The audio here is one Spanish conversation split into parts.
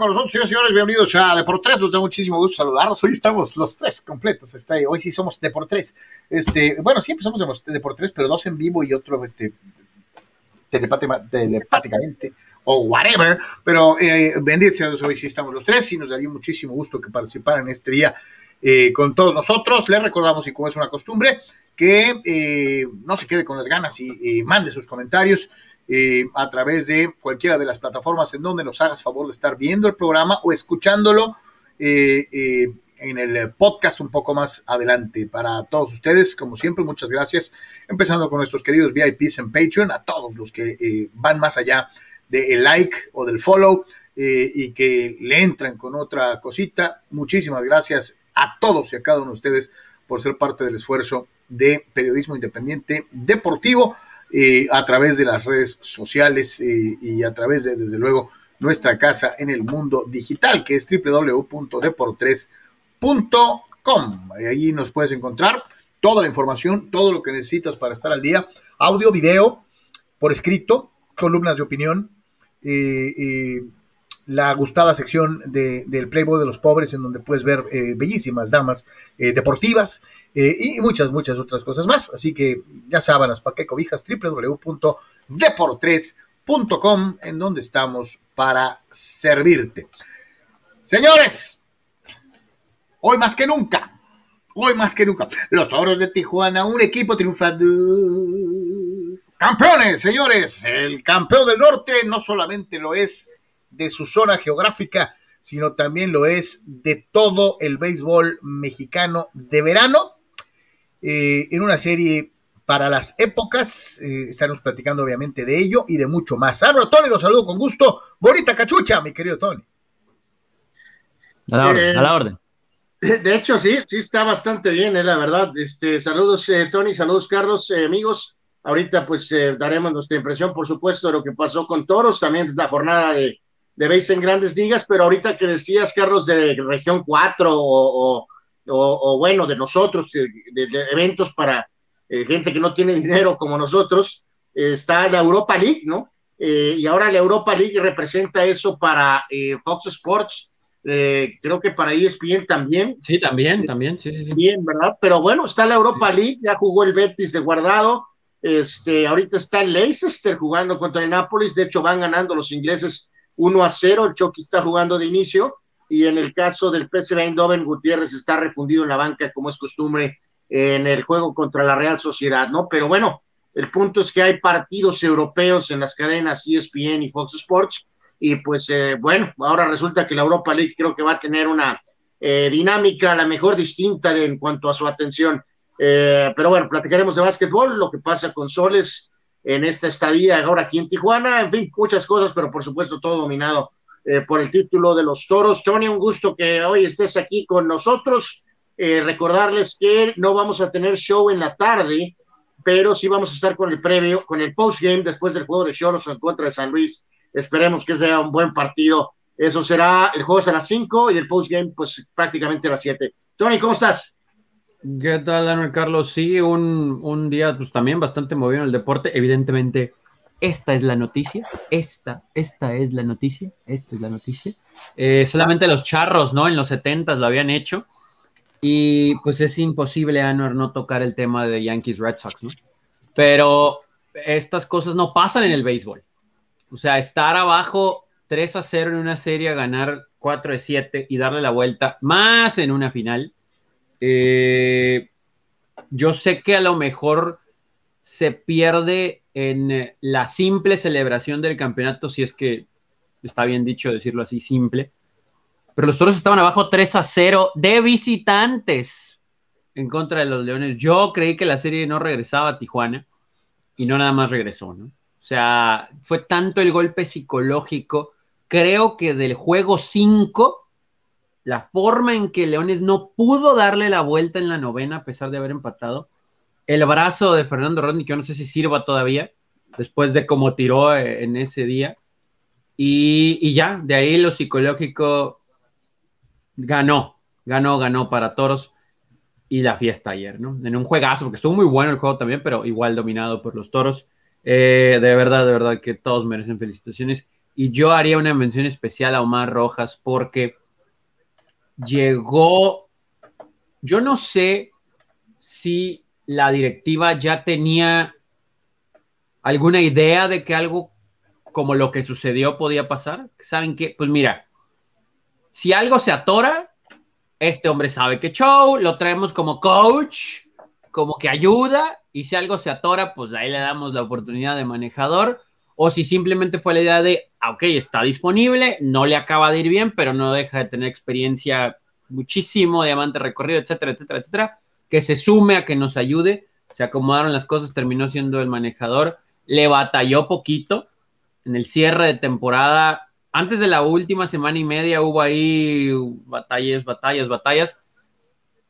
con nosotros, señores y señores. Bienvenidos a De por Tres. Nos da muchísimo gusto saludarlos. Hoy estamos los tres completos. Este, hoy sí somos De por Tres. Este, bueno, siempre somos de por Tres, pero dos en vivo y otro este, telepáticamente o whatever. Pero eh, Dios, hoy sí estamos los tres y nos daría muchísimo gusto que participaran este día eh, con todos nosotros. Les recordamos, y como es una costumbre, que eh, no se quede con las ganas y mande sus comentarios eh, a través de cualquiera de las plataformas en donde nos hagas favor de estar viendo el programa o escuchándolo eh, eh, en el podcast un poco más adelante. Para todos ustedes, como siempre, muchas gracias. Empezando con nuestros queridos VIPs en Patreon, a todos los que van más allá del like o del follow y que le entran con otra cosita. Muchísimas gracias a todos y a cada uno de ustedes por ser parte del esfuerzo de periodismo independiente deportivo. Eh, a través de las redes sociales eh, y a través de, desde luego, nuestra casa en el mundo digital, que es www.deportres.com. Ahí nos puedes encontrar toda la información, todo lo que necesitas para estar al día, audio, video, por escrito, columnas de opinión, eh, la gustada sección del Playboy de los pobres, en donde puedes ver eh, bellísimas damas eh, deportivas eh, y muchas, muchas otras cosas más. Así que ya sábanas, para qué cobijas, www.deportres.com, en donde estamos para servirte. Señores, hoy más que nunca, hoy más que nunca, los toros de Tijuana, un equipo triunfador. Campeones, señores, el campeón del norte no solamente lo es de su zona geográfica, sino también lo es de todo el béisbol mexicano de verano. Eh, en una serie para las épocas, eh, estaremos platicando obviamente de ello y de mucho más. Ah, Tony, los saludo con gusto. Bonita cachucha, mi querido Tony. A la orden. a la orden. Eh, de hecho, sí, sí está bastante bien, la verdad. Este, saludos, Tony, saludos, Carlos, amigos. Ahorita, pues, daremos nuestra impresión, por supuesto, de lo que pasó con Toros, también la jornada de, de veis en grandes ligas, pero ahorita que decías, Carlos, de región 4 o, o, bueno, de nosotros, de, eventos para eh, gente que no tiene dinero como nosotros, está la Europa League, ¿no? Eh, y ahora la Europa League representa eso para eh, Fox Sports, creo que para ESPN también. Sí, también, también, sí, sí, sí. Bien, ¿verdad? Pero bueno, está la Europa League, ya jugó el Betis de guardado, este, ahorita está Leicester jugando contra el Nápoles, de hecho van ganando los ingleses 1 a 0, el Chucky está jugando de inicio y en el caso del PSV Eindhoven, Gutiérrez está refundido en la banca como es costumbre en el juego contra la Real Sociedad, ¿no? Pero bueno, el punto es que hay partidos europeos en las cadenas ESPN y Fox Sports y pues eh, bueno, ahora resulta que la Europa League creo que va a tener una eh, dinámica a la mejor distinta en cuanto a su atención. Eh, pero bueno, platicaremos de básquetbol, lo que pasa con Soles en esta estadía ahora aquí en Tijuana, en fin, muchas cosas, pero por supuesto todo dominado eh, por el título de los toros. Tony, un gusto que hoy estés aquí con nosotros. Eh, recordarles que no vamos a tener show en la tarde, pero sí vamos a estar con el previo, con el post-game después del juego de Choros en contra de San Luis. Esperemos que sea un buen partido. Eso será, el juego a las 5 y el post-game pues prácticamente a las 7. Tony, ¿cómo estás? ¿Qué tal, Daniel Carlos? Sí, un, un, día pues, también bastante movido en el deporte. Evidentemente, esta es la noticia. Esta, esta es la noticia. Esta es la noticia. Eh, solamente los charros, ¿no? En los 70 lo habían hecho. Y pues es imposible, Anuar, no tocar el tema de Yankees Red Sox, ¿no? Pero estas cosas no pasan en el béisbol. O sea, estar abajo 3 a 0 en una serie, ganar 4 a 7 y darle la vuelta, más en una final eh, yo sé que a lo mejor se pierde en eh, la simple celebración del campeonato, si es que está bien dicho decirlo así, simple. Pero los toros estaban abajo 3 a 0 de visitantes en contra de los Leones. Yo creí que la serie no regresaba a Tijuana y no nada más regresó, ¿no? O sea, fue tanto el golpe psicológico. Creo que del juego 5 la forma en que Leones no pudo darle la vuelta en la novena a pesar de haber empatado, el brazo de Fernando Rodney, que yo no sé si sirva todavía, después de cómo tiró eh, en ese día, y, ya, de ahí lo psicológico ganó, ganó, ganó para Toros y la fiesta ayer, ¿no? En un juegazo, porque estuvo muy bueno el juego también, pero igual dominado por los Toros. Eh, de verdad, de verdad que todos merecen felicitaciones. y yo haría una mención especial a Omar Rojas porque llegó, yo no sé si la directiva ya tenía alguna idea de que algo como lo que sucedió podía pasar. ¿Saben qué? Pues mira, si algo se atora, este hombre sabe que show, lo traemos como coach, como que ayuda, y si algo se atora, pues ahí le damos la oportunidad de manejador, o si simplemente fue la idea de, ah, ok, está disponible, no le acaba de ir bien, pero no deja de tener experiencia muchísimo, diamante recorrido, etcétera, etcétera, etcétera, que se sume a que nos ayude, se acomodaron las cosas, terminó siendo el manejador, le batalló poquito en el cierre de temporada, antes de la última semana y media hubo ahí batallas, batallas, batallas.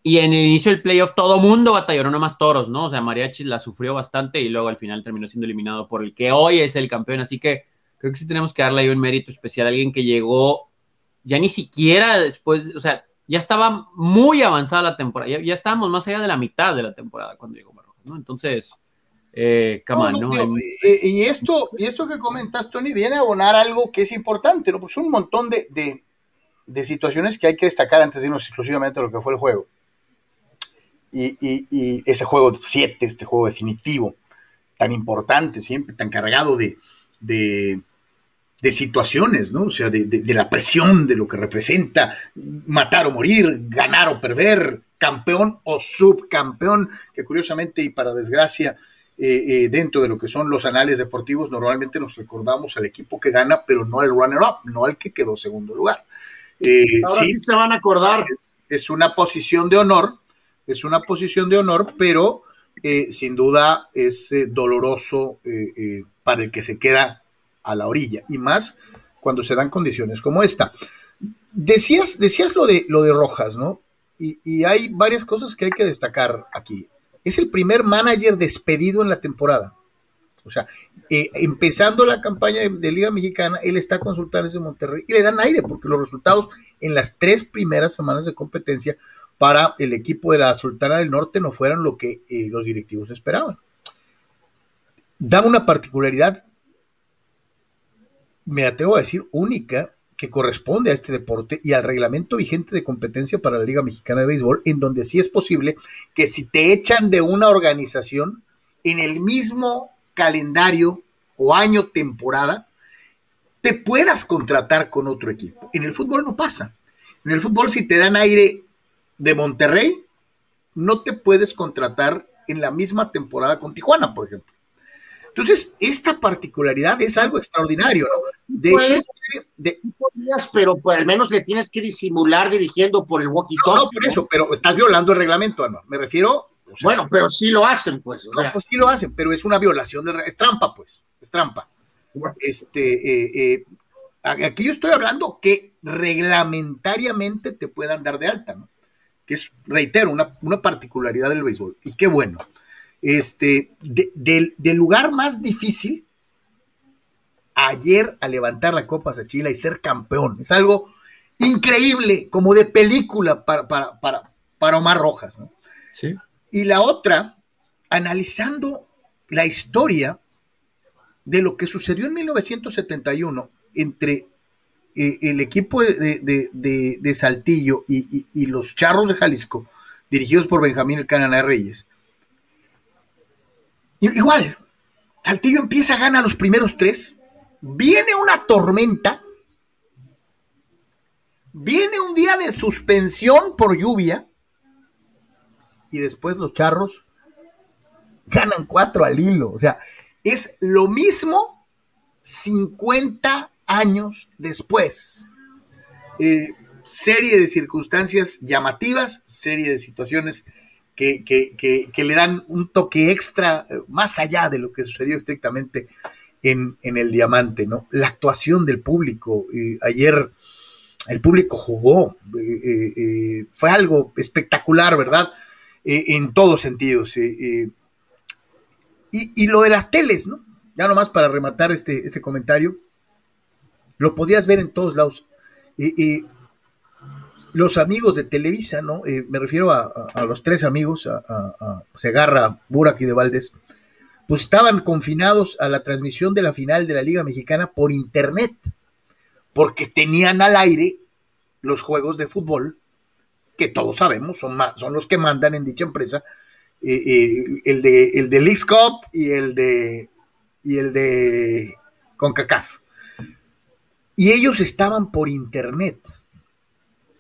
Y en el inicio del playoff todo mundo batalló, no nomás toros, ¿no? O sea, Mariachi la sufrió bastante y luego al final terminó siendo eliminado por el que hoy es el campeón. Así que creo que sí tenemos que darle ahí un mérito especial a alguien que llegó ya ni siquiera después, o sea, ya estaba muy avanzada la temporada, ya, estábamos más allá de la mitad de la temporada cuando llegó Marroja, ¿no? Entonces, eh, y, esto, y esto que comentas, Tony, viene a abonar algo que es importante, ¿no? Pues un montón de, de, situaciones que hay que destacar antes de irnos exclusivamente a lo que fue el juego. Y, y, ese juego 7, este juego definitivo, tan importante, siempre tan cargado de, de, situaciones, ¿no? O sea, de, la presión, de lo que representa matar o morir, ganar o perder, campeón o subcampeón, que curiosamente y para desgracia eh, eh, dentro de lo que son los anales deportivos, normalmente nos recordamos al equipo que gana, pero no al runner-up, no al que quedó segundo lugar. Eh, Ahora sí, se van a acordar. Es, una posición de honor, es una posición de honor, pero sin duda es doloroso para el que se queda a la orilla, y más cuando se dan condiciones como esta. Decías, decías lo de, lo de Rojas, ¿no? Y, hay varias cosas que hay que destacar aquí es el primer manager despedido en la temporada. O sea, eh, empezando la campaña de, Liga Mexicana, él está consultando ese Monterrey y le dan aire porque los resultados en las tres primeras semanas de competencia para el equipo de la Sultana del Norte no fueron lo que eh, los directivos esperaban. Da una particularidad, me atrevo a decir, única que corresponde a este deporte y al reglamento vigente de competencia para la Liga Mexicana de Béisbol, en donde sí es posible que si te echan de una organización en el mismo calendario o año temporada, te puedas contratar con otro equipo. En el fútbol no pasa. En el fútbol si te dan aire de Monterrey, no te puedes contratar en la misma temporada con Tijuana, por ejemplo. Entonces, esta particularidad es algo extraordinario, ¿no? De, pues, de, pero pues, al menos le tienes que disimular dirigiendo por el walkie No, no, por eso, pero estás violando el reglamento, Ana. Me refiero. bueno, pero sí lo hacen, pues. no, pues sí lo hacen, pero es una violación de. Es trampa, pues. Es trampa. Este. Eh, eh, aquí yo estoy hablando que reglamentariamente te puedan dar de alta, ¿no? Que es, reitero, una, una particularidad del béisbol. Y qué bueno este, del, lugar más difícil, ayer a levantar la Copa Sachila y ser campeón. Es algo increíble, como de película para, para, Omar Rojas. Y la otra, analizando la historia de lo que sucedió en 1971 entre eh, el equipo de, Saltillo y, los Charros de Jalisco, dirigidos por Benjamín El Canana Reyes, Igual, Saltillo empieza, a ganar los primeros tres, viene una tormenta, viene un día de suspensión por lluvia y después los charros ganan cuatro al hilo. O sea, es lo mismo 50 años después. Eh, serie de circunstancias llamativas, serie de situaciones que, le dan un toque extra eh, más allá de lo que sucedió estrictamente en, el diamante, ¿no? La actuación del público. Eh, ayer el público jugó, fue algo espectacular, ¿verdad? en todos sentidos. Y, lo de las teles, ¿no? Ya nomás para rematar este, este comentario, lo podías ver en todos lados los amigos de Televisa, ¿no? Eh, me refiero a, los tres amigos, a, Segarra, Burak y de Valdés, pues estaban confinados a la transmisión de la final de la Liga Mexicana por internet, porque tenían al aire los juegos de fútbol, que todos sabemos, son, son los que mandan en dicha empresa, eh, eh, el de el de Leagues Cup y el de y el de CONCACAF. Y ellos estaban por internet.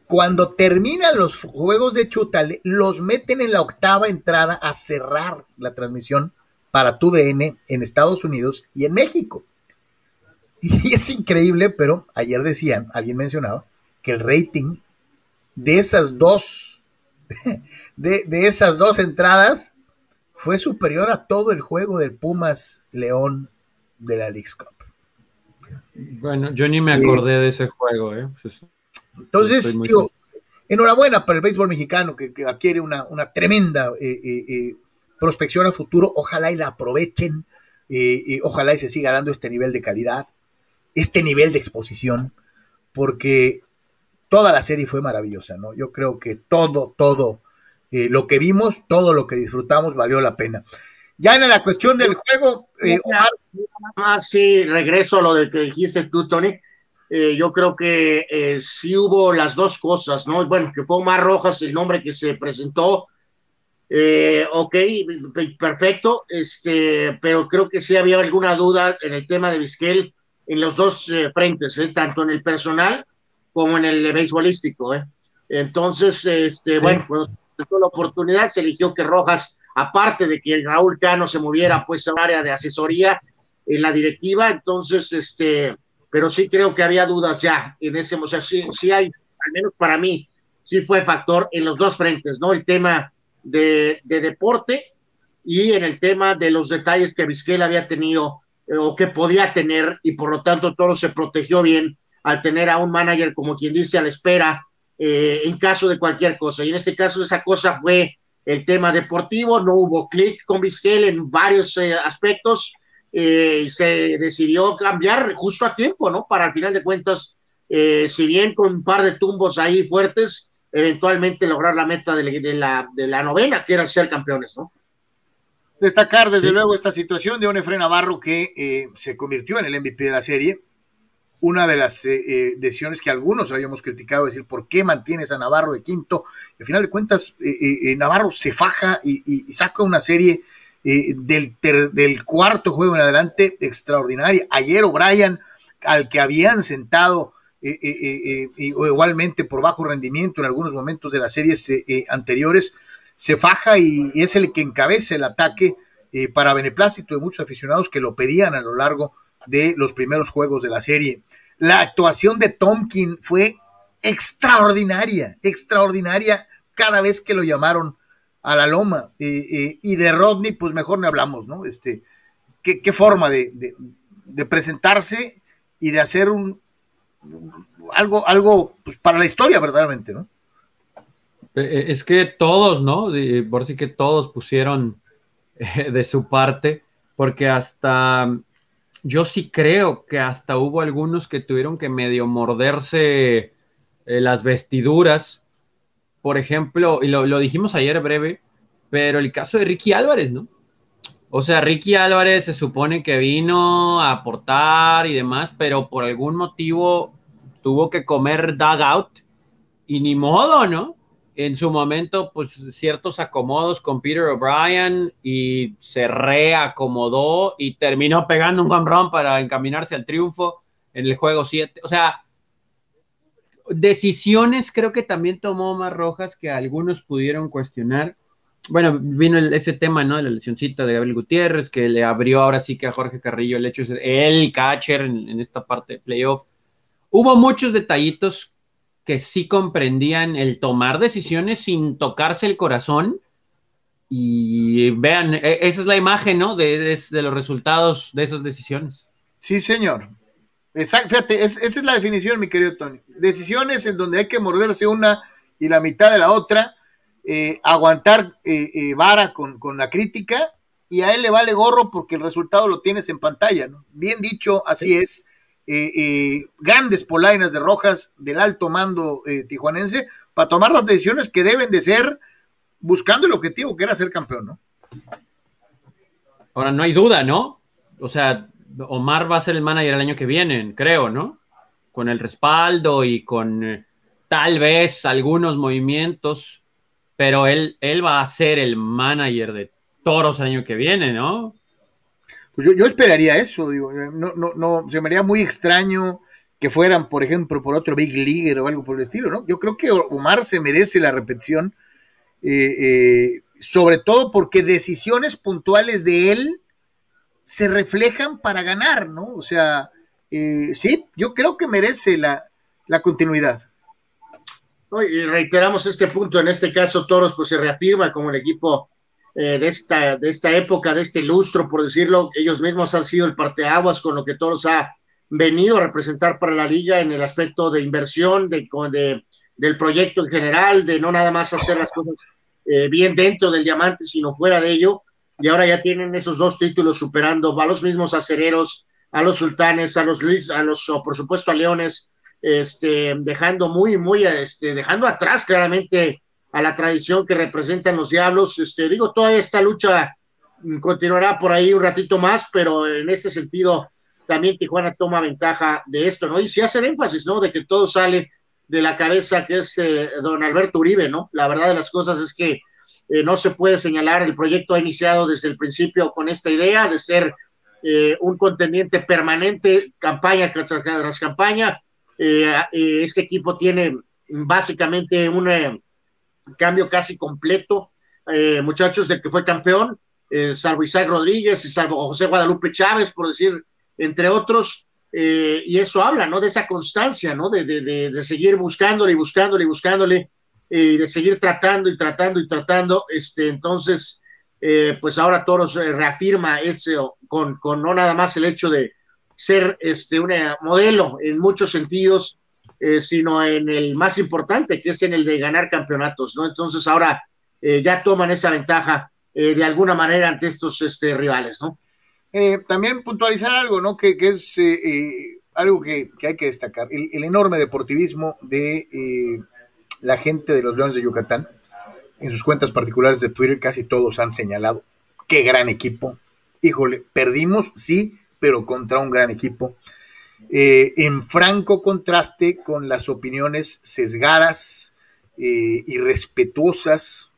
Cuando terminan los juegos de Chutale, los meten en la octava entrada a cerrar la transmisión para tu DN en Estados Unidos y en México. Y es increíble, pero ayer decían, alguien mencionaba, que el rating de esas dos, de, esas dos entradas fue superior a todo el juego del Pumas León de la League Cup. Bueno, yo ni me acordé de ese juego, ¿eh? Pues Entonces, digo, enhorabuena para el béisbol mexicano que, adquiere una, tremenda eh, eh, eh, prospección a futuro. Ojalá y la aprovechen, ojalá y se siga dando este nivel de calidad, este nivel de exposición, porque toda la serie fue maravillosa, ¿no? Yo creo que todo, todo lo que vimos, todo lo que disfrutamos valió la pena. Ya en la cuestión del juego, eh, Ah, sí, regreso a lo de que dijiste tú, Tony. Eh, yo creo que eh, sí hubo las dos cosas, ¿no? Bueno, que fue Omar Rojas el nombre que se presentó. Eh, ok, perfecto, este, pero creo que sí había alguna duda en el tema de Vizquel en los dos frentes, tanto en el personal como en el beisbolístico. Entonces, este, bueno, cuando se la oportunidad, se eligió que Rojas aparte de que Raúl Cano se moviera pues a un área de asesoría en la directiva, entonces, este, pero sí creo que había dudas ya en ese, o sea, sí, sí hay, al menos para mí, sí fue factor en los dos frentes, ¿no? El tema de, deporte y en el tema de los detalles que Vizquel había tenido eh, o que podía tener y por lo tanto todo se protegió bien al tener a un manager como quien dice a la espera eh, en caso de cualquier cosa. Y en este caso esa cosa fue el tema deportivo, no hubo clic con Vizquel en varios eh, aspectos eh, y se decidió cambiar justo a tiempo, ¿no? Para al final de cuentas, eh, si bien con un par de tumbos ahí fuertes, eventualmente lograr la meta de, la, de la novena, que era ser campeones, ¿no? Destacar desde luego esta situación de un Efren Navarro que se convirtió en el MVP de la serie, una de las eh, eh, decisiones que algunos habíamos criticado, decir, ¿por qué mantienes a Navarro de quinto? al final de cuentas, eh, Navarro se faja y, saca una serie del, del, cuarto juego en adelante extraordinaria. Ayer O'Brien, al que habían sentado igualmente por bajo rendimiento en algunos momentos de las series anteriores, se faja y, y, es el que encabeza el ataque para beneplácito de muchos aficionados que lo pedían a lo largo de los primeros juegos de la serie. La actuación de Tomkin fue extraordinaria, extraordinaria cada vez que lo llamaron a la loma. y de Rodney, pues mejor no hablamos, ¿no? Este, qué, forma de, presentarse y de hacer un algo, algo pues, para la historia, verdaderamente, ¿no? Eh, eh, es que todos, ¿no? Por así que todos pusieron eh, de su parte, porque hasta yo sí creo que hasta hubo algunos que tuvieron que medio morderse eh, las vestiduras. Por ejemplo, y lo, dijimos ayer breve, pero el caso de Ricky Álvarez, ¿no? O sea, Ricky Álvarez se supone que vino a aportar y demás, pero por algún motivo tuvo que comer dugout y ni modo, ¿no? En su momento, pues ciertos acomodos con Peter O'Brien y se reacomodó y terminó pegando un home run para encaminarse al triunfo en el juego 7. O sea, decisiones creo que también tomó más rojas que algunos pudieron cuestionar. Bueno, vino ese tema, ¿no? De la lesioncita de Gabriel Gutiérrez, que le abrió ahora sí que a Jorge Carrillo el hecho de ser el catcher en esta parte de playoff. Hubo muchos detallitos que sí comprendían el tomar decisiones sin tocarse el corazón. Y vean, e, esa es la imagen, ¿no? De, los resultados de esas decisiones. Sí, señor. Exacto, fíjate, esa es la definición, mi querido Tony. Decisiones en donde hay que morderse una y la mitad de la otra, eh, aguantar eh, eh, vara con, con, la crítica y a él le vale gorro porque el resultado lo tienes en pantalla, ¿no? Bien dicho, así es. Eh, eh, grandes polainas de rojas del alto mando eh, tijuanense para tomar las decisiones que deben de ser buscando el objetivo que era ser campeón, ¿no? Ahora no hay duda, ¿no? O sea, Omar va a ser el manager el año que viene, creo, ¿no? Con el respaldo y con eh, tal vez algunos movimientos, pero él, él va a ser el manager de Toros el año que viene, ¿no? Pues yo, esperaría eso, digo, no, no, no, se me haría muy extraño que fueran, por ejemplo, por otro Big Leaguer o algo por el estilo, ¿no? Yo creo que Omar se merece la repetición, eh, eh, sobre todo porque decisiones puntuales de él se reflejan para ganar, ¿no? O sea, eh, sí, yo creo que merece la, la continuidad. Y reiteramos este punto, en este caso Toros pues se reafirma como el equipo de, esta, de esta época, de este lustro, por decirlo, ellos mismos han sido el parteaguas con lo que Toros ha venido a representar para la liga en el aspecto de inversión, de, del proyecto en general, de no nada más hacer las cosas eh, bien dentro del diamante, sino fuera de ello. Y ahora ya tienen esos dos títulos superando a los mismos acereros, a los sultanes, a los Luis, a los, por supuesto, a Leones, este, dejando muy, muy, este, dejando atrás claramente a la tradición que representan los diablos. Este, digo, toda esta lucha continuará por ahí un ratito más, pero en este sentido, también Tijuana toma ventaja de esto, ¿no? Y si hacen énfasis, ¿no? De que todo sale de la cabeza que es eh, don Alberto Uribe, ¿no? La verdad de las cosas es que eh, no se puede señalar, el proyecto ha iniciado desde el principio con esta idea de ser eh, un contendiente permanente, campaña tras campaña. este equipo tiene básicamente un cambio casi completo, muchachos, de que fue campeón, salvo Isaac Rodríguez y salvo José Guadalupe Chávez, por decir entre otros, eh, y eso habla, ¿no? De esa constancia, ¿no? De, de, de, seguir buscándole y buscándole y buscándole, y de seguir tratando y tratando y tratando, este, entonces, eh, pues ahora Toros eh, reafirma eso con, con, no nada más el hecho de ser este, un modelo en muchos sentidos, sino en el más importante, que es en el de ganar campeonatos, ¿no? Entonces ahora ya toman esa ventaja de alguna manera ante estos este, rivales, ¿no? Eh, también puntualizar algo, ¿no? Que, es eh, eh, algo que, hay que destacar, el, enorme deportivismo de la gente de los Leones de Yucatán. En sus cuentas particulares de Twitter casi todos han señalado, qué gran equipo. Híjole, perdimos, sí, pero contra un gran equipo. En franco contraste con las opiniones sesgadas, irrespetuosas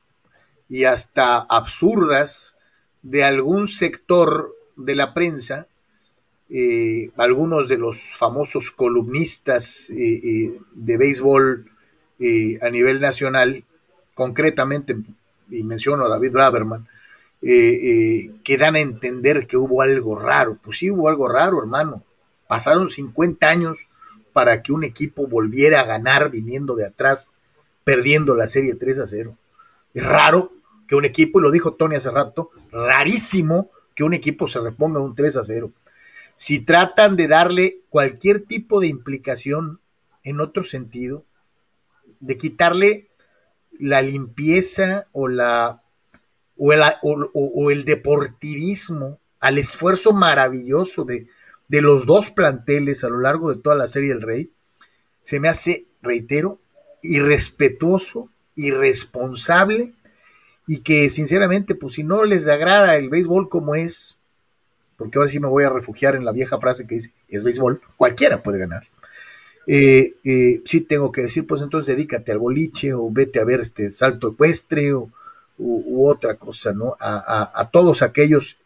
y hasta absurdas de algún sector de la prensa, eh, algunos de los famosos columnistas eh, eh, de béisbol a nivel nacional, concretamente, y menciono a David Braverman, que dan a entender que hubo algo raro. Pues sí, hubo algo raro, hermano. Pasaron 50 años para que un equipo volviera a ganar viniendo de atrás, perdiendo la serie 3 a 0. Es raro que un equipo, y lo dijo Tony hace rato, rarísimo que un equipo se reponga un 3 a 0. Si tratan de darle cualquier tipo de implicación en otro sentido, de quitarle la limpieza o la o el, o, el deportivismo al esfuerzo maravilloso de, de los dos planteles a lo largo de toda la serie del Rey, se me hace, reitero, irrespetuoso, irresponsable y que sinceramente, pues si no les agrada el béisbol como es, porque ahora sí me voy a refugiar en la vieja frase que dice, es béisbol, cualquiera puede ganar. Eh, eh, sí tengo que decir, pues entonces dedícate al boliche o vete a ver este salto ecuestre o, u, otra cosa, ¿no? A, todos aquellos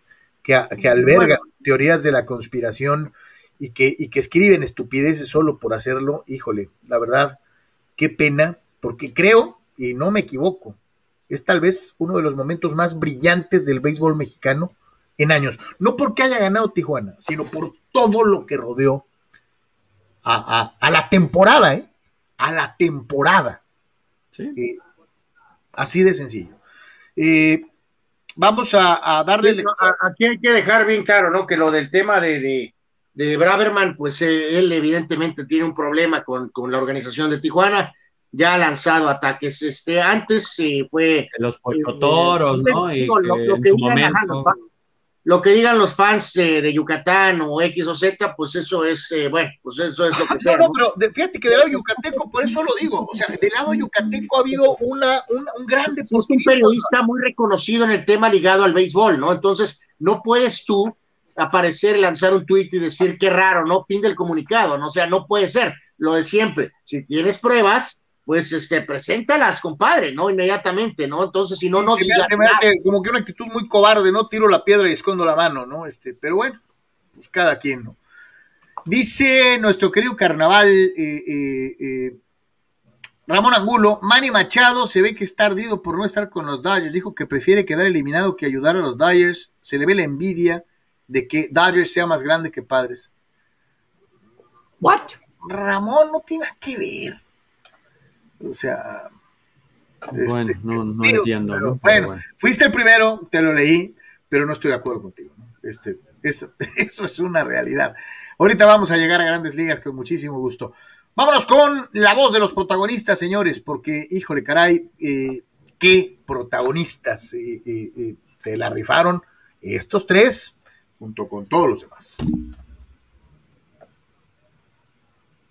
que, que albergan teorías de la conspiración y que, y que escriben estupideces solo por hacerlo, híjole, la verdad, qué pena, porque creo, y no me equivoco, es tal vez uno de los momentos más brillantes del béisbol mexicano en años. No porque haya ganado Tijuana, sino por todo lo que rodeó a, la temporada, ¿eh? A la temporada. Eh, así de sencillo. Eh, vamos a, darle. aquí hay que dejar bien claro, ¿no? Que lo del tema de, de, Braverman, pues eh, él evidentemente tiene un problema con, con la organización de Tijuana ya ha lanzado ataques. Este, antes eh, fue. Los pochotoros, ¿no? Y lo, que, lo que digan los fans de Yucatán o X o Z, pues eso es, eh, bueno, pues eso es lo que sea. No, no, pero fíjate que del lado yucateco, por eso lo digo, o sea, del lado yucateco ha habido una, un gran Es un periodista muy reconocido en el tema ligado al béisbol, ¿no? Entonces, no puedes tú aparecer, lanzar un tuit y decir qué raro, ¿no? Fin del comunicado, ¿no? O sea, no puede ser lo de siempre. Si tienes pruebas, pues este, preséntalas, compadre, ¿no? Inmediatamente, ¿no? Entonces, si no, no. Se me, hace, como que una actitud muy cobarde, ¿no? Tiro la piedra y escondo la mano, ¿no? Este, pero bueno, pues cada quien, ¿no? Dice nuestro querido carnaval, eh, eh, eh, Ramón Angulo, Manny Machado se ve que está ardido por no estar con los Dodgers. Dijo que prefiere quedar eliminado que ayudar a los Dodgers. Se le ve la envidia de que Dodgers sea más grande que Padres. ¿What? Ramón no tiene nada que ver. O sea. Bueno, este, no, no entiendo. bueno, fuiste el primero, te lo leí, pero no estoy de acuerdo contigo. Este, eso, eso es una realidad. Ahorita vamos a llegar a grandes ligas con muchísimo gusto. Vámonos con la voz de los protagonistas, señores, porque, híjole, caray, eh, qué protagonistas eh, eh, se la rifaron estos tres junto con todos los demás.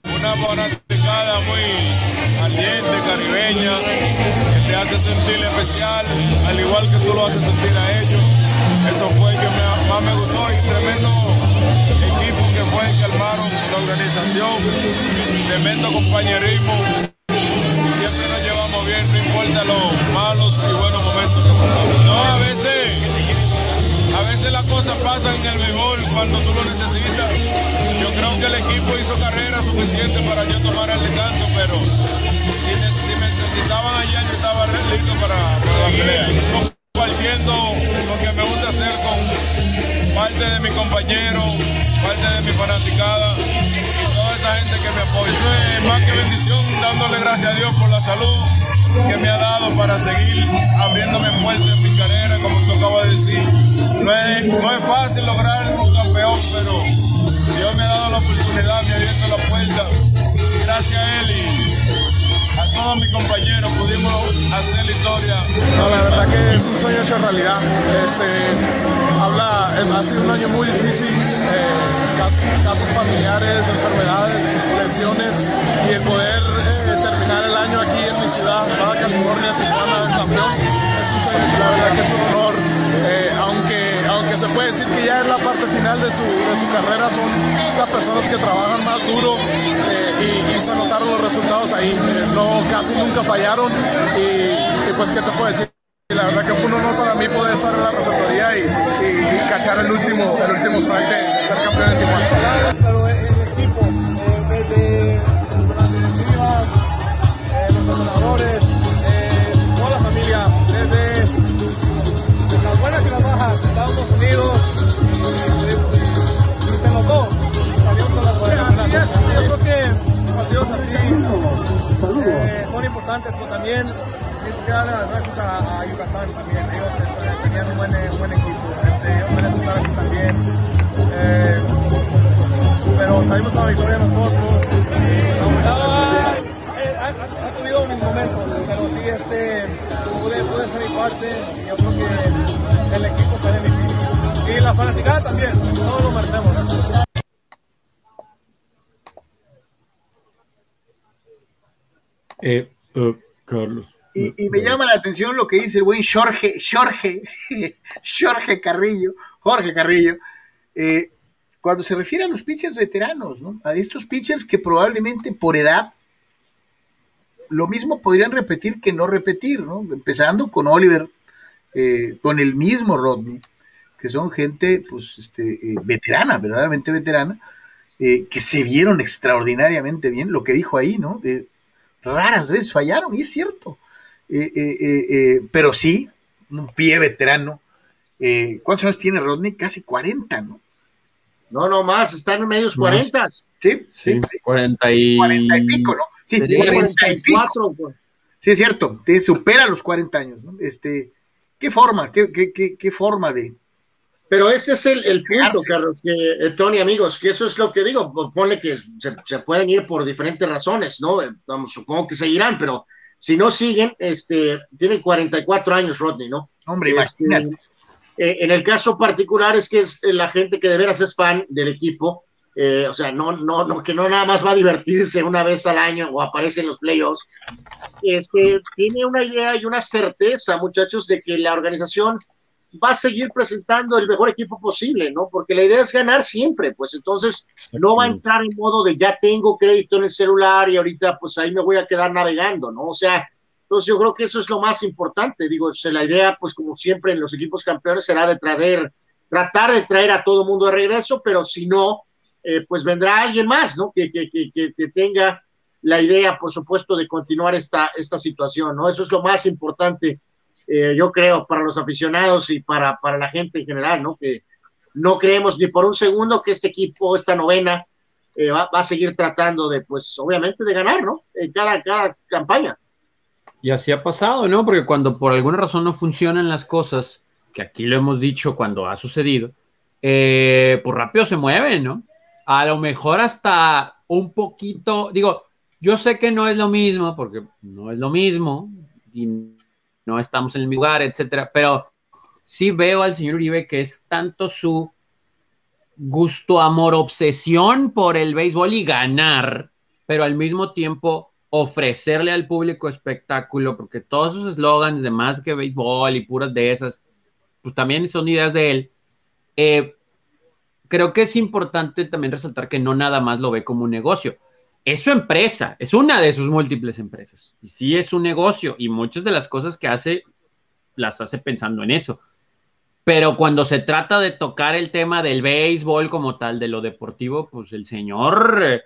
Una muy ardiente, caribeña, que te hace sentir especial, al igual que tú lo haces sentir a ellos. Eso fue el que más me gustó y tremendo equipo que fue el que armaron la organización, tremendo compañerismo. Siempre nos llevamos bien, no importa los malos y buenos momentos que pasamos. No, a veces a veces las cosas pasan en el mejor cuando tú lo necesitas. Yo creo que el equipo hizo carrera suficiente para yo tomar el descanso, pero si, me necesitaban allá, yo estaba listo para, para la pelea. Compartiendo lo que me gusta hacer con parte de mi compañero, parte de mi fanaticada y toda esta gente que me apoya. Eso es más que bendición, dándole gracias a Dios por la salud que me ha dado para seguir abriéndome puertas en mi carrera, como tú acabas de decir. No es, no es fácil lograr un campeón, pero Dios me ha dado la oportunidad, me ha abierto la puerta. Gracias a él y a todos mis compañeros pudimos hacer la historia. No, la verdad que es un sueño hecho realidad. Este, habla, ha sido un año muy difícil, eh, casos familiares, enfermedades, lesiones y el poder decir que ya es la parte final de su, de su carrera, son las personas que trabajan más duro y, y, se notaron los resultados ahí, no, casi nunca fallaron y, y pues qué te puedo decir. La verdad que Y, me llama la atención lo que dice el buen Jorge, Jorge, Jorge Carrillo, Jorge Carrillo, eh, cuando se refiere a los pitchers veteranos, ¿no? A estos pitchers que probablemente por edad lo mismo podrían repetir que no repetir, ¿no? Empezando con Oliver, eh, con el mismo Rodney, que son gente, pues, este, eh, veterana, verdaderamente veterana, que se vieron extraordinariamente bien, lo que dijo ahí, ¿no? raras veces fallaron, y es cierto. Eh, eh, eh, pero sí, un pie veterano. ¿Cuántos años tiene Rodney? Casi 40, ¿no? No, no más, están en medios 40. Sí, sí, sí 40 y... 40 y pico, ¿no? Sí, 40 y pico. Pues. Sí, es cierto, te supera los 40 años, ¿no? Este, ¿qué forma, qué, qué, qué, qué forma de, pero ese es el, el punto, Carlos, que eh, Tony, amigos, que eso es lo que digo, pone que se, se, pueden ir por diferentes razones, ¿no? Vamos, supongo que seguirán, pero si no siguen, este, tienen 44 años Rodney, ¿no? Hombre, este, imagínate. Eh, en el caso particular es que es la gente que de veras es fan del equipo, eh, o sea, no, no, no, que no nada más va a divertirse una vez al año o aparece en los playoffs, este, tiene una idea y una certeza, muchachos, de que la organización va a seguir presentando el mejor equipo posible, ¿no? Porque la idea es ganar siempre, pues entonces no va a entrar en modo de ya tengo crédito en el celular y ahorita pues ahí me voy a quedar navegando, ¿no? O sea, entonces yo creo que eso es lo más importante, digo, la idea pues como siempre en los equipos campeones será de traer, tratar de traer a todo mundo de regreso, pero si no, eh, pues vendrá alguien más, ¿no? Que, que, que, que, tenga la idea, por supuesto, de continuar esta, esta situación, ¿no? Eso es lo más importante, eh, yo creo, para los aficionados y para, para la gente en general, ¿no? Que no creemos ni por un segundo que este equipo, esta novena, eh, va, va, a seguir tratando de, pues, obviamente, de ganar, ¿no? En cada, cada campaña. Y así ha pasado, ¿no? Porque cuando por alguna razón no funcionan las cosas, que aquí lo hemos dicho cuando ha sucedido, eh, pues rápido se mueven, ¿no? a lo mejor hasta un poquito, digo, yo sé que no es lo mismo, porque no es lo mismo, y no estamos en el mismo lugar, etcétera, pero sí veo al señor Uribe que es tanto su gusto, amor, obsesión por el béisbol y ganar, pero al mismo tiempo ofrecerle al público espectáculo, porque todos esos eslogans de más que béisbol y puras de esas, pues también son ideas de él. Eh, creo que es importante también resaltar que no nada más lo ve como un negocio. Es su empresa, es una de sus múltiples empresas. Y sí es un negocio y muchas de las cosas que hace las hace pensando en eso. Pero cuando se trata de tocar el tema del béisbol como tal, de lo deportivo, pues el señor, eh,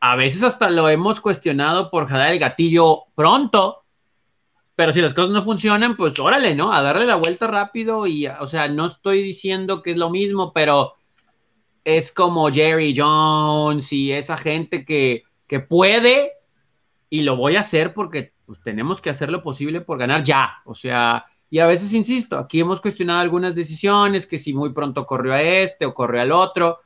a veces hasta lo hemos cuestionado por jalar el gatillo pronto, pero si las cosas no funcionan, pues órale, ¿no? A darle la vuelta rápido y, o sea, no estoy diciendo que es lo mismo, pero es como Jerry Jones y esa gente que, que puede y lo voy a hacer porque pues, tenemos que hacer lo posible por ganar ya. O sea, y a veces insisto, aquí hemos cuestionado algunas decisiones, que si muy pronto corrió a este o corrió al otro,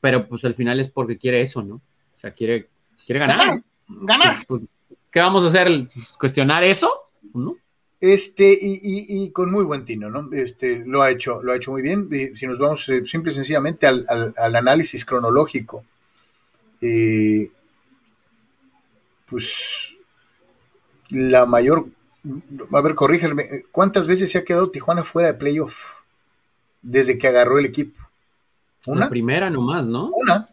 pero pues al final es porque quiere eso, ¿no? O sea, quiere, quiere ganar. Ganar. Pues, ¿Qué vamos a hacer? ¿Cuestionar eso? ¿No? Este, y, y, y, con muy buen tino, ¿no? Este, lo ha hecho, lo ha hecho muy bien. Y si nos vamos eh, simple y sencillamente al, al, al análisis cronológico, eh, pues la mayor, a ver, corrígeme, ¿cuántas veces se ha quedado Tijuana fuera de playoff desde que agarró el equipo? ¿Una? La primera nomás, ¿no? Una.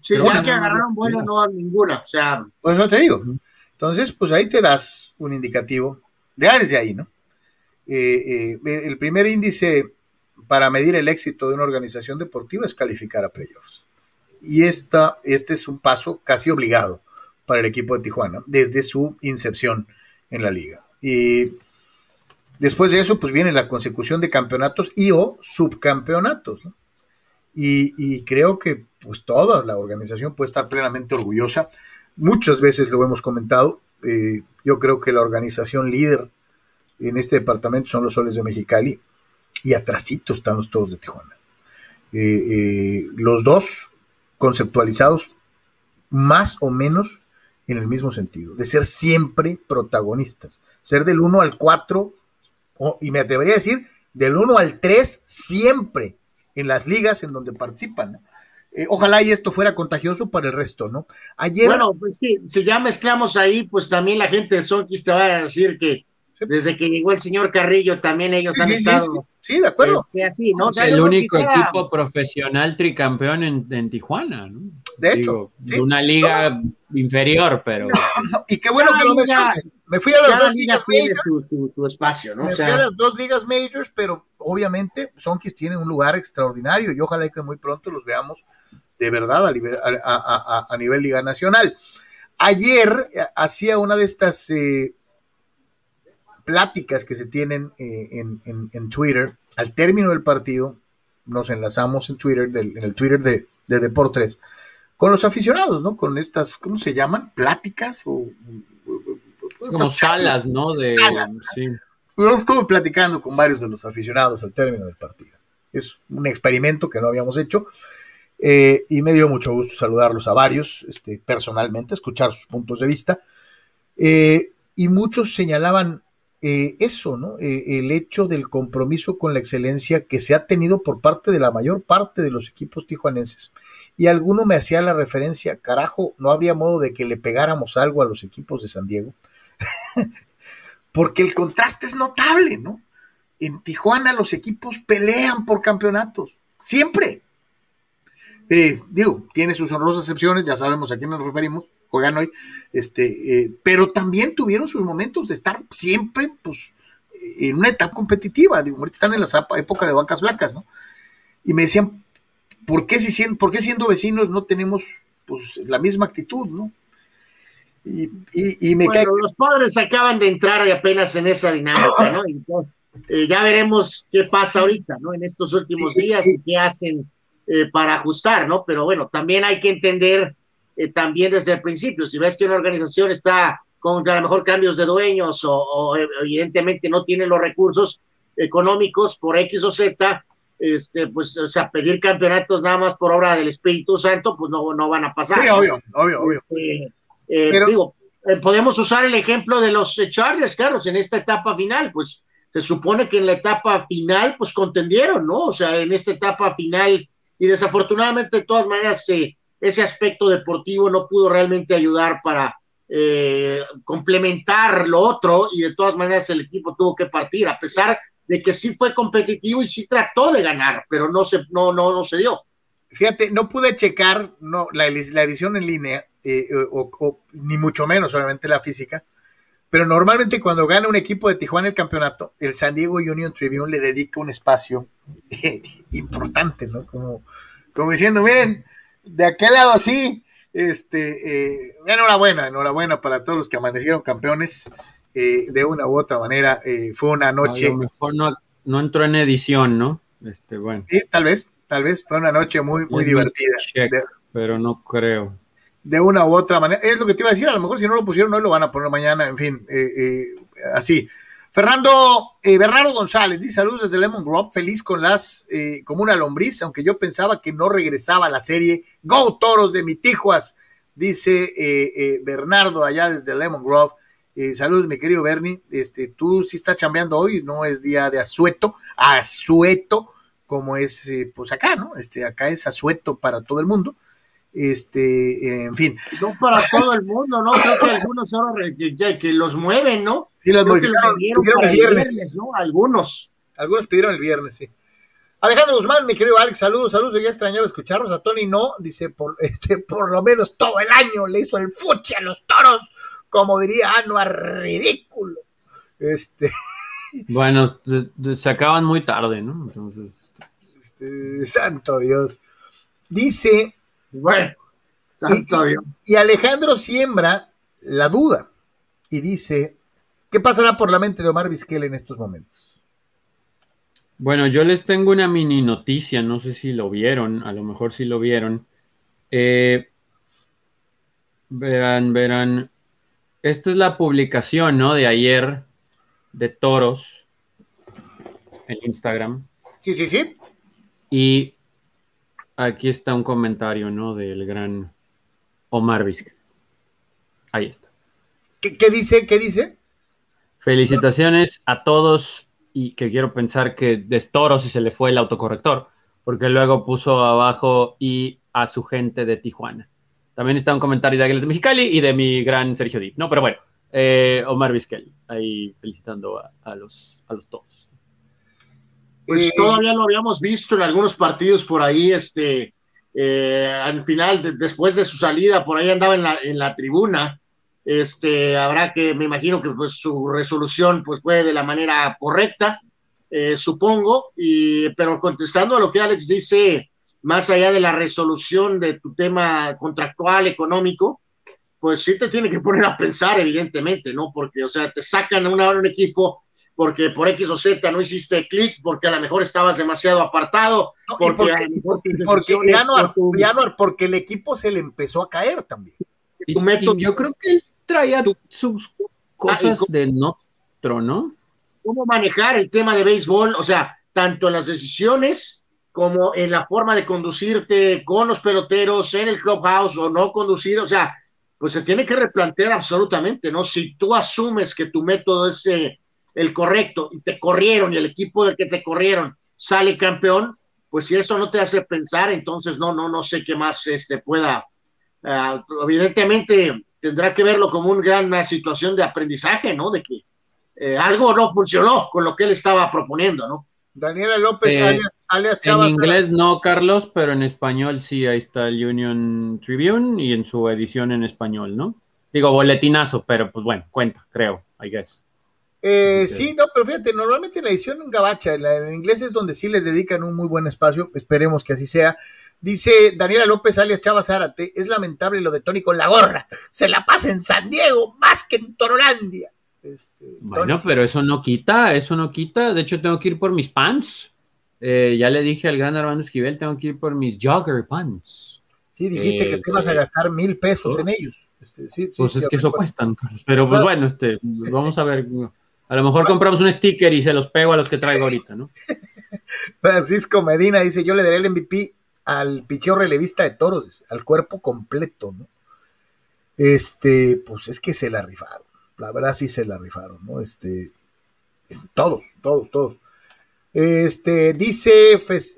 Sí, Pero ya una, que agarraron, bueno, no ninguna, o sea. Pues eso te digo. Entonces, pues ahí te das un indicativo ya desde ahí, ¿no? Eh, eh, el primer índice para medir el éxito de una organización deportiva es calificar a playoffs. Y esta, este es un paso casi obligado para el equipo de Tijuana desde su incepción en la liga. Y después de eso, pues viene la consecución de campeonatos y o subcampeonatos. ¿no? Y, y, creo que pues toda la organización puede estar plenamente orgullosa. Muchas veces lo hemos comentado, eh, yo creo que la organización líder en este departamento son los Soles de Mexicali y atrasito están los Toros de Tijuana. Eh, eh, los dos conceptualizados más o menos en el mismo sentido, de ser siempre protagonistas, ser del 1 al 4, o, y me atrevería a decir del 1 al 3 siempre en las ligas en donde participan. Eh, ojalá y esto fuera contagioso para el resto, ¿no? Ayer. Bueno, pues que si ya mezclamos ahí, pues también la gente de Sonkis te va a decir que sí. desde que llegó el señor Carrillo también ellos sí, han estado. Sí, de acuerdo. Este, así, ¿no? O sea, el único equipo profesional tricampeón en, en, Tijuana, ¿no? De hecho. Digo, de una liga no. inferior, pero. No, y qué bueno que lo menciones. Me fui a las dos ligas majors. Su, su, su, espacio, ¿no? Me o sea, fui a las dos ligas majors, pero obviamente Sonkis tiene un lugar extraordinario y ojalá que muy pronto los veamos de verdad a nivel, a, a, a nivel Liga Nacional. Ayer eh, hacía una de estas eh, pláticas que se tienen eh, en, en, en, Twitter. Al término del partido, nos enlazamos en Twitter, del, en el Twitter de, de, Deportes, con los aficionados, ¿no? Con estas, ¿cómo se llaman? ¿Pláticas? O, Como salas, ¿no? De, salas. Sí. Yo estuve platicando con varios de los aficionados al término del partido. Es un experimento que no habíamos hecho. Eh, y me dio mucho gusto saludarlos a varios este, personalmente, escuchar sus puntos de vista. Eh, y muchos señalaban eh, eso, ¿no? Eh, el hecho del compromiso con la excelencia que se ha tenido por parte de la mayor parte de los equipos tijuanenses. Y alguno me hacía la referencia, carajo, no habría modo de que le pegáramos algo a los equipos de San Diego. Porque el contraste es notable, ¿no? En Tijuana los equipos pelean por campeonatos, siempre. Eh, digo, tiene sus honrosas excepciones, ya sabemos a quién nos referimos, juegan hoy, este, eh, pero también tuvieron sus momentos de estar siempre, pues, en una etapa competitiva, ahorita están en la época de vacas blancas, ¿no? Y me decían, ¿por qué, si siendo, ¿por qué siendo vecinos no tenemos, pues, la misma actitud, ¿no? Y, y, me bueno, los padres acaban de entrar apenas en esa dinámica, ¿no? Eh, ya veremos qué pasa ahorita, ¿no? En estos últimos días y qué hacen eh, para ajustar, ¿no? Pero bueno, también hay que entender eh, también desde el principio, si ves que una organización está con a lo mejor cambios de dueños o, evidentemente no tiene los recursos económicos por X o Z, este, pues, o sea, pedir campeonatos nada más por obra del Espíritu Santo, pues no, no van a pasar. Sí, obvio, obvio, obvio. Este, Pero... Digo, podemos usar el ejemplo de los Chargers, Carlos, en esta etapa final, pues se supone que en la etapa final, pues contendieron, ¿no? O sea, en esta etapa final, y desafortunadamente, de todas maneras, ese aspecto deportivo no pudo realmente ayudar para eh, complementar lo otro, y de todas maneras el equipo tuvo que partir, a pesar de que sí fue competitivo y sí trató de ganar, pero no se, no, no, no se dio. Fíjate, no pude checar no, la, edición en línea, eh, o, ni mucho menos, obviamente, la física pero normalmente cuando gana un equipo de Tijuana el campeonato, el San Diego Union Tribune le dedica un espacio importante, ¿no? Como, como diciendo, miren, de aquel lado así, este, eh, enhorabuena, enhorabuena para todos los que amanecieron campeones. Eh, de una u otra manera, eh, fue una noche. A lo mejor no, no entró en edición, ¿no? Este, bueno. Sí, tal vez, tal vez fue una noche muy, muy divertida. pero no creo de una u otra manera. Es lo que te iba a decir, a lo mejor si no lo pusieron hoy lo van a poner mañana, en fin, eh, eh, así. Fernando eh, Bernardo González dice saludos desde Lemon Grove, feliz con las, como una lombriz, aunque yo pensaba que no regresaba a la serie. Go Toros de mi Tijuas, dice Bernardo allá desde Lemon Grove. saludos, mi querido Bernie. Este, tú sí estás chambeando hoy, no es día de asueto, asueto, como es pues acá, ¿no? Este, acá es asueto para todo el mundo este, en fin. No para todo el mundo, ¿no? Creo que algunos ahora que, que los mueven, ¿no? Sí, los pidieron el viernes. ¿no? Algunos. Algunos pidieron el viernes, sí. Alejandro Guzmán, mi querido Alex, saludos, saludos, ya extrañaba escucharlos, a Tony no, dice, por, este, por lo menos todo el año le hizo el fuchi a los toros, como diría Anuar, ridículo. Este. Bueno, se, acaban muy tarde, ¿no? Entonces. Este, santo Dios. Dice bueno, y, y Alejandro siembra la duda y dice, ¿qué pasará por la mente de Omar Vizquel en estos momentos? Bueno, yo les tengo una mini noticia, no sé si lo vieron, a lo mejor si lo vieron. Eh, verán, verán, esta es la publicación, ¿no? De ayer de Toros en Instagram. Sí, sí, sí. Y Aquí está un comentario, ¿no? Del gran Omar Vizca. Ahí está. ¿Qué, dice? ¿Qué dice? Felicitaciones a todos y que quiero pensar que de toro si se le fue el autocorrector, porque luego puso abajo y a su gente de Tijuana. También está un comentario de Águilas de Mexicali y de mi gran Sergio Díaz. No, pero bueno, eh, Omar Vizquel, ahí felicitando a, los, a los todos. Pues todavía lo habíamos visto en algunos partidos por ahí, este, eh, al final, después de su salida, por ahí andaba en la, en la tribuna. Este, habrá que, me imagino que pues, su resolución pues, fue de la manera correcta, eh, supongo, y, pero contestando a lo que Alex dice, más allá de la resolución de tu tema contractual, económico, pues sí te tiene que poner a pensar, evidentemente, ¿no? Porque, o sea, te sacan a una, un equipo porque por X o Z no hiciste clic, porque a lo mejor estabas demasiado apartado, porque, porque, el equipo se le empezó a caer también. yo creo que él traía sus cosas de otro, ¿no? ¿Cómo manejar el tema de béisbol? O sea, tanto en las decisiones como en la forma de conducirte con los peloteros en el clubhouse o no conducir, o sea, pues se tiene que replantear absolutamente, ¿no? Si tú asumes que tu método es... Eh, el correcto y te corrieron y el equipo del que te corrieron sale campeón, pues si eso no te hace pensar, entonces no, no, no sé qué más este, pueda. ah, evidentemente tendrá que verlo como una gran situación de aprendizaje, ¿no? De que eh, algo no funcionó con lo que él estaba proponiendo, ¿no? Daniela López, Eh, alias, alias En Chavas. inglés no, Carlos, pero en español sí, ahí está el Union Tribune y en su edición en español, ¿no? Digo, boletinazo, pero pues bueno, cuenta, creo, I guess. Eh, sí, no, pero fíjate, normalmente en la edición en gabacha, en, la- en inglés es donde sí les dedican un muy buen espacio, esperemos que así sea. Dice Daniela López, alias Chava Zárate, es lamentable lo de Tony con la gorra, se la pasa en San Diego más que en Torolandia. Este, Bueno, Tony, pero eso no quita, eso no quita. De hecho, tengo que ir por mis pants. Eh, ya le dije al gran Armando Esquivel, tengo que ir por mis jogger pants. Sí, dijiste eh, que te ibas a eh, gastar mil pesos oh. en ellos. Este, sí, Pues sí, es que eso Carlos. Pero pues Claro. bueno, este, vamos a ver. A lo mejor compramos un sticker y se los pego a los que traigo ahorita, ¿no? Francisco Medina dice, yo le daré el MVP al picheo relevista de toros, al cuerpo completo, ¿no? Este, pues es que se la rifaron, la verdad sí se la rifaron, ¿no? Este, todos, todos, todos. Este, dice Fes-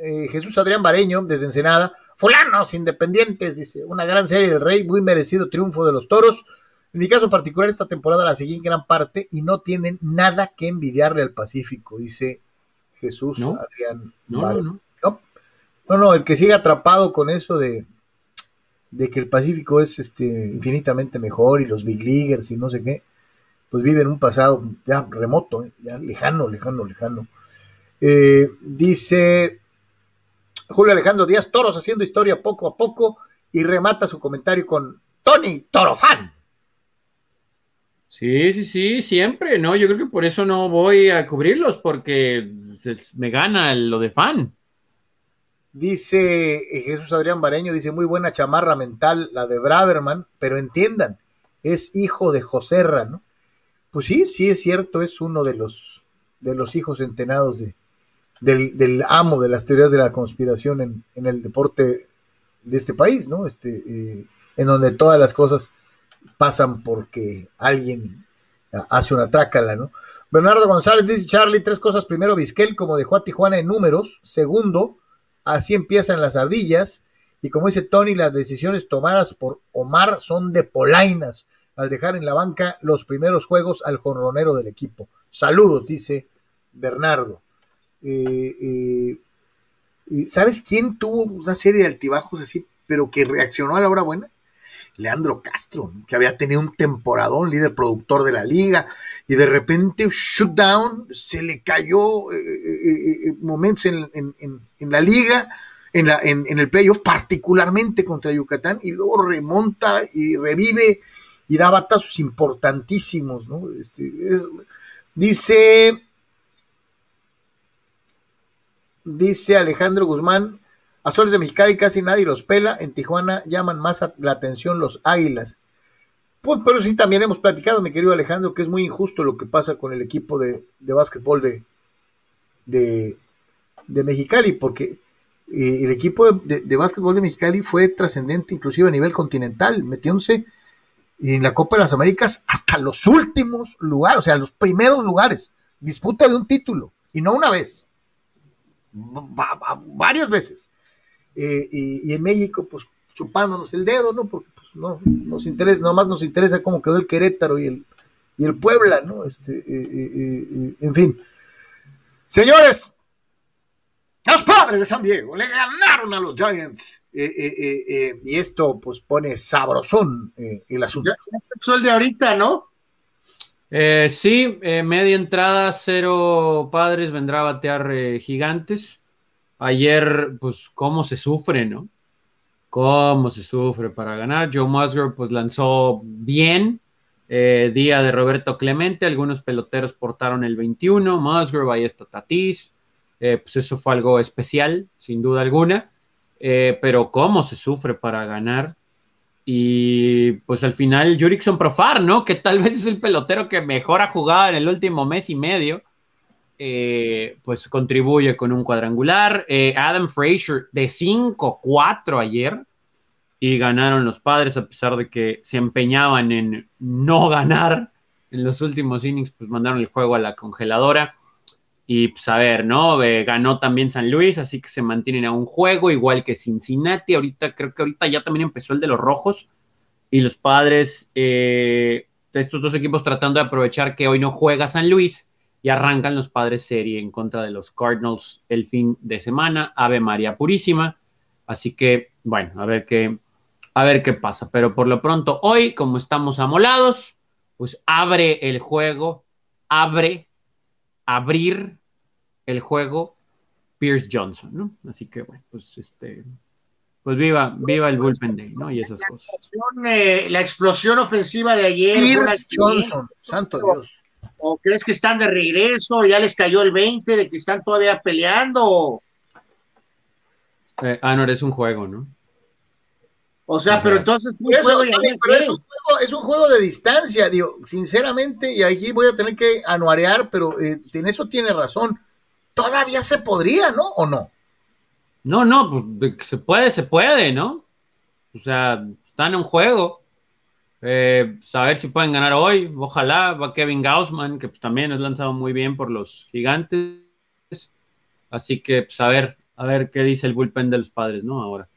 eh, Jesús Adrián Bareño, desde Ensenada, fulanos independientes, dice, una gran serie del Rey, muy merecido triunfo de los toros. En mi caso particular, esta temporada la seguí en gran parte y no tienen nada que envidiarle al Pacífico, dice Jesús ¿No? Adrián No, no, no. No, no, no, el que sigue atrapado con eso de, de que el Pacífico es este, infinitamente mejor y los Big Leaguers y no sé qué, pues vive en un pasado ya remoto, ¿eh? ya lejano, lejano, lejano. Eh, dice Julio Alejandro Díaz, Toros haciendo historia poco a poco y remata su comentario con Tony Torofan. Sí, sí, sí, siempre, ¿no? Yo creo que por eso no voy a cubrirlos, porque se- me gana lo de fan. Dice eh, Jesús Adrián Bareño, dice muy buena chamarra mental la de Braverman, pero entiendan, es hijo de Joserra, ¿no? Pues sí, sí es cierto, es uno de los de los hijos entenados de, del, del amo de las teorías de la conspiración en, en el deporte de este país, ¿no? Este, eh, en donde todas las cosas pasan porque alguien hace una trácala, ¿no? Bernardo González dice, Charlie, tres cosas. Primero, Vizquel, como dejó a Tijuana en números. Segundo, así empiezan las ardillas. Y como dice Tony, las decisiones tomadas por Omar son de polainas al dejar en la banca los primeros juegos al jonronero del equipo. Saludos, dice Bernardo. Eh, eh, ¿Sabes quién tuvo una serie de altibajos así, pero que reaccionó a la hora buena? Leandro Castro, que había tenido un temporadón, líder productor de la liga, y de repente, shutdown, se le cayó eh, eh, eh, momentos en, la liga, en, el playoff, particularmente contra Yucatán, y luego remonta y revive y da batazos importantísimos. Este, es- dice, dice Alejandro Guzmán, a Soles de Mexicali casi nadie los pela, en Tijuana llaman más la atención los águilas. Pues, pero sí también hemos platicado, mi querido Alejandro, que es muy injusto lo que pasa con el equipo de, de básquetbol de, de, de Mexicali, porque eh, el equipo de, de, básquetbol de Mexicali fue trascendente inclusive a nivel continental, metiéndose en la Copa de las Américas hasta los últimos lugares, o sea, los primeros lugares, disputa de un título, y no una vez, va- varias veces. Eh, y, y en México, pues chupándonos el dedo, ¿no? Porque pues, no nos interesa, nomás nos interesa cómo quedó el Querétaro y el, y el Puebla, ¿no? Este, eh, eh, eh, en fin. Señores, los padres de San Diego le ganaron a los Giants. eh, eh, eh, eh, y esto, pues, pone sabrosón eh, el asunto. Ya empezó el de ahorita, ¿no? Eh, sí, eh, media entrada, cero padres, vendrá a batear eh, gigantes. Ayer, pues, cómo se sufre, ¿no? Cómo se sufre para ganar. Joe Musgrove, pues, lanzó bien. Eh, día de Roberto Clemente, algunos peloteros portaron el 21. Musgrove, ahí está Tatís. Eh, pues eso fue algo especial, sin duda alguna. Eh, pero cómo se sufre para ganar. Y pues al final Jurickson Profar, ¿no? Que tal vez es el pelotero que mejor ha jugado en el último mes y medio. Eh, pues contribuye con un cuadrangular. Eh, Adam Frazier de 5-4 ayer. Y ganaron los padres a pesar de que se empeñaban en no ganar. en los últimos innings, pues mandaron el juego a la congeladora. Y pues a ver, ¿no? Eh, ganó también San Luis, así que se mantienen a un juego, igual que Cincinnati. Ahorita, creo que ahorita ya también empezó el de los rojos. Y los padres, eh, estos dos equipos tratando de aprovechar que hoy no juega San Luis y arrancan los padres serie en contra de los Cardinals el fin de semana. Ave María Purísima. Así que, bueno, a ver qué, a ver qué pasa. Pero por lo pronto, hoy, como estamos amolados, pues abre el juego, abre, abrir el juego Pierce Johnson, ¿no? Así que bueno, pues este, pues viva, viva el bullpen day, ¿no? Y esas la cosas. Explosión, eh, la explosión ofensiva de ayer. Pierce Johnson, santo Dios. ¿O crees que están de regreso? ¿Ya les cayó el 20 de que están todavía peleando? Eh, ah, no, es un juego, ¿no? O sea, Ajá. pero entonces un eso, juego pero es, un juego, es un juego de distancia, digo, sinceramente, y aquí voy a tener que anuarear, pero eh, en eso tiene razón. Todavía se podría, ¿no? ¿O no? No, no, pues se puede, se puede, ¿no? O sea, están en un juego. Eh, saber si pueden ganar hoy. Ojalá va Kevin Gaussman, que pues, también es lanzado muy bien por los gigantes. Así que, pues, a ver, a ver qué dice el bullpen de los padres, ¿no? Ahora.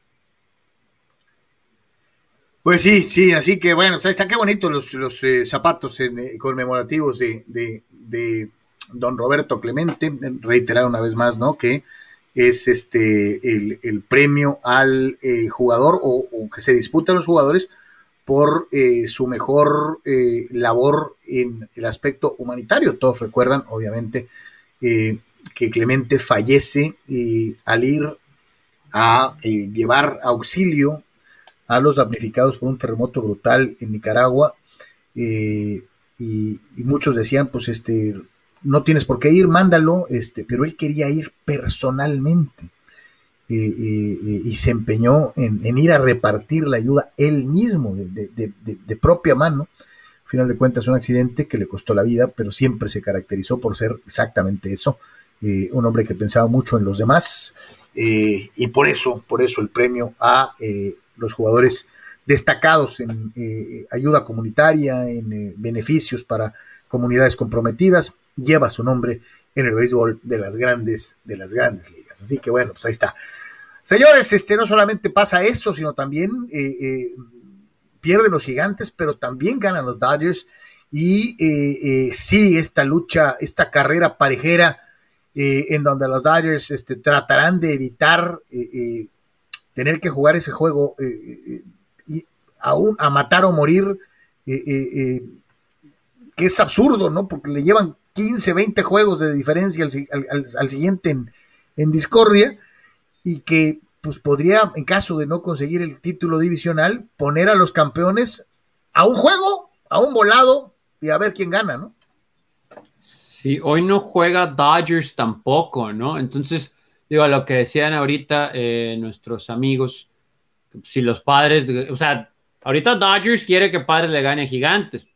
Pues sí, sí, así que bueno, pues ahí está, qué bonito los, los eh, zapatos eh, conmemorativos de, de, de don Roberto Clemente, reiterar una vez más, ¿no? Que es este el, el premio al jugador o, o, que se disputan los jugadores por eh, su mejor eh, labor en el aspecto humanitario. Todos recuerdan, obviamente, eh, que Clemente fallece al ir a llevar auxilio a los damnificados por un terremoto brutal en Nicaragua. Y, y, muchos decían, pues, este, no tienes por qué ir, mándalo, este, pero él quería ir personalmente. Eh, eh, y se empeñó en, ir a repartir la ayuda él mismo, de, propia mano. Al final de cuentas, un accidente que le costó la vida, pero siempre se caracterizó por ser exactamente eso. Eh, un hombre que pensaba mucho en los demás. y por eso, por eso el premio a los jugadores destacados en eh, ayuda comunitaria, en eh, beneficios para comunidades comprometidas, lleva su nombre en el béisbol de las grandes, de las grandes ligas. Así que bueno, pues ahí está. Señores, este no solamente pasa eso, sino también eh, pierden los gigantes, pero también ganan los Dodgers. Y sí, esta lucha, esta carrera parejera, en donde los Dodgers este, tratarán de evitar tener que jugar ese juego eh, eh, a, un, a, matar o morir, eh, que es absurdo, ¿no? Porque le llevan 15, 20 juegos de diferencia al, siguiente en, en, discordia y que pues podría, en caso de no conseguir el título divisional, poner a los campeones a un juego, a un volado y a ver quién gana, ¿no? Sí, hoy no juega Dodgers tampoco, ¿no? Entonces, digo, a lo que decían ahorita eh, nuestros amigos, si los padres, o sea, ahorita Dodgers quiere que padres le gane a gigantes,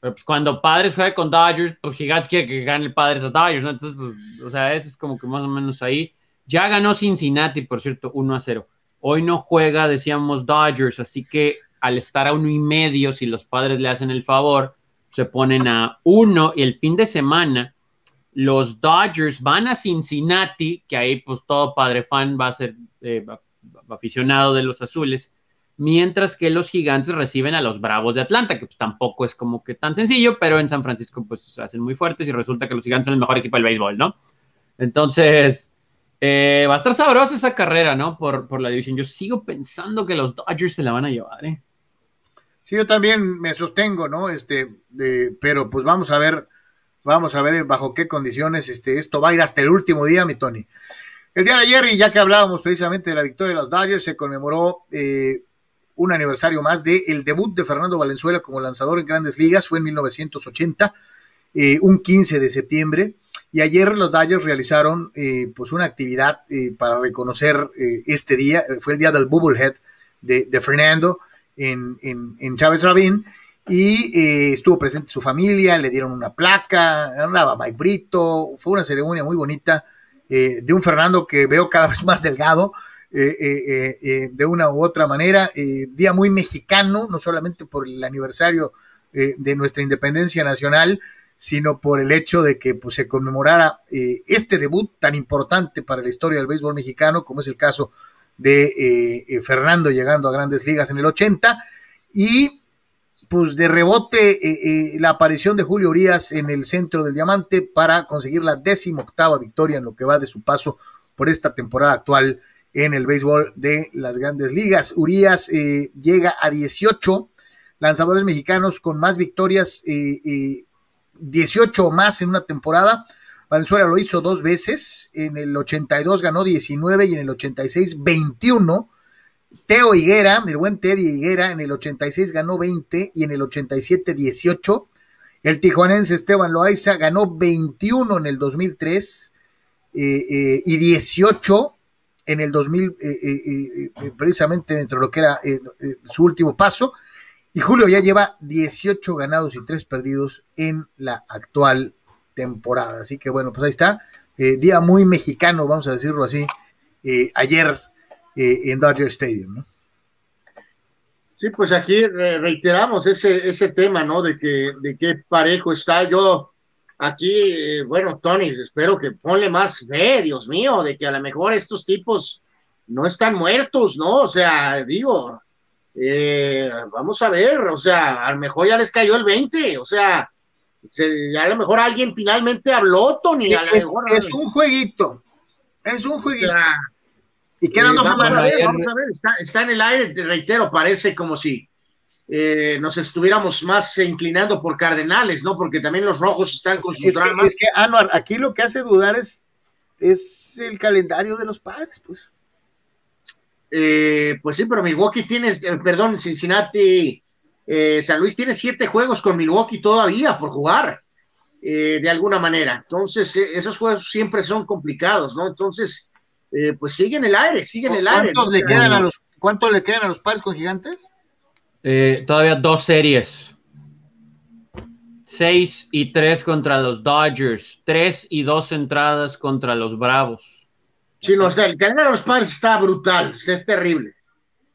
pero pues cuando padres juegan con Dodgers, pues gigantes quiere que gane el padres a Dodgers, ¿no? Entonces, pues, o sea, eso es como que más o menos ahí. Ya ganó Cincinnati, por cierto, 1 a 0. Hoy no juega, decíamos, Dodgers, así que al estar a uno y medio, si los padres le hacen el favor, se ponen a uno y el fin de semana los Dodgers van a Cincinnati, que ahí pues todo padre fan va a ser eh, aficionado de los azules, mientras que los gigantes reciben a los Bravos de Atlanta, que pues tampoco es como que tan sencillo, pero en San Francisco pues se hacen muy fuertes y resulta que los gigantes son el mejor equipo del béisbol, ¿no? Entonces, eh, va a estar sabrosa esa carrera, ¿no? Por, por, la división. Yo sigo pensando que los Dodgers se la van a llevar, ¿eh? Sí, yo también me sostengo, ¿no? Este, pero pues vamos a ver Vamos a ver bajo qué condiciones este, esto va a ir hasta el último día, mi Tony. El día de ayer, y ya que hablábamos precisamente de la victoria de los Dodgers, se conmemoró eh, un aniversario más del el debut de Fernando Valenzuela como lanzador en grandes ligas, fue en 1980, eh, un 15 de septiembre, y ayer los Dodgers realizaron eh, pues una actividad para reconocer este día, fue el día del Bubblehead de, de Fernando en, en, en Chávez Rabín, y eh, estuvo presente su familia, le dieron una placa, andaba Mike Brito, fue una ceremonia muy bonita eh, de un Fernando que veo cada vez más delgado, eh, de una u otra manera, día muy mexicano, no solamente por el aniversario eh, de nuestra independencia nacional, sino por el hecho de que pues, se conmemorara eh, este debut tan importante para la historia del béisbol mexicano, como es el caso de eh, Fernando llegando a grandes ligas en el 80, y pues de rebote la aparición de Julio Urias en el centro del diamante para conseguir la décima octava victoria en lo que va de su paso por esta temporada actual en el béisbol de las grandes ligas. Urias llega a 18 lanzadores mexicanos con más victorias, eh, 18 o más en una temporada. Valenzuela lo hizo dos veces, en el 82 ganó 19 y en el 86 21. Teo Higuera, el buen Teddy Higuera, en el 86 ganó 20 y en el 87 18. El tijuanense Esteban Loaiza ganó 21 en el 2003 eh, eh, y 18 en el 2000, eh, precisamente dentro de lo que era su último paso. Y Julio ya lleva 18 ganados y 3 perdidos en la actual temporada. Así que bueno, pues ahí está. Eh, día muy mexicano, vamos a decirlo así, eh, ayer eh, en Dodger Stadium, ¿no? Sí, pues aquí reiteramos ese, ese tema, ¿no? De que, de qué parejo está. Yo aquí, bueno, Tony, espero que ponle más fe, Dios mío, de que a lo mejor estos tipos no están muertos, ¿no? O sea, digo, eh, vamos a ver, o sea, a lo mejor ya les cayó el 20, o sea, ya a lo mejor alguien finalmente habló, Tony. es, un jueguito, es un jueguito. y quedan dos vamos, a ver, vamos a ver, está, en el aire, te reitero, parece como si eh, nos estuviéramos más inclinando por Cardenales, ¿no? Porque también los rojos están con sus es Que, es que, Anuar, aquí lo que hace dudar es, es el calendario de los padres, pues. Eh, pues sí, pero Milwaukee tiene, eh, perdón, Cincinnati, eh, San Luis tiene siete juegos con Milwaukee todavía por jugar, de alguna manera. Entonces, esos juegos siempre son complicados, ¿no? Entonces, pues siguen el aire, siguen el aire. ¿Cuántos le quedan a los, ¿Cuánto le quedan a los pares con gigantes? Todavía dos series. Seis y tres contra los Dodgers, tres y dos entradas contra los Bravos. Sí, no, el calendario de los padres está brutal, es terrible.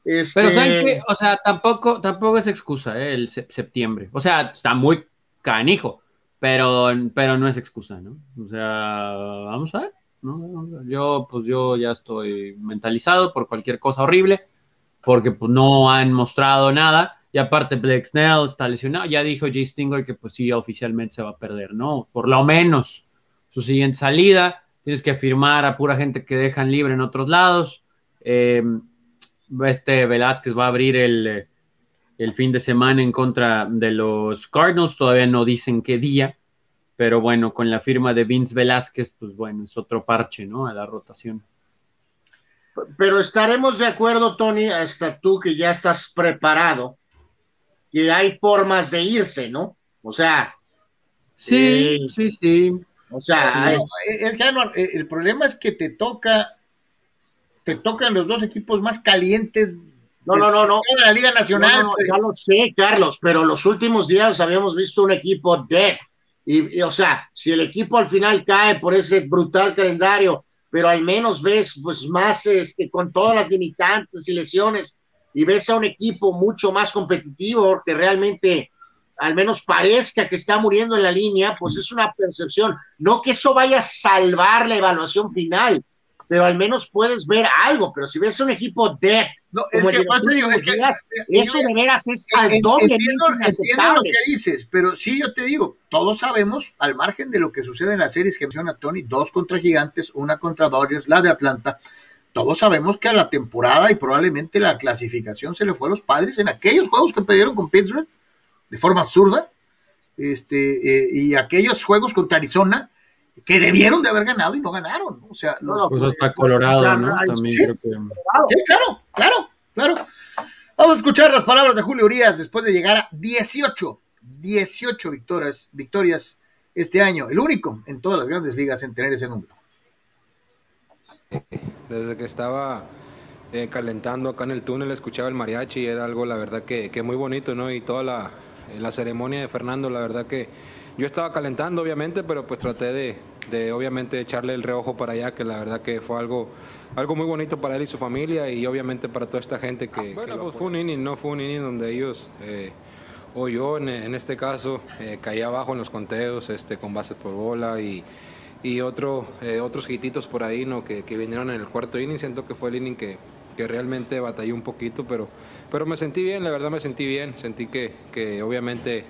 Este... Pero ¿saben qué? O sea, tampoco, tampoco es excusa ¿eh? el septiembre. O sea, está muy canijo, pero, pero no es excusa, ¿no? O sea, vamos a ver. ¿no? Yo, pues yo ya estoy mentalizado por cualquier cosa horrible, porque pues no han mostrado nada. Y aparte, Blake Snell está lesionado. Ya dijo Jay Stinger que pues sí, oficialmente se va a perder, ¿no? Por lo menos su siguiente salida tienes que firmar a pura gente que dejan libre en otros lados. Eh, este Velázquez va a abrir el, el, fin de semana en contra de los Cardinals, todavía no dicen qué día, pero bueno, con la firma de Vince Velázquez, pues bueno, es otro parche, ¿no? A la rotación. Pero estaremos de acuerdo, Tony, hasta tú que ya estás preparado, que hay formas de irse, ¿no? O sea. Sí, eh, sí, sí. O sea, eh, eh, el problema es que te toca, te tocan los dos equipos más calientes no, no, no, no. de la Liga Nacional. Pues. Ya lo sé, Carlos, pero los últimos días habíamos visto un equipo dead. Y, o sea, si el equipo al final cae por ese brutal calendario, pero al menos ves pues más este, con todas las limitantes y lesiones y ves a un equipo mucho más competitivo que realmente al menos parezca que está muriendo en la línea, pues es una percepción. No que eso vaya a salvar la evaluación final, pero al menos puedes ver algo. Pero si ves un equipo de no, es que, es que eso de veras es al doble. Entiendo, entiendo, lo que dices, pero sí, yo te digo, todos sabemos, al margen de lo que sucede en las series que menciona Tony, dos contra Gigantes, una contra Dodgers, la de Atlanta. Todos sabemos que a la temporada y probablemente la clasificación se le fue a los padres en aquellos juegos que perdieron con Pittsburgh de forma absurda, este, eh, y aquellos juegos contra Arizona que debieron de haber ganado y no ganaron. O sea, los, pues hasta Colorado, ¿no? También creo que... sí, claro, claro, claro. Vamos a escuchar las palabras de Julio Urias después de llegar a 18, 18 victorias, victorias este año, el único en todas las grandes ligas en tener ese número. Desde que estaba eh, calentando acá en el túnel, escuchaba el mariachi, era algo, la verdad, que, que muy bonito, ¿no? Y toda la, en la ceremonia de Fernando, la verdad que yo estaba calentando, obviamente, pero pues traté de, de obviamente echarle el reojo para allá, que la verdad que fue algo, algo muy bonito para él y su familia y obviamente para toda esta gente que... Bueno, pues fue un inning, no fue un inning donde ellos... Eh, o yo en, en este caso eh, caí abajo en los conteos este, con bases por bola y, y otro, eh, otros hititos por ahí ¿no? que, que vinieron en el cuarto inning. Siento que fue el inning que, que realmente batallé un poquito, pero, pero me sentí bien, la verdad me sentí bien. Sentí que, que obviamente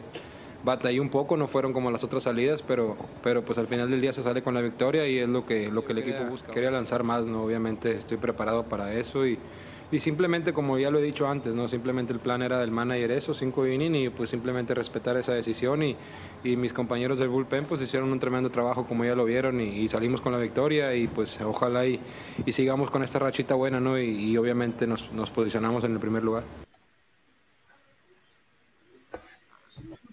batallé un poco, no fueron como las otras salidas, pero, pero pues al final del día se sale con la victoria y es lo que, lo que el equipo busca. Quería lanzar más, ¿no? obviamente estoy preparado para eso y, y simplemente como ya lo he dicho antes, no simplemente el plan era del manager eso, cinco innings y pues simplemente respetar esa decisión y, y mis compañeros del bullpen pues hicieron un tremendo trabajo como ya lo vieron y, y salimos con la victoria y pues ojalá y, y sigamos con esta rachita buena, ¿no? Y, obviamente nos, nos posicionamos en el primer lugar.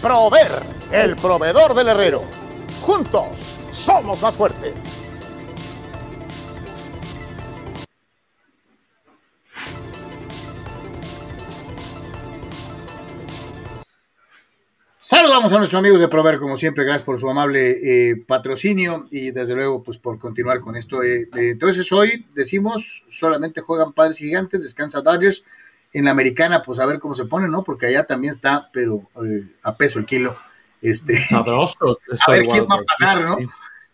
Prover, el proveedor del herrero. Juntos somos más fuertes. Saludamos a nuestros amigos de Prover, como siempre, gracias por su amable eh, patrocinio y desde luego pues por continuar con esto. Eh, eh, entonces hoy decimos solamente juegan Padres Gigantes, descansa Dodgers. En la americana, pues a ver cómo se pone, ¿no? Porque allá también está, pero eh, a peso el kilo. Este, Sabroso. a ver qué va a pasar, ¿no?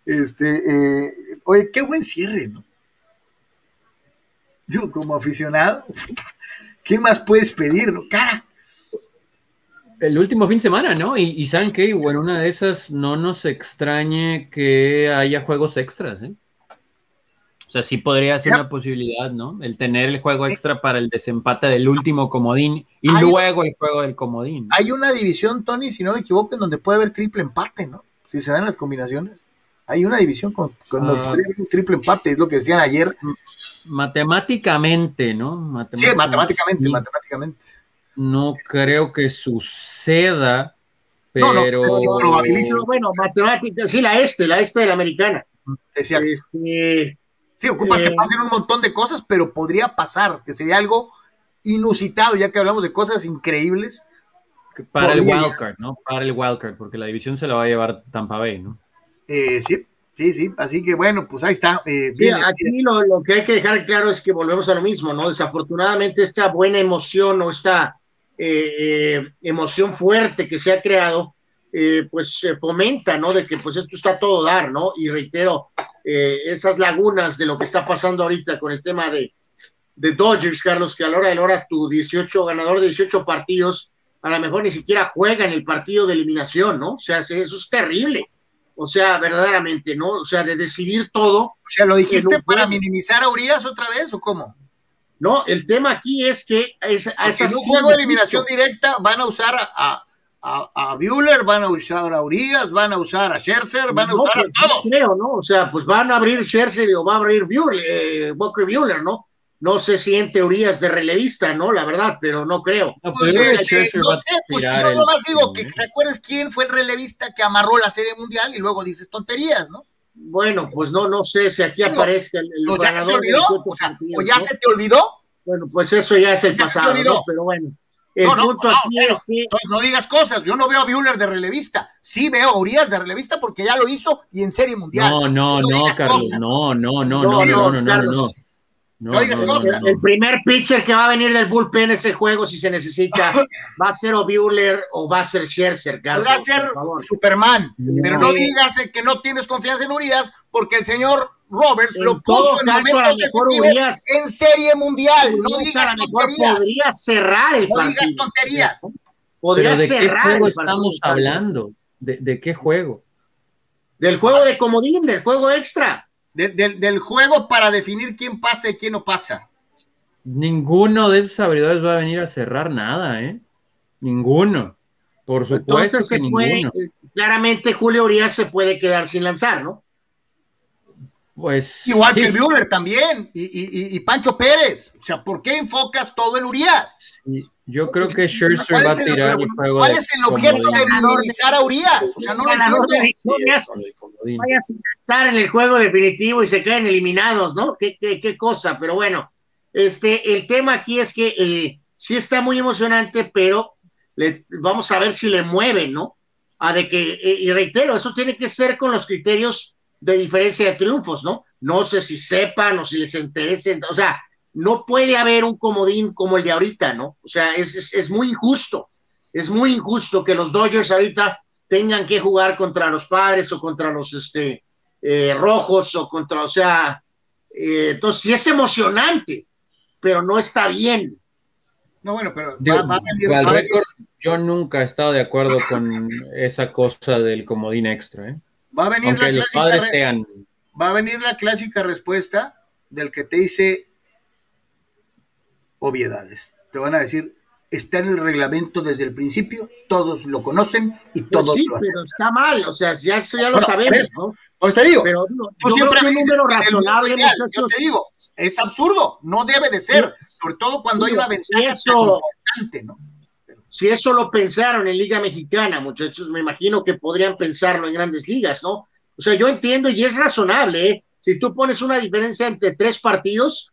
Este, eh, oye, qué buen cierre, ¿no? Yo como aficionado, ¿qué más puedes pedir, no? Cara, El último fin de semana, ¿no? Y, y saben que, bueno, una de esas no nos extrañe que haya juegos extras, ¿eh? Sea, sí podría ser una posibilidad, ¿no? El tener el juego extra para el desempate del último comodín y Hay- luego el juego del comodín. hay una división, Tony, si no me equivoco, en donde puede haber triple empate, ¿no? Si se dan las combinaciones. Hay una división con, con donde Ah. podría haber un triple empate, es lo que decían ayer. Matemáticamente, ¿no? Sí, matemáticamente, sí, matemáticamente. No creo que suceda, No, no, pero... probabiliza- Pero bueno, matemáticas, sí, la este, la este de la americana. Decía, Este, sí, ocupas que pasen un montón de cosas, pero podría pasar, que sería algo inusitado, ya que hablamos de cosas increíbles. Para el wildcard, ¿no? Para el wildcard, porque la división se la va a llevar Tampa Bay, ¿no? Eh, sí, sí, sí. Así que bueno, pues ahí está. eh, Sí, bien, aquí lo, lo que hay que dejar claro es que volvemos a lo mismo, ¿no? Desafortunadamente esta buena emoción o esta eh, eh, emoción fuerte que se ha creado, eh, pues se fomenta, ¿no? De que pues esto está a todo dar, ¿no? Y reitero, eh, esas lagunas de lo que está pasando ahorita con el tema de, de Dodgers, Carlos, que a la hora de la hora tu 18, ganador de 18 partidos, a lo mejor ni siquiera juega en el partido de eliminación, ¿no? O sea, eso es terrible. O sea, verdaderamente, ¿no? O sea, de decidir todo O sea, ¿lo dijiste para juego. minimizar a Urias otra vez o cómo? No, el tema aquí es que es, a esas sí juego eliminación directa van a usar a, a, a, a Buehler, van a usar a Urias, van a usar a Scherzer, van a No, usar pues, a todos. no creo, ¿no? O sea, pues van a abrir Scherzer o va a abrir Buehler, eh, Walker Buehler, ¿no? No sé si en teorías de relevista, ¿no? La verdad, pero no creo. No, Pues, que eh, Scherzer no sé, pues yo nomás digo que ¿eh? te acuerdas quién fue el relevista que amarró la serie mundial y luego dices tonterías, ¿no? Bueno, pues no, no sé si aquí Digo, aparezca el, el ¿O ya se te ganador olvidó? 18 O, sea, ¿o ya ¿no? se te olvidó? Bueno, pues eso ya es el Ya se te pasado. ¿no? Pero bueno, el No, no, punto no, aquí bueno, es que No, no digas cosas, yo no veo a Buehler de relevista, sí veo a Urias de relevista porque ya lo hizo y en serie mundial. No, no, No Carlos, no, no, no, No, no, no, no, no, no, no, no. Carlos. No, No digas no, no, cosas. no. el primer pitcher que va a venir del bullpen ese juego, si se necesita, va a ser o Buehler o va a ser Scherzer, Carlos. Podrá ser. Superman, pero no digas que no tienes confianza en Urias porque el señor Roberts En lo puso en a momentos mejor decisivos Urias- en serie mundial. No digas a tonterías. podría cerrar el No partido. digas tonterías. Podría ¿de qué cerrar juego el partido, estamos hablando? ¿De, de qué juego? Del juego de comodín, del juego extra. De- del- del juego para definir quién pasa y quién no pasa. Ninguno de esos abridores va a venir a cerrar nada, ¿eh? Ninguno. Por supuesto Entonces que se puede, ninguno. eh, claramente Julio Urias se puede quedar sin lanzar, ¿no? Pues Igual sí, que el Buehler también y, y- y- y Pancho Pérez. O sea, ¿por qué enfocas todo en Urias? sí, Yo creo que Scherzer ¿Cuál va a tirar el juego ¿Cuál es el objeto de minimizar a Urias? O sea, no lo entiendo. victorias, Con el comodín. vaya a en el juego definitivo y se queden eliminados, ¿no? Qué, qué, qué cosa, pero bueno, este, el tema aquí es que eh, sí está muy emocionante, pero le, vamos a ver si le mueven, ¿no? A de que, eh, y reitero, eso tiene que ser con los criterios de diferencia de triunfos, ¿no? No sé si sepan o si les interesen, o sea, no puede haber un comodín como el de ahorita, ¿no? O sea, es, es, es muy injusto, es muy injusto que los Dodgers ahorita tengan que jugar contra los padres o contra los este, eh, rojos o contra, o sea, eh, entonces sí es emocionante, pero no está bien. No, bueno, pero Digo, va, va a venir, al va a venir- récord, yo nunca he estado de acuerdo con esa cosa del comodín extra, ¿eh? va a venir Aunque la los clásica padres re- sean va a venir la clásica respuesta del que te dice obviedades. Te van a decir, está en el reglamento desde el principio, todos lo conocen y Pues todos sí, lo pero hacen. está mal, o sea, ya, eso ya lo Bueno, sabemos, eso, ¿no? Pues te digo, Pero yo siempre creo me que un número razonable, yo te digo, es absurdo, no debe de ser, Sí. sobre todo cuando hay una si ventaja eso- tan importante, ¿no? si eso lo pensaron en Liga Mexicana, muchachos, me imagino que podrían pensarlo en grandes ligas, ¿no? O sea, yo entiendo y es razonable, ¿eh? Si tú pones una diferencia entre tres partidos,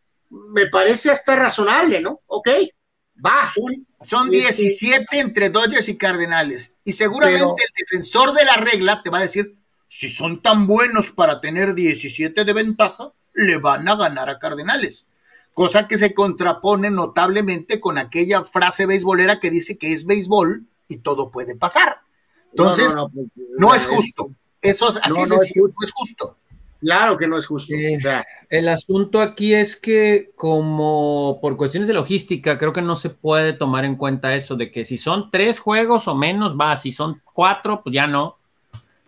me parece hasta razonable, ¿no? Ok, va. Son, son Sí, 17 entre Dodgers y Cardenales. Y seguramente Pero- el defensor de la regla te va a decir, si son tan buenos para tener 17 de ventaja, le van a ganar a Cardenales. Cosa que se contrapone notablemente con aquella frase beisbolera que dice que es béisbol y todo puede pasar. Entonces, no, no, no, es justo. Eso es así es no es justo. Claro que no es justo. Eh, o sea, El asunto aquí es que como por cuestiones de logística, creo que no se puede tomar en cuenta eso de que si son tres juegos o menos, va, si son cuatro, pues ya no.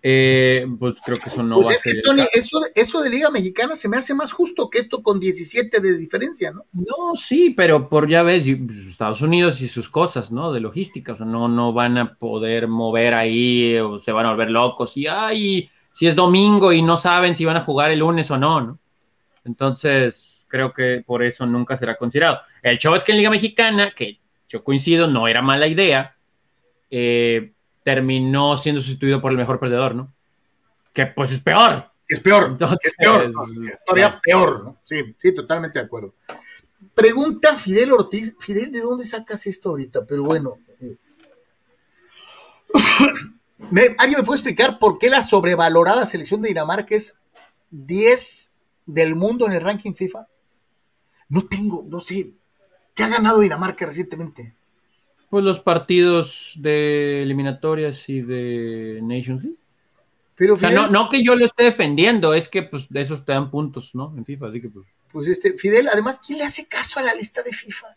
Eh, pues creo que eso no pues va a es que, Tony, eso, eso de Liga Mexicana se me hace más justo que esto con 17 de diferencia, ¿no? No, sí, pero por ya ves, pues, Estados Unidos y sus cosas, ¿no? De logística, o sea, no, no van a poder mover ahí o se van a volver locos y, ay, si es domingo y no saben si van a jugar el lunes o no, ¿no? Entonces, creo que por eso nunca será considerado. El show es que en Liga Mexicana, que yo coincido, no era mala idea, eh, terminó siendo sustituido por el mejor perdedor, ¿no? Que pues es peor. Es peor, Entonces, es peor, todavía peor, ¿no? Sí, sí, totalmente de acuerdo. Pregunta Fidel Ortiz, Fidel, ¿de dónde sacas esto ahorita? Pero bueno, eh, ¿me- ¿alguien me puede explicar por qué la sobrevalorada selección de Dinamarca es 10 del mundo en el ranking FIFA? No tengo, no sé, ¿qué ha ganado Dinamarca recientemente? Pues los partidos de eliminatorias y de Nations League. Pero O sea, Fidel, no, no que yo lo esté defendiendo, es que pues de esos te dan puntos, ¿no? En FIFA, así que pues. pues este, Fidel, además, ¿quién le hace caso a la lista de FIFA?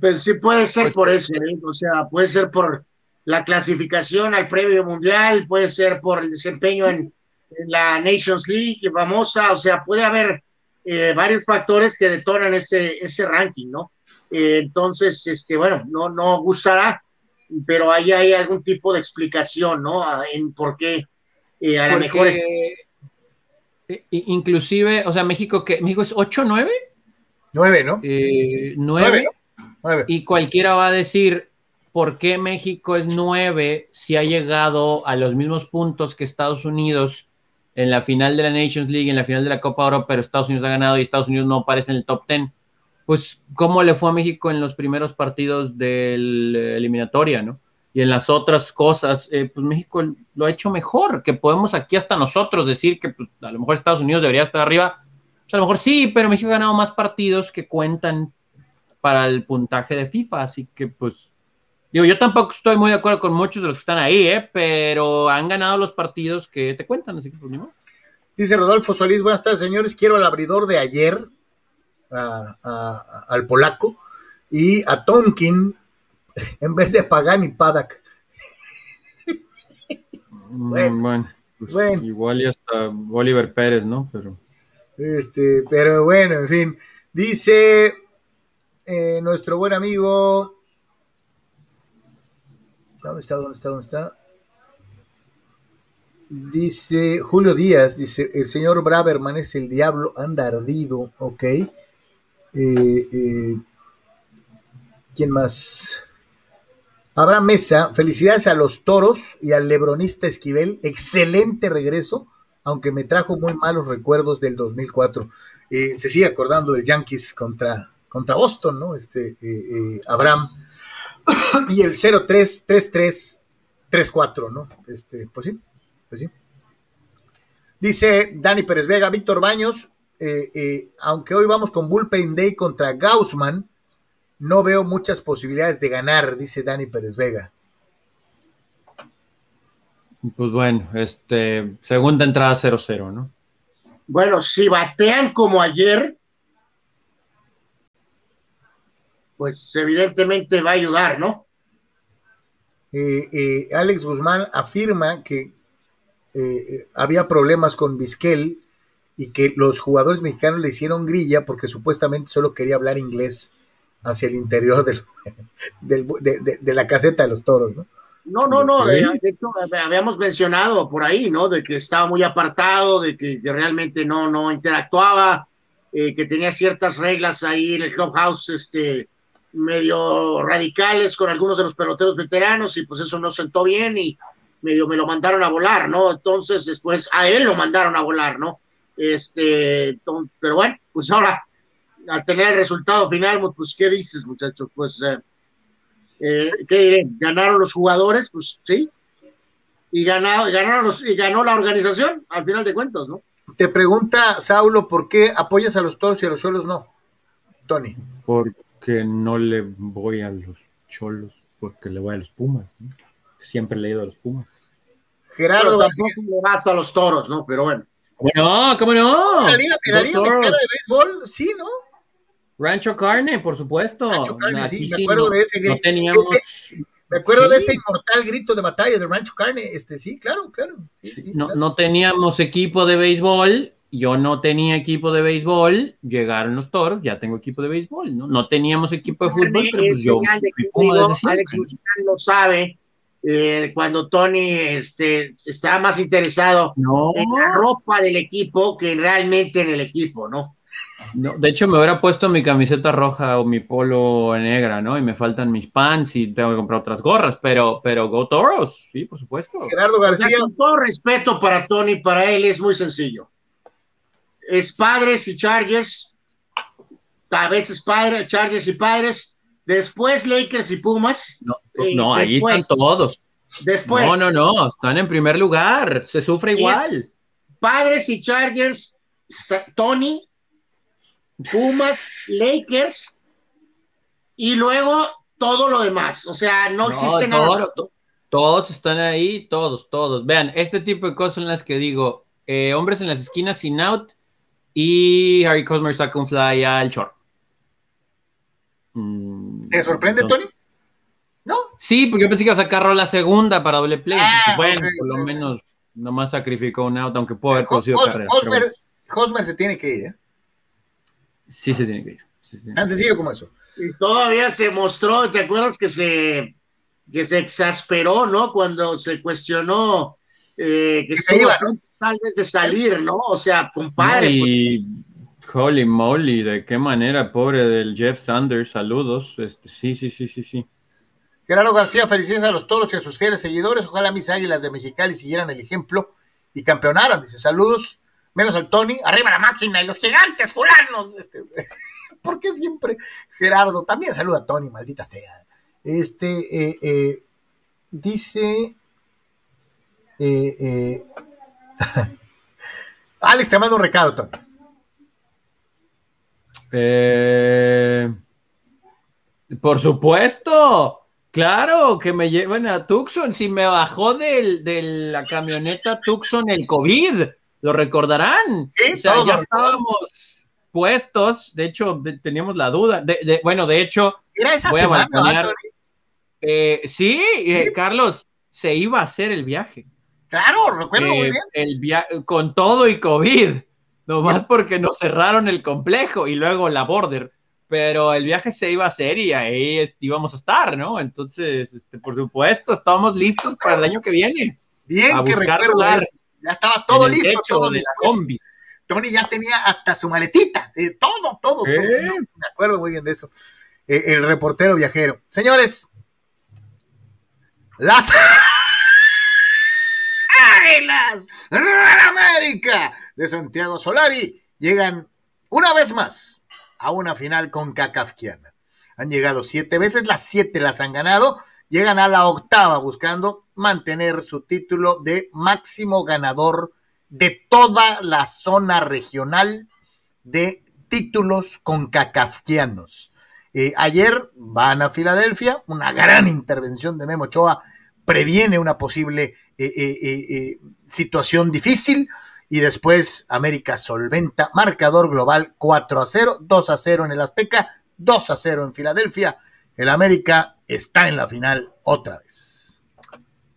Pues sí puede ser Pues, por eso, ¿eh? o sea, puede ser por la clasificación al premio mundial, puede ser por el desempeño en, en la Nations League famosa, o sea, puede haber eh, varios factores que detonan ese, ese ranking, ¿no? Eh, entonces, este, bueno, no, no gustará, pero ahí hay algún tipo de explicación, ¿no? En por qué eh, a lo mejor es inclusive, o sea, México que México es 8 9 Nueve, ¿no? eh, 9 Nueve, Nueve. y cualquiera va a decir por qué México es 9 si ha llegado a los mismos puntos que Estados Unidos en la final de la Nations League, en la final de la Copa Oro, pero Estados Unidos ha ganado y Estados Unidos no aparece en el top 10. Pues, ¿cómo le fue a México en los primeros partidos del eh, eliminatoria, no? Y en las otras cosas, eh, pues México lo ha hecho mejor, que podemos aquí hasta nosotros decir que pues, a lo mejor Estados Unidos debería estar arriba. Pues, a lo mejor sí, pero México ha ganado más partidos que cuentan para el puntaje de FIFA, así que pues digo, yo tampoco estoy muy de acuerdo con muchos de los que están ahí, ¿eh? pero han ganado los partidos que te cuentan, así que pues. Dice Rodolfo Solís, buenas tardes señores, quiero al abridor de ayer, a- a- al polaco, y a Tonkin en vez de Pagan y Padak. Bueno, Mm, bueno, pues, bueno. igual y hasta Oliver Pérez, ¿no? Pero Este, pero bueno, en fin. Dice eh, nuestro buen amigo. ¿Dónde está? ¿Dónde está? ¿Dónde está? Dice Julio Díaz, dice, el señor Braverman es el diablo, anda ardido, ok. Eh, eh, ¿Quién más? Abraham Mesa, felicidades a los toros y al lebronista Esquivel, excelente regreso, aunque me trajo muy malos recuerdos del 2004. Eh, se sigue acordando del Yankees contra, contra Boston, ¿no? Este, Abraham. y el 0-3, 3-3, 3-4, ¿no? Este, pues sí, pues sí. Dice Dani Pérez Vega, Víctor Baños, aunque hoy vamos con Bullpen Day contra Gaussman, no veo muchas posibilidades de ganar, dice Dani Pérez Vega. Pues bueno, este, segunda entrada 0-0, ¿no? Bueno, si batean como ayer, pues evidentemente va a ayudar, ¿no? Eh, eh, Alex Guzmán afirma que eh, había problemas con Vizquel y que los jugadores mexicanos le hicieron grilla porque supuestamente solo quería hablar inglés hacia el interior del, de, la caseta de los toros, ¿no? No, no, no, de, hecho habíamos mencionado por ahí, ¿no? De que estaba muy apartado, de que, realmente no, no interactuaba, que tenía ciertas reglas ahí en el clubhouse, este, medio radicales con algunos de los peloteros veteranos y pues eso no sentó bien y medio me lo mandaron a volar, ¿no? Entonces después a él lo mandaron a volar, ¿no? Este, pero bueno, pues ahora al tener el resultado final, pues, ¿qué dices, muchachos? Pues, eh, eh, ¿qué diré? ¿Ganaron los jugadores? Pues sí. Y, ganado, ganaron los, y ganó la organización, al final de cuentas, ¿no? Te pregunta Saulo, ¿por qué apoyas a los toros y a los cholos no? Tony. Porque no le voy a los cholos, porque le voy a los pumas. Siempre le he ido a los pumas. Gerardo García. le vas a los toros, ¿no? Pero bueno. Bueno, ¿cómo no? La Liga, la Liga Mexicana de Béisbol, sí, ¿no? Rancho Carne, por supuesto. sí, me acuerdo de ese grito. me acuerdo de ese inmortal grito de batalla de Rancho Carne, este, sí, claro, claro. no, no teníamos equipo de béisbol, yo no tenía equipo de béisbol, llegaron los toros, ya tengo equipo de béisbol, ¿no? No teníamos equipo de fútbol, pero pues yo Alex lo sabe, eh, cuando Tony este, estaba más interesado en la ropa del equipo que realmente en el equipo, ¿no? No, de hecho, me hubiera puesto mi camiseta roja o mi polo negra, ¿no? Y me faltan mis pants y tengo que comprar otras gorras, pero, pero Go Toros, sí, por supuesto. Gerardo García. con todo respeto para Tony, para él es muy sencillo. Es padres y Chargers, a veces padres, Chargers y padres, después Lakers y Pumas. No, no ahí están todos. Después. No, no, no, están en primer lugar, se sufre igual. Padres y Chargers, Tony, Pumas, Lakers y luego todo lo demás. O sea, no, existe nada. todos están ahí, todos, todos. Vean, este tipo de cosas en las que digo, eh, hombres en las esquinas sin out y Harry Cosmer saca un fly al short. Mm, ¿Te sorprende, Tony? ¿No? Sí, porque yo pensé que iba a sacar la segunda para doble play. Ah, bueno, por lo menos nomás sacrificó un out, aunque pudo haber producido carrera. Hosmer, se tiene que ir, ¿eh? Sí se tiene que ir. Tan sencillo como eso. Y todavía se mostró, ¿te acuerdas que se, que se exasperó, ¿no? Cuando se cuestionó eh, que, se iba tal vez de salir, ¿no? O sea, compadre. y pues. holy moly, de qué manera, pobre del Jeff Sanders, saludos. Este, sí, sí, sí, sí, sí. Gerardo García, felicidades a los toros y a sus fieles seguidores. Ojalá mis águilas de Mexicali siguieran el ejemplo y campeonaran. Dice, saludos menos al Tony, arriba la máquina y los gigantes fulanos. Este, ¿Por qué siempre Gerardo? También saluda a Tony, maldita sea. Este, eh, eh, dice... Eh, Alex, te mando un recado, Tony. por supuesto, claro, que me lleven a Tucson. Si me bajó de la camioneta Tucson el COVID. ¿Lo recordarán? Sí, ya estábamos puestos, de hecho, teníamos la duda. De, bueno, de hecho, era esa semana, eh, sí, eh, Carlos, se iba a hacer el viaje. Claro, recuerdo muy eh, bien. El con todo y COVID, nomás porque nos cerraron el complejo y luego la border. Pero el viaje se iba a hacer y ahí íbamos a estar, ¿no? Entonces, este, por supuesto, estábamos listos para el año que viene. Bien, que recuerdo ya estaba todo listo. Todo de la combi. Tony ya tenía hasta su maletita, eh, todo, todo, Me acuerdo muy bien de eso. eh, el reportero viajero. Señores, las América de Santiago Solari llegan una vez más a una final con Cacafquiana. Han llegado siete veces, las siete las han ganado, llegan a la octava buscando mantener su título de máximo ganador de toda la zona regional de títulos con cacafquianos. Eh, ayer van a Filadelfia, una gran intervención de Memo Ochoa previene una posible eh, eh, situación difícil y después América solventa, marcador global 4 a 0, 2 a 0 en el Azteca, 2 a 0 en Filadelfia. El América está en la final otra vez.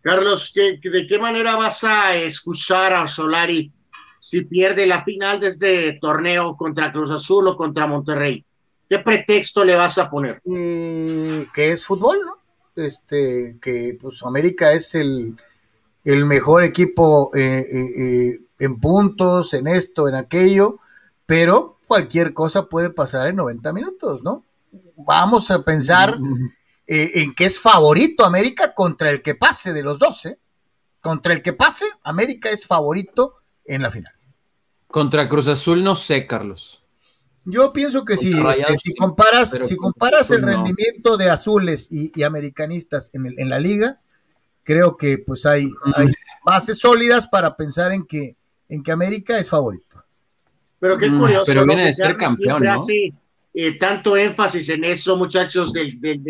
Carlos, ¿de qué manera vas a excusar a Solari si pierde la final de este torneo contra Cruz Azul o contra Monterrey? ¿Qué pretexto le vas a poner? que es fútbol, ¿no? Este, que pues América es el, el mejor equipo eh, eh, eh, en puntos, en esto, en aquello, pero cualquier cosa puede pasar en 90 minutos, ¿no? Vamos a pensar en que es favorito América contra el que pase de los dos, Contra el que pase, América es favorito en la final. Contra Cruz Azul no sé, Carlos. Yo pienso que sí, este, si comparas, si comparas el rendimiento de azules y, americanistas en, en, la liga, creo que pues hay, hay, bases sólidas para pensar en que, en que América es favorito. Pero qué curioso. pero viene de ser campeón, ¿no? Hace, eh, tanto énfasis en eso, muchachos, del, del,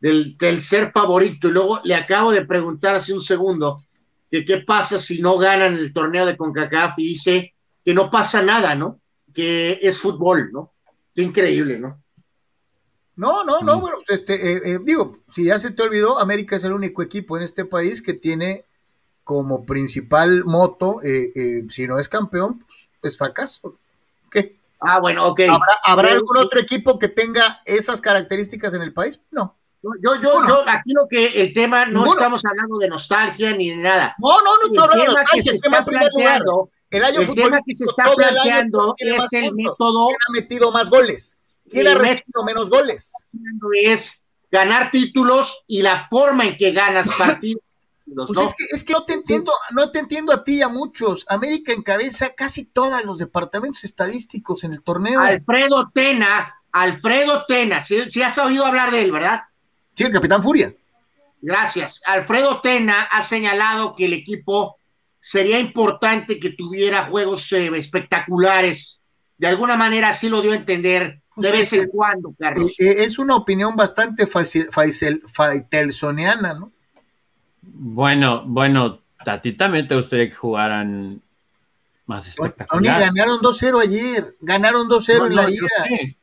del, del, ser favorito. Y luego le acabo de preguntar hace un segundo que qué pasa si no ganan el torneo de CONCACAF y dice que no pasa nada, ¿no? Que es fútbol, ¿no? Qué increíble, ¿no? No, no, no, bueno, pues, este, eh, eh, digo, si ya se te olvidó, América es el único equipo en este país que tiene como principal moto, eh, si no es campeón, pues es fracaso. ¿Qué? Ah, bueno, ok. ¿Habrá, algún otro equipo que tenga esas características en el país? No. Yo, yo, yo, aquí lo que el tema no estamos hablando de nostalgia ni de nada. No, no, no, estoy hablando de nostalgia, el tema primer lugar. El año el tema que se está planteando es el método. ¿Quién ha metido más goles? ¿Quién ha recibido menos goles? Es ganar títulos y la forma en que ganas partidos. Pues es, que, es que no te entiendo, no te entiendo a ti y a muchos. América encabeza casi todos los departamentos estadísticos en el torneo. Alfredo Tena, Alfredo Tena, si, has oído hablar de él, ¿verdad? Sí, el Capitán Furia. Gracias. Alfredo Tena ha señalado que el equipo sería importante que tuviera juegos eh, espectaculares. De alguna manera así lo dio a entender de vez en cuando, Carlos. Eh, eh, es una opinión bastante faitelsoniana, ¿no? Bueno, bueno, a ti también te gustaría que jugaran más espectacular. ganaron 2-0 ayer, ganaron 2-0 en la ida.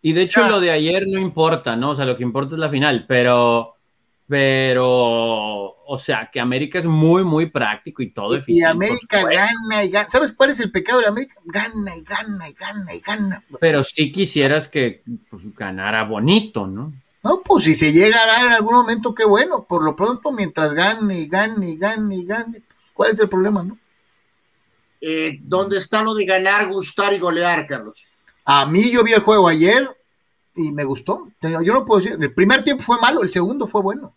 Y de hecho lo de ayer no importa, ¿no? O sea, lo que importa es la final, pero, pero, o sea, que América es muy, muy práctico y todo. Y, y América gana y gana. ¿Sabes cuál es el pecado de América? Gana y gana y gana y gana. Pero sí quisieras que pues, ganara bonito, ¿no? No, pues si se llega a dar en algún momento, qué bueno. Por lo pronto, mientras gane y gane y gane y gane, pues, ¿cuál es el problema, no? Eh, ¿Dónde está lo de ganar, gustar y golear, Carlos? A mí yo vi el juego ayer y me gustó. Yo no puedo decir, el primer tiempo fue malo, el segundo fue bueno.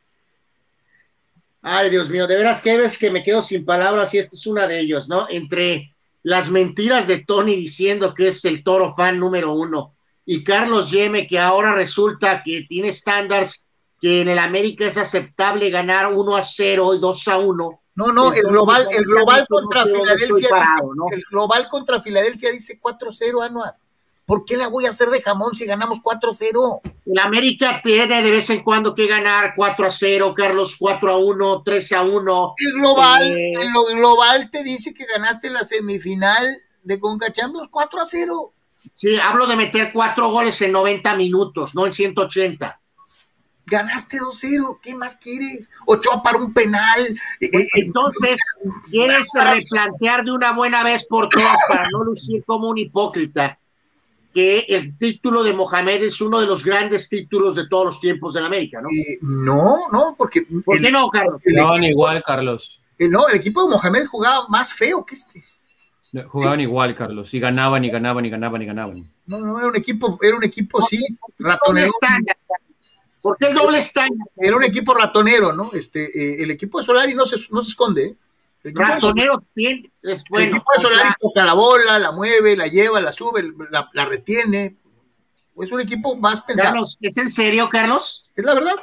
Ay, Dios mío, de veras que ves que me quedo sin palabras y esta es una de ellos, ¿no? Entre las mentiras de Tony diciendo que es el toro fan número uno y Carlos Yeme, que ahora resulta que tiene estándares que en el América es aceptable ganar 1 a 0 y 2 a 1. No, no, el global, el global contra Filadelfia dice, el global contra Filadelfia dice 4-0 anual. ¿Por qué la voy a hacer de jamón si ganamos 4-0? El América tiene de vez en cuando que ganar 4 a 0, Carlos 4 a 1, 3 a 1. El global, eh, el global te dice que ganaste la semifinal de Conca Champions 4 a 0. Sí, hablo de meter cuatro goles en 90 minutos, no en 180. Ganaste 2-0, ¿qué más quieres? Ochoa para un penal. Eh, eh, entonces, ¿quieres replantear de una buena vez por todas para no lucir como un hipócrita? Que el título de Mohamed es uno de los grandes títulos de todos los tiempos de la América, ¿no? Eh, no, no, porque... ¿Por qué no, Carlos? No, igual, Carlos. no, el equipo de Mohamed jugaba más feo que este. Jugaban igual, Carlos, y ganaban y ganaban y ganaban y ganaban. No, no, era un equipo, era un equipo, sí, ratonero. ¿Por qué el doble estándar? Era un equipo ratonero, ¿no? Este, eh, el equipo de Solari no se, no se esconde. El equipo, Ratonero tiene, es el equipo de Solari toca la bola, la mueve, la lleva, la sube, la, la retiene. Es un equipo más pensado. Carlos, ¿es en serio, Carlos? Es la verdad.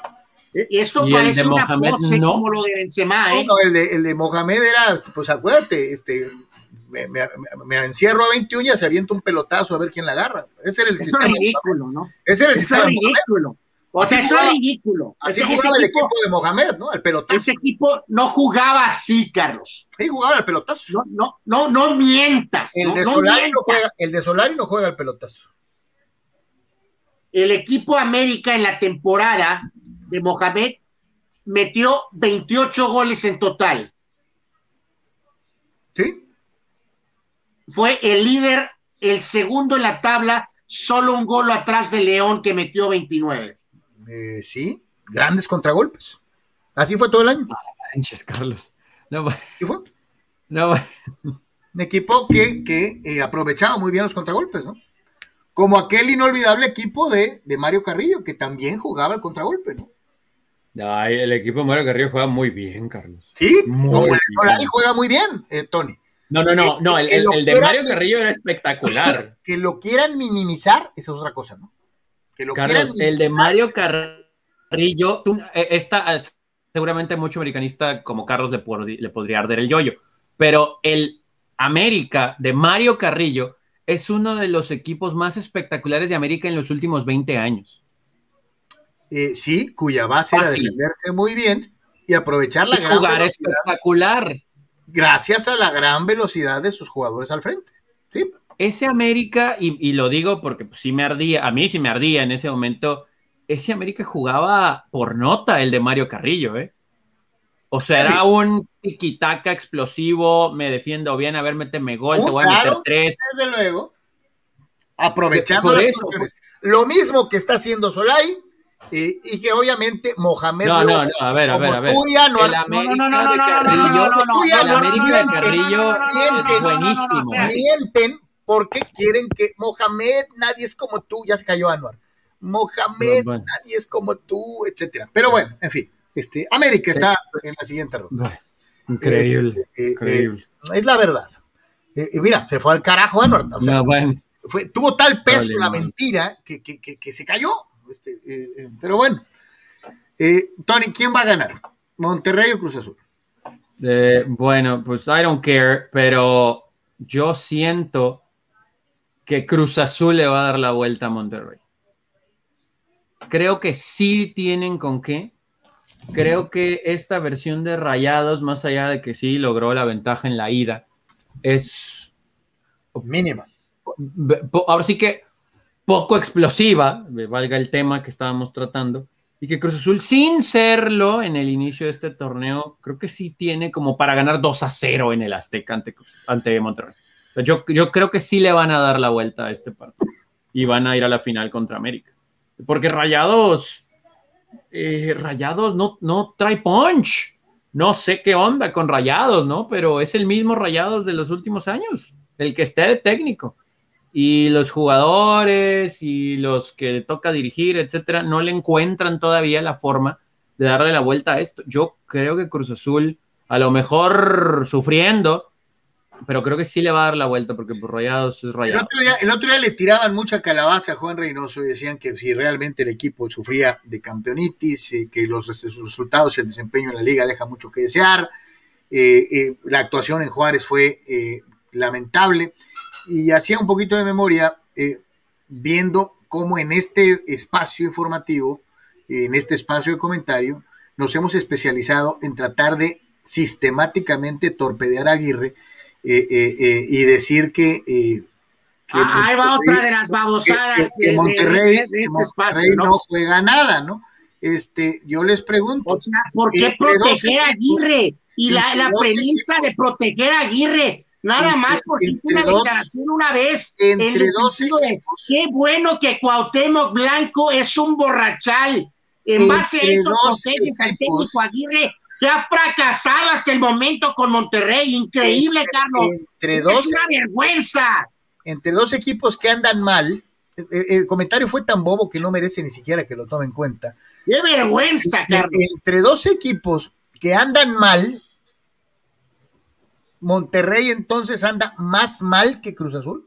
Eh, Esto ¿Y parece de una Mohamed pose no? como lo de Benzema, ¿eh? No, el, de, el de Mohamed era, pues acuérdate, este, me, me- me encierro a 20 uñas, se avienta un pelotazo a ver quién la agarra. Ese era el Eso es sistema. ridículo, ¿no? Ese era el Eso es sistema. ridículo. O Así sea, eso es ridículo. Así Ese- ese jugaba el equipo- equipo de Mohamed, ¿no? Al pelotazo. Ese equipo no jugaba así, Carlos. Sí, jugaba al pelotazo. No, no, no, no mientas. el, no, de Solari no juega, el de Solari no juega al pelotazo. El equipo América en la temporada de Mohamed metió 28 goles en total. ¿Sí? Fue el líder, el segundo en la tabla, solo un gol atrás de León que metió 29. Eh, sí, grandes contragolpes. Así fue todo el año. Manches, Carlos. No, Así fue. no, Un equipo que, que eh, aprovechaba muy bien los contragolpes, ¿no? Como aquel inolvidable equipo de, de Mario Carrillo, que también jugaba el contragolpe, ¿no? Ay, el equipo de Mario Carrillo juega muy bien, Carlos. Sí, Muy como el bien. Solari juega muy bien, eh, Tony. No, no, no, no, el, el- de Mario Carrillo era espectacular. Que lo quieran minimizar, esa es otra cosa, ¿no? Que lo Carlos, el de. Mario Carrillo, tú, eh, esta, eh, seguramente mucho americanista como Carlos le, le podría arder el yoyo, pero el América de Mario Carrillo es uno de los equipos más espectaculares de América en los últimos 20 años. Eh, sí, cuya base era defenderse muy bien y aprovechar la Y gran jugar velocidad, espectacular. gracias a la gran velocidad de sus jugadores al frente. Sí, Ese América, y, y lo digo porque pues, sí me ardía, a mí sí me ardía en ese momento, ese América jugaba por nota el de Mario Carrillo, ¿eh? O sea, era un tiquitaca explosivo, me defiendo bien, a ver, méteme gol, Oh, te voy a meter tres. desde luego. Aprovechando Por las eso. Lo mismo que está haciendo Solay eh, y que obviamente Mohamed No, no, no, a ver, a ver, a ver. El América no, no, no, de no, no, Carrillo, el América de es buenísimo. ¿eh? mienten porque quieren que Mohamed, nadie es como tú, ya se cayó Anuar. Mohamed, No, nadie es como tú, etcétera. Pero bueno, en fin, este, América está en la siguiente ronda. Increíble, Este, eh, increíble. eh, es la verdad. Eh, eh, mira, se fue al carajo Anuar. O sea, No, bueno, fue, tuvo tal peso la mentira que, que- que- que se cayó. Este, eh, eh, pero bueno. Eh, Tony, ¿quién va a ganar? ¿Monterrey o Cruz Azul? Eh, bueno, pues I don't care, pero yo siento que Cruz Azul le va a dar la vuelta a Monterrey. Creo que sí tienen con qué. Creo que esta versión de Rayados, más allá de que sí logró la ventaja en la ida, es Mínima. ahora sí que poco explosiva, me valga el tema que estábamos tratando, y que Cruz Azul, sin serlo en el inicio de este torneo, creo que sí tiene como para ganar 2 a 0 en el Azteca ante, ante Monterrey. Yo, yo creo que sí le van a dar la vuelta a este partido y van a ir a la final contra América. Porque Rayados, eh, Rayados no, no trae punch. No sé qué onda con Rayados, ¿no? Pero es el mismo Rayados de los últimos años, el que esté de técnico. Y los jugadores y los que toca dirigir, etcétera, no le encuentran todavía la forma de darle la vuelta a esto. Yo creo que Cruz Azul, a lo mejor sufriendo, pero creo que sí le va a dar la vuelta porque por Rayados es El Rayados. otro, día, el otro día le tiraban mucha calabaza a Juan Reynoso y decían que si realmente el equipo sufría de campeonitis, eh, que los res- resultados y el desempeño en la liga deja mucho que desear. Eh, eh, la actuación en Juárez fue eh, lamentable y hacía un poquito de memoria eh, viendo cómo en este espacio informativo, en este espacio de comentario, nos hemos especializado en tratar de sistemáticamente torpedear a Aguirre eh, eh, eh, y decir que, que Ah, ahí va otra de las babosadas que- que de- de- Monterrey, de- este Monterrey espacio, no ¿no? juega nada, ¿no? Este, yo les pregunto, O sea, ¿por qué proteger a Aguirre? Y la, la premisa de proteger a Aguirre, nada Entre- más porque hizo una dos- declaración una vez. entre dos de, equipos. Qué bueno que Cuauhtémoc Blanco es un borrachal. En base a eso dos proteges al técnico Aguirre que ha fracasado hasta el momento con Monterrey. Increíble, Entre- Carlos. entre Es dos- una vergüenza. entre dos equipos que andan mal, el, el comentario fue tan bobo que no merece ni siquiera que lo tomen en cuenta. Qué vergüenza, Carlos. Entre dos equipos que andan mal, Monterrey entonces anda más mal que Cruz Azul.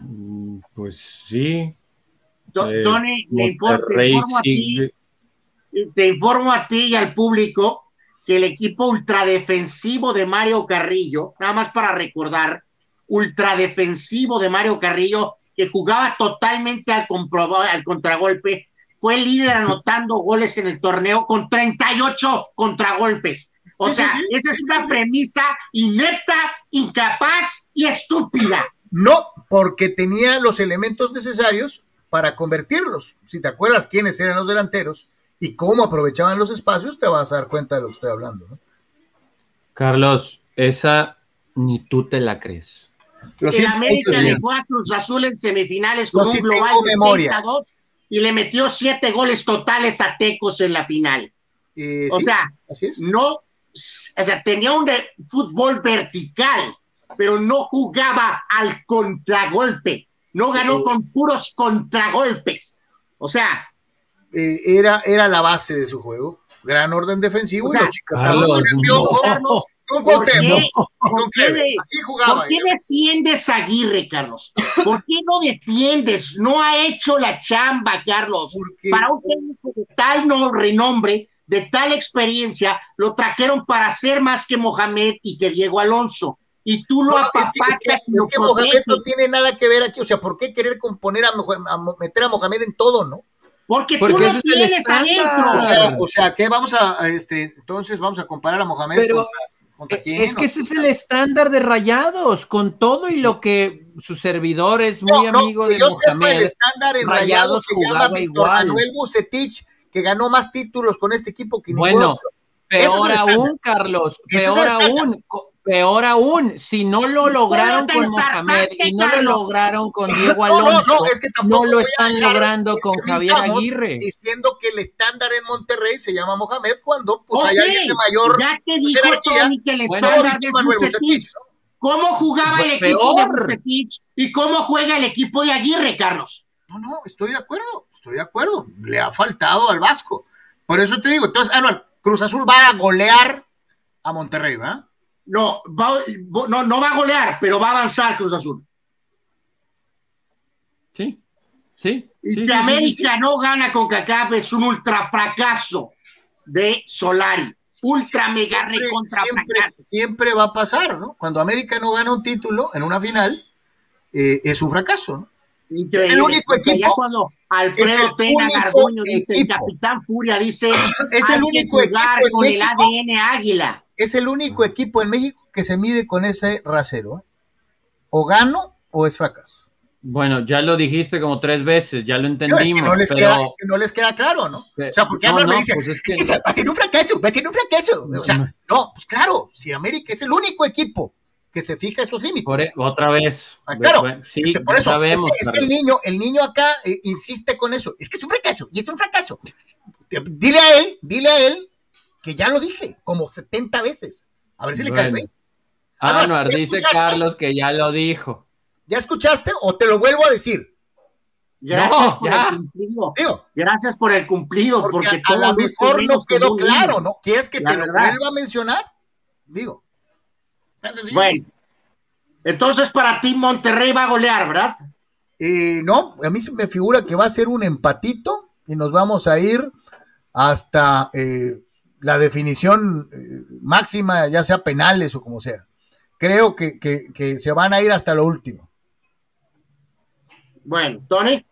Mm, Pues sí. Do- eh, Tony, le informo, informo a ti, te informo a ti y al público que el equipo ultradefensivo de Mario Carrillo, nada más para recordar, ultradefensivo de Mario Carrillo, que jugaba totalmente al, al contragolpe, fue líder anotando goles en el torneo con 38 contragolpes. O Sí, sí, sea, sí. esa es una premisa inepta, incapaz y estúpida. No, porque tenía los elementos necesarios para convertirlos. Si te acuerdas quiénes eran los delanteros y cómo aprovechaban los espacios, te vas a dar cuenta de lo que estoy hablando. ¿no? Carlos, esa ni tú te la crees. Lo El América mucho, a Cruz Azul en semifinales con un global de memoria. 32 y le metió siete goles totales a Tecos en la final. Eh, O sí, sea, así es. no, o sea, tenía un de- fútbol vertical, pero no jugaba al contragolpe. No ganó con puros contragolpes. O sea, Eh, era, era la base de su juego. Gran orden defensivo O y los chicotazos con el piojo, con ¿por Cuauhtémoc, Así jugaba. ¿Por qué defiendes a Aguirre, Carlos? ¿Por qué no defiendes? No ha hecho la chamba, Carlos. Para un técnico de tal no renombre, de tal experiencia, lo trajeron para ser más que Mohamed y que Diego Alonso. Y tú lo No, es que, es que- es Mohamed no tiene nada que ver aquí. O sea, ¿por qué querer componer a, Mohamed- a meter a Mohamed en todo, no? Porque, Porque tú lo ese es el tienes estándar. adentro. O sea, o sea, ¿qué vamos a, a este, entonces vamos a comparar a Mohamed Pero, contra, contra quién? Es que ese es el estándar de Rayados, con todo y lo que su servidor es No, muy no, amigo que de yo sepa, el Mohamed. estándar en Rayados Rayados se llama Víctor igual. Manuel Bucetich, que ganó más títulos con este equipo que ningún Bueno, otro. Es peor aún, Carlos, es peor aún, peor aún, si no lo lograron con Mohamed y no lo lograron con Diego No, no, Alonso, no, es que tampoco no lo están logrando con Javier Aguirre. Diciendo que el estándar en Monterrey se llama Mohamed cuando pues hay alguien de mayor ya te dijo jerarquía, Tony que el Bueno, estándar Bucetich. Bucetich. ¿Cómo jugaba el Pues equipo de. Bucetich y cómo juega el equipo de Aguirre, Carlos? No, no, estoy de acuerdo, estoy de acuerdo. Le ha faltado al Vasco. Por eso te digo, entonces, Anual, Cruz Azul va a golear a Monterrey, ¿verdad? No, va- no, no va a golear, pero va a avanzar Cruz Azul. Sí, sí. Y sí, si sí, sí, América no gana con CACAF es un ultra fracaso de Solari. Ultra mega Siempre, recontra siempre, fracaso. siempre va a pasar, ¿no? Cuando América no gana un título en una final, eh, es un fracaso, ¿no? Increíble. Es el único equipo- cuando Alfredo es el Tena único Garduño dice, el. Capitán Furia dice, Es el único equipo en con el México. ADN Águila. Es el único equipo en México que se mide con ese rasero. ¿eh? O gano o es fracaso. Bueno, ya lo dijiste como tres veces, ya lo No, entendimos, es, que no les pero queda, es que no les queda claro, ¿no? Eh, O sea, porque no, Anual me no, dice, pues es que- "Es que va a ser un fracaso, va a ser un fracaso. O sea, no, pues claro, si América es el único equipo que se fija esos límites. por e- otra vez. Ah, claro, sí, Este, por eso, sabemos. es, que, es que el niño, el niño acá eh, insiste con eso. Es que es un fracaso, y es un fracaso. Dile a él, dile a él que ya lo dije como 70 veces. A ver si le cae. Ah, ¿ya dice escuchaste? Carlos que ya lo dijo. ¿Ya escuchaste o te lo vuelvo a decir? Gracias No, por ya. el cumplido. Digo, Gracias por el cumplido, porque, porque, a, lo mejor no quedó claro. ¿no? ¿Quieres que La te lo vuelva a mencionar? Digo. Bueno, entonces para ti Monterrey va a golear, ¿verdad? Eh, no, a mí se me figura que va a ser un empatito y nos vamos a ir hasta eh, la definición eh, máxima, ya sea penales o como sea. Creo que, que- que se van a ir hasta lo último. Bueno, Tony,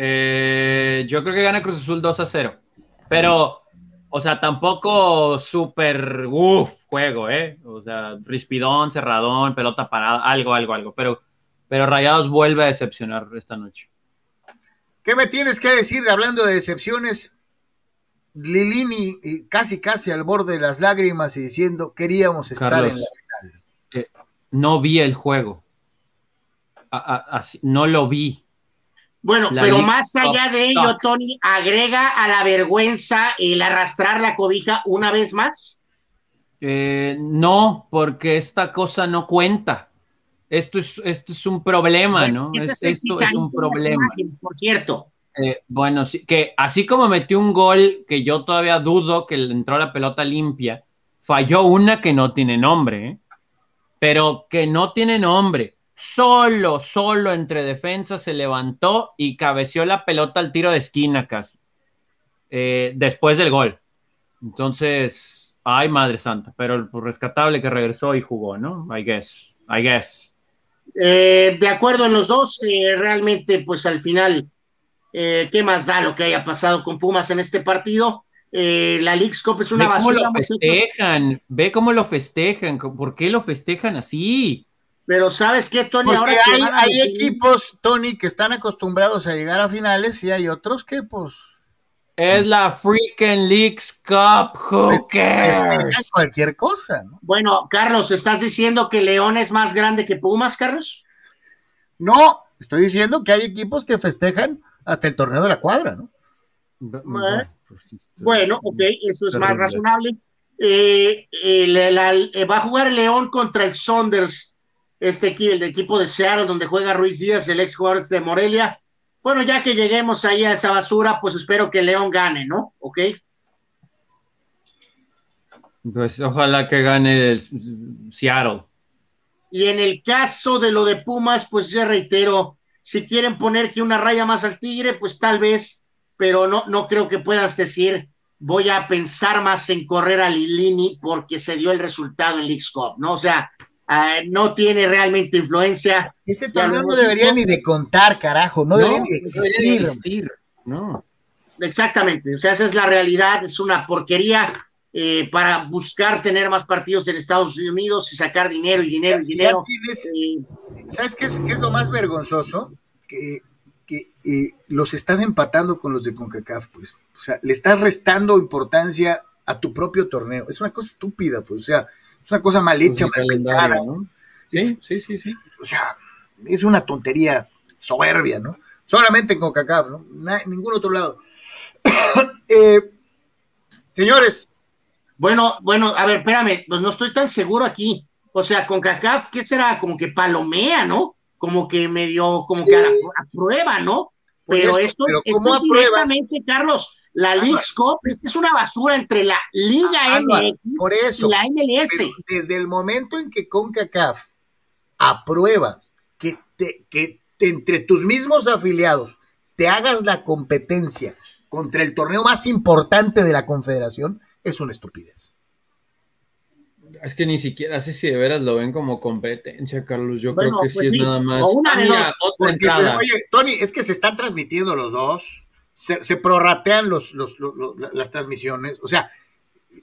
Eh, yo creo que gana Cruz Azul 2 a 0. Pero, o sea, tampoco súper uff juego, ¿eh? O sea, rispidón, cerradón, pelota parada, algo, algo, algo. Pero, pero Rayados vuelve a decepcionar esta noche. ¿Qué me tienes que decir de hablando de decepciones? Lilini casi casi al borde de las lágrimas y diciendo queríamos estar Carlos. en la No vi el juego. A- a- así- no lo vi. Bueno, La pero más allá de ello. Tony, agrega a la vergüenza el arrastrar la cobija una vez más. Eh, no, porque esta cosa no cuenta. Esto es, esto es un problema, ¿no? Es- esto es un problema. imagen, por cierto. Eh, bueno, sí, que así como metió un gol que yo todavía dudo que le entró la pelota limpia, falló una que no tiene nombre, ¿eh? pero que no tiene nombre. Solo, solo entre defensas se levantó y cabeció la pelota al tiro de esquina casi, eh, después del gol. Entonces, ay, madre santa, pero pues, rescatable que regresó y jugó, ¿no? I guess, I guess. Eh, de acuerdo en los dos, eh, realmente, pues al final, eh, ¿qué más da lo que haya pasado con Pumas en este partido? Eh, la League's Cup es una Ve cómo basura, lo muchachos, festejan, ve cómo lo festejan, ¿por qué lo festejan así? pero ¿sabes qué, Tony? Porque Ahora hay, hay equipos, Tony, que están acostumbrados a llegar a finales y hay otros que, pues, Es la freaking Leagues Cup, who festejan cares? cualquier cosa, ¿no? Bueno, Carlos, ¿estás diciendo que León es más grande que Pumas, Carlos? No, estoy diciendo que hay equipos que festejan hasta el torneo de la cuadra, ¿no? Bueno, Bueno, ok, eso es más razonable. Eh, eh, la- la- eh, va a jugar León contra el Saunders, este equipo, el de equipo de Seattle, donde juega Ruiz Díaz, el ex jugador de Morelia. Bueno, ya que lleguemos ahí a esa basura, pues espero que León gane, ¿no? Ok. Pues ojalá que gane el Seattle. Y en el caso de lo de Pumas, pues ya reitero, si quieren poner que una raya más al Tigre, pues tal vez, pero no, no creo que puedas decir, voy a pensar más en correr a Lilini porque se dio el resultado en League's Cup, ¿no? O sea, ah, no tiene realmente influencia. Este torneo no debería ni de contar, carajo, no, debería ni de debería existir. existir, No. Exactamente, o sea, esa es la realidad, es una porquería eh, para buscar tener más partidos en Estados Unidos y sacar dinero y dinero y dinero. tienes- Eh, ¿Sabes qué es, qué es lo más vergonzoso? Que, que, eh, los estás empatando con los de CONCACAF, pues. O sea, le estás restando importancia a tu propio torneo. Es una cosa estúpida, pues. O sea, es una cosa mal hecha, Pues el mal pensada. ¿no? Sí, Es- sí, sí, sí. O sea, es una tontería soberbia, ¿no? Solamente en CONCACAF, ¿no? Na- en ningún otro lado. Eh, señores, Bueno, bueno, a ver, espérame, pues no estoy tan seguro aquí. O sea, con CACAF, ¿qué será? Como que palomea, ¿no? Como que medio, como que a la- aprueba, ¿no? Pero eso, esto, pero es- ¿cómo esto directamente, Carlos, la League's Cup, esta es una basura entre la Liga Álvaro, MX por eso. y la MLS. Desde el momento en que CONCACAF aprueba que, te, que te- entre tus mismos afiliados te hagas la competencia contra el torneo más importante de la confederación, es una estupidez. Es que ni siquiera sé si de veras lo ven como competencia, Carlos. Yo Bueno, creo que pues sí, sí. es nada más. O una de dos, otra Porque se- entrada. oye, Tony, es que se están transmitiendo los dos, se, se prorratean los, los- los- los- las transmisiones, o sea,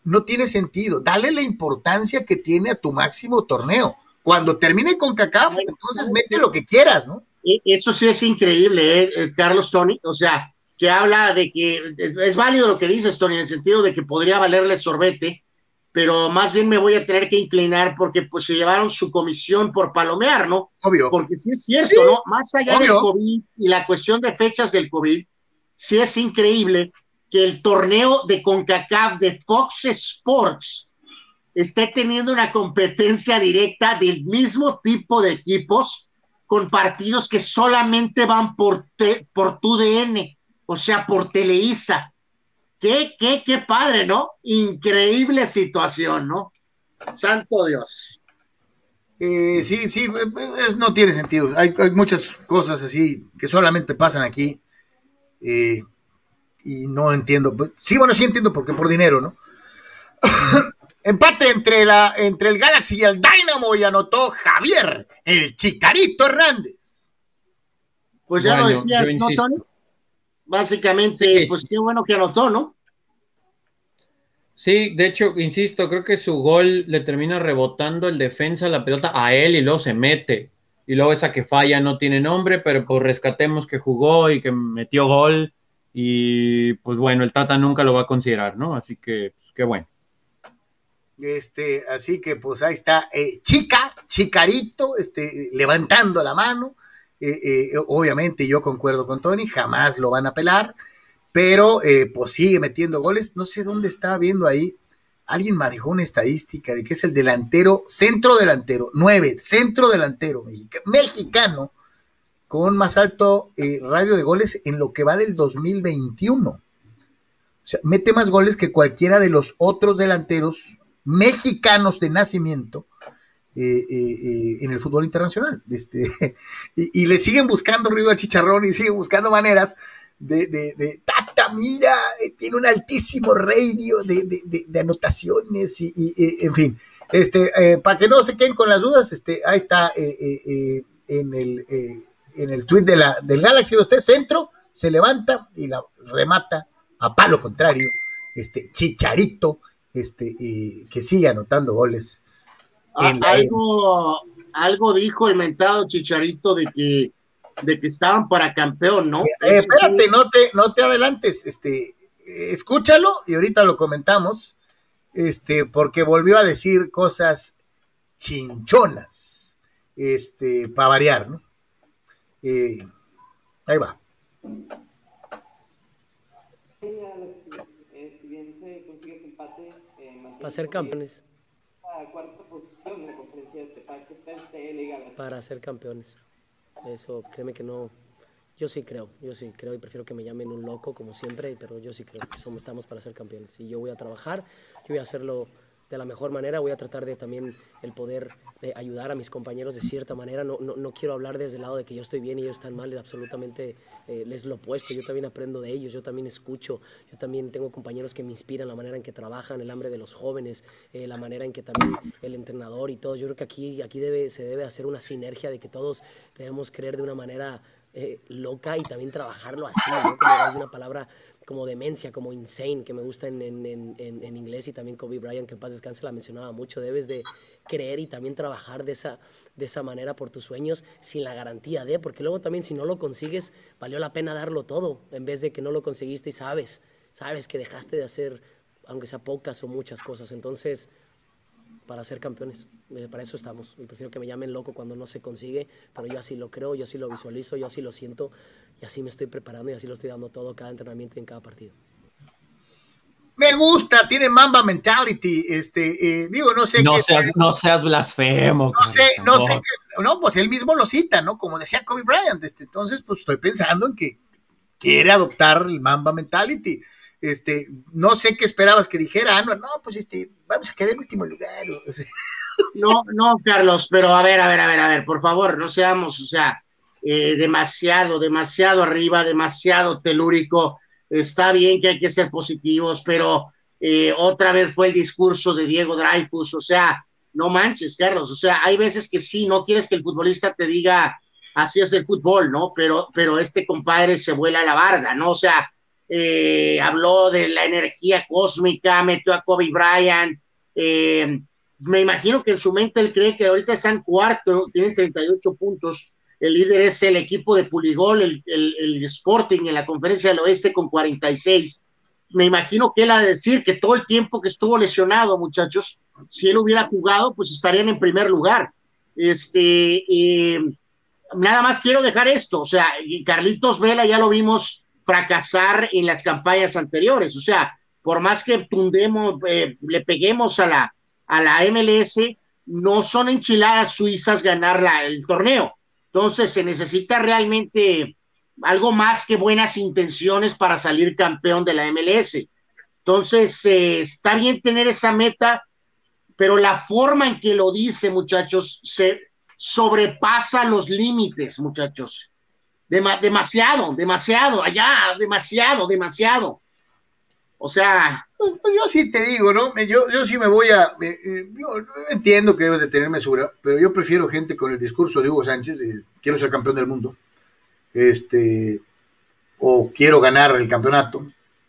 no tiene sentido. Dale la importancia que tiene a tu máximo torneo. Cuando termine con CACAF, entonces mete lo que quieras, ¿no? E- Eso sí es increíble, ¿eh, eh, Carlos Tony. O sea, que habla de que eh, es válido lo que dices, Tony, en el sentido de que podría valerle sorbete, pero más bien me voy a tener que inclinar porque pues se llevaron su comisión por palomear, ¿no? Obvio. Porque sí es cierto, ¿no? Más allá del. COVID y la cuestión de fechas del COVID, sí es increíble que el torneo de CONCACAF de Fox Sports esté teniendo una competencia directa del mismo tipo de equipos con partidos que solamente van por, te- por tu DN, o sea, por Televisa. Qué, qué, qué padre, ¿no? Increíble situación, ¿no? Santo Dios. Eh, sí, sí, eh, eh, no tiene sentido. Hay, hay muchas cosas así que solamente pasan aquí eh, y no entiendo. Pues, Sí, bueno, sí entiendo por qué, por dinero, ¿no? Empate entre, la, entre el Galaxy y el Dynamo y anotó Javier, el Chicarito Hernández. Pues ya lo decías, ¿no. Tony? Básicamente, Sí, pues sí. qué bueno que anotó, ¿no? Sí, de hecho, insisto, creo que su gol le termina rebotando el defensa la pelota a él y luego se mete. Y luego esa que falla no tiene nombre, pero pues rescatemos que jugó y que metió gol. Y pues bueno, el Tata nunca lo va a considerar, ¿no? Así que, pues, qué bueno. Este, así que pues ahí está, eh, Chica, Chicarito, este, levantando la mano. eh, eh, obviamente yo concuerdo con Tony, jamás lo van a pelar, pero pues sigue metiendo goles. No sé dónde estaba viendo ahí. Alguien manejó una estadística de que es el delantero, centro delantero, nueve, centro delantero mexicano, con más alto radio de goles en lo que va del 2021. O sea, mete más goles que cualquiera de los otros delanteros mexicanos de nacimiento eh, eh, eh, en el fútbol internacional. Este, y, le siguen buscando ruido al chicharrón y siguen buscando maneras de, de, Tata, mira, tiene un altísimo radio de, anotaciones y, en fin. Este, para que no se queden con las dudas, este, ahí está en el en el tweet de la, del Galaxy, usted centro, se levanta y la remata a palo contrario, este Chicharito, este, que sigue anotando goles Ah, algo, algo dijo el mentado Chicharito de que, de que estaban para campeón, ¿no? Eh, espérate, no te, no te adelantes, este, escúchalo y ahorita lo comentamos, este, porque volvió a decir cosas chinchonas, este, para variar, ¿no? Eh, ahí va. Para ser campeones. Cuarta para ser campeones. Eso, créeme que no. Yo sí creo, yo sí creo y prefiero que me llamen un loco como siempre, pero yo sí creo que somos, estamos para ser campeones. Y yo voy a trabajar, yo voy a hacerlo de la mejor manera. Voy a tratar de también el poder de ayudar a mis compañeros de cierta manera. No, no, no, quiero hablar desde el lado de que yo estoy bien y ellos están mal, absolutamente eh, es lo opuesto. Yo también aprendo de ellos, yo también escucho, yo también tengo compañeros que me inspiran la manera en que trabajan, el hambre de los jóvenes, eh, la manera en que también el entrenador y todo. Yo creo que aquí, aquí debe, se debe hacer una sinergia de que todos debemos creer de una manera eh, loca y también trabajarlo así, ¿no? Como es una palabra como demencia, como insane, que me gusta en, en, en, en, inglés y también Kobe Bryant, que en paz descanse, la mencionaba mucho. Debes de creer y también trabajar de esa, de esa manera por tus sueños sin la garantía de, porque luego también si no lo consigues, valió la pena darlo todo, en vez de que no lo conseguiste y sabes, sabes que dejaste de hacer, aunque sea pocas o muchas cosas. Entonces, para ser campeones. Eh, para eso estamos. Y prefiero que me llamen loco cuando no se consigue, pero yo así lo creo, yo así lo visualizo, yo así lo siento y así me estoy preparando y así lo estoy dando todo cada entrenamiento y en cada partido. Me gusta, tiene Mamba mentality. Este, eh, digo, no sé. No, seas, no seas blasfemo. No sé, no sé. no, pues él mismo lo cita, ¿no? Como decía Kobe Bryant. Este, entonces, pues estoy pensando en que quiere adoptar el Mamba mentality. Este, no sé qué esperabas que dijera, no, no, pues este, vamos a quedar en último lugar. No, no, Carlos, pero a ver, a ver, a ver, a ver, por favor, no seamos, o sea, eh, demasiado, demasiado arriba, demasiado telúrico. Está bien que hay que ser positivos, pero eh, otra vez fue el discurso de Diego Dreyfus, o sea, no manches, Carlos, o sea, hay veces que sí, no quieres que el futbolista te diga así es el fútbol, ¿no? Pero, pero este compadre se vuela la barda, ¿no? O sea, eh, habló de la energía cósmica, metió a Kobe Bryant. Eh, me imagino que en su mente él cree que ahorita están cuarto, tienen 38 puntos. El líder es el equipo de Puligol, el, Sporting en la conferencia del oeste con 46. Me imagino que él ha de decir que todo el tiempo que estuvo lesionado, muchachos, si él hubiera jugado, pues estarían en primer lugar. Este, eh, nada más quiero dejar esto, o sea, Carlitos Vela ya lo vimos fracasar en las campañas anteriores. O sea, por más que tundemos, eh, le peguemos a la, a la MLS, no son enchiladas suizas ganar el torneo. Entonces se necesita realmente algo más que buenas intenciones para salir campeón de la MLS. Entonces, eh, está bien tener esa meta, pero la forma en que lo dice, muchachos, se sobrepasa los límites, muchachos demasiado, demasiado, allá, demasiado, demasiado. O sea. Pues, pues, yo sí te digo, ¿no? Yo, yo sí me voy a. yo entiendo que debes de tener mesura, pero yo prefiero gente con el discurso de Hugo Sánchez, quiero ser campeón del mundo, este, o quiero ganar el campeonato,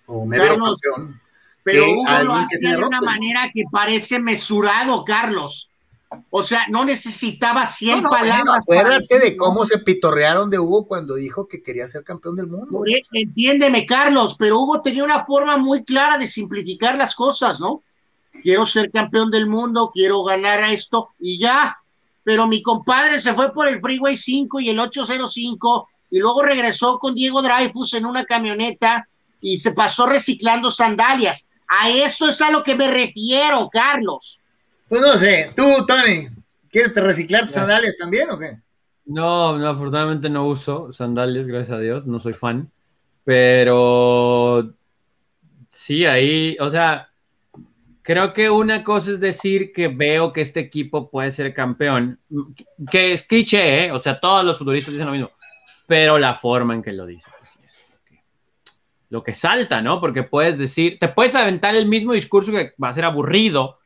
o me veo campeón. Pero Hugo lo hace de una manera que parece mesurado, Carlos. O sea, no necesitaba 100 palabras. acuérdate de cómo se pitorrearon de Hugo cuando dijo que quería ser campeón del mundo. Entiéndeme, Carlos, pero Hugo tenía una forma muy clara de simplificar las cosas, ¿no? Quiero ser campeón del mundo, quiero ganar a esto y ya. pero mi compadre se fue por el Freeway 5 y el 805 y luego regresó con Diego Dreyfus en una camioneta y se pasó reciclando sandalias. A eso es a lo que me refiero, Carlos. Pues no sé, tú, Tony, ¿quieres reciclar tus sandalias también o qué? No, no, afortunadamente no uso sandalias, gracias a Dios, no soy fan. Pero sí, ahí, o sea, creo que una cosa es decir que veo que este equipo puede ser campeón, que es cliché, ¿eh? o sea, todos los futbolistas dicen lo mismo, pero la forma en que lo dicen pues, es lo que salta, ¿no? Porque puedes decir, te puedes aventar el mismo discurso que va a ser aburrido,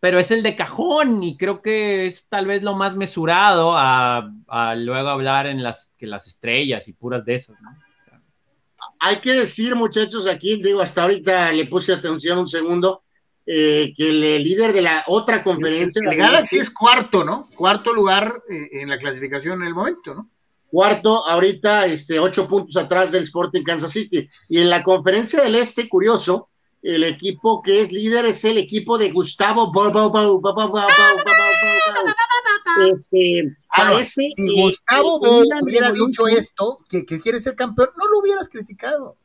pero es el de cajón y creo que es tal vez lo más mesurado a, a luego hablar en las, que las estrellas y puras de esas, ¿no? Hay que decir, muchachos, aquí, digo, hasta ahorita le puse atención un segundo, eh, que el líder de la otra conferencia... El, Galaxy es cuarto, ¿no? Cuarto lugar eh, en la clasificación en el momento, ¿no? Cuarto, ahorita, este, ocho puntos atrás del Sporting Kansas City. Y en la conferencia del Este, curioso, el equipo que es líder es el equipo de Gustavo este, parece si Gustavo hubiera dicho esto, que, que, quiere ser campeón, no lo hubieras criticado.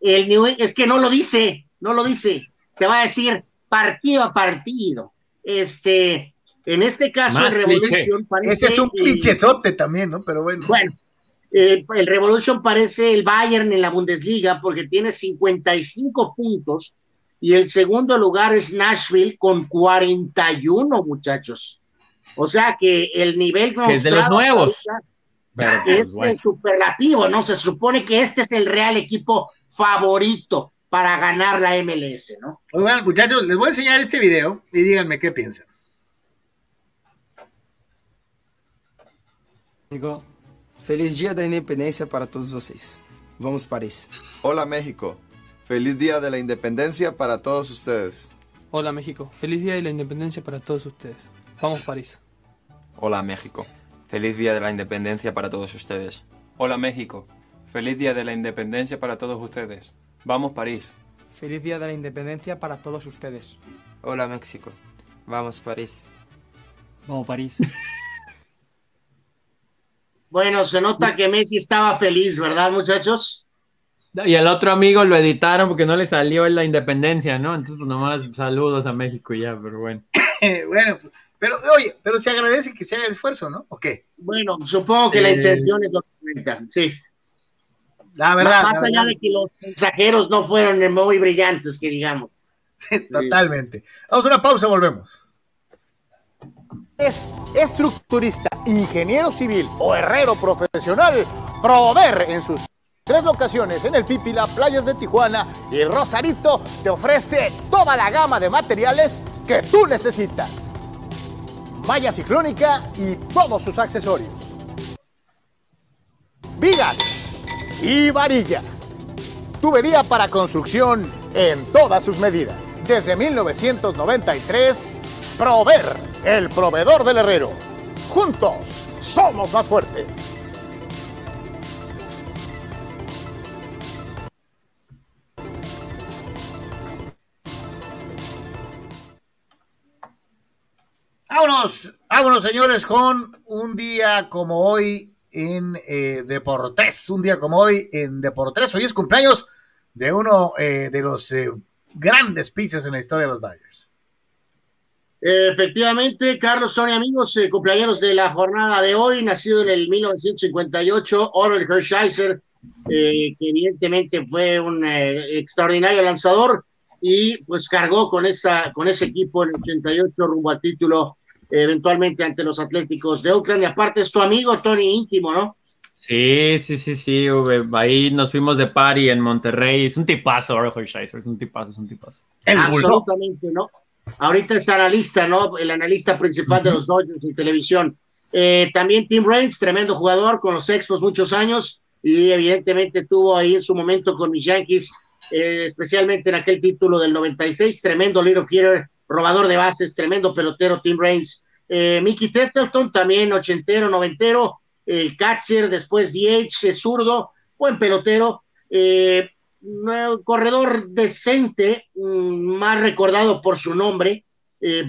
El es que no lo dice, no lo dice. Te va a decir partido a partido. Este, en este caso, el Revolution parece. Ese es un clichezote también, ¿no? Pero bueno. Bueno, eh, el Revolution parece el Bayern en la Bundesliga porque tiene 55 puntos y el segundo lugar es Nashville con 41 muchachos. O sea que el nivel que es de los nuevos es el superlativo, ¿no? Se supone que este es el real equipo favorito para ganar la MLS, ¿no? Bueno, muchachos, les voy a enseñar este video y díganme qué piensan. Amigo, feliz Día de Independencia para todos vocês. Vamos París. Hola México, Feliz Día de la Independencia para todos ustedes. Hola México, feliz Día de la Independencia para todos ustedes. Vamos París. Hola México, feliz Día de la Independencia para todos ustedes. Hola México, feliz Día de la Independencia para todos ustedes. Vamos París. Feliz Día de la Independencia para todos ustedes. Hola México, vamos París. Vamos París. bueno, se nota que Messi estaba feliz, ¿verdad muchachos? Y el otro amigo lo editaron porque no le salió en la independencia, ¿no? Entonces, pues nomás saludos a México y ya, pero bueno. bueno, pero oye, pero se agradece que se haga el esfuerzo, ¿no? ¿O qué? Bueno, supongo que la eh, intención es lo que sí. La verdad. Más, allá de que los mensajeros no fueron muy brillantes, que digamos. Totalmente. Vamos a una pausa, volvemos. Es estructurista, ingeniero civil o herrero profesional. Prover en sus Tres locaciones en el Pípila, Playas de Tijuana y Rosarito te ofrece toda la gama de materiales que tú necesitas. Malla ciclónica y todos sus accesorios. Vigas y varilla. Tubería para construcción en todas sus medidas. Desde 1993, Prover, el proveedor del herrero. Juntos somos más fuertes. Vámonos, vámonos señores con un día como hoy en eh, Deportes, un día como hoy en Deportes. Hoy es cumpleaños de uno eh, de los eh, grandes pizzas en la historia de los Dodgers. Efectivamente, Carlos, son amigos, cumpleaños de la jornada de hoy, nacido en el 1958, Orel Hershiser, que evidentemente fue un extraordinario lanzador y pues cargó con, esa, con ese equipo en el 88 rumbo al título eventualmente ante los Atléticos de Oakland. Y aparte es tu amigo Tony íntimo, ¿no? Sí, sí, sí, sí. Ahí nos fuimos de party en Monterrey. Es un tipazo, Scheiser. Es un tipazo, es un tipazo. Absolutamente, ¿no? Ahorita es analista, ¿no? El analista principal de los Dodgers en televisión. Eh, también Tim Raines, tremendo jugador con los Expos muchos años y evidentemente tuvo ahí en su momento con mis Yankees, eh, especialmente en aquel título del 96, tremendo little hitter, robador de bases, tremendo pelotero Tim Raines. Eh, Mickey Tettleton, también ochentero, noventero, eh, catcher, después DH, zurdo, buen pelotero, eh, corredor decente, mm, más recordado por su nombre,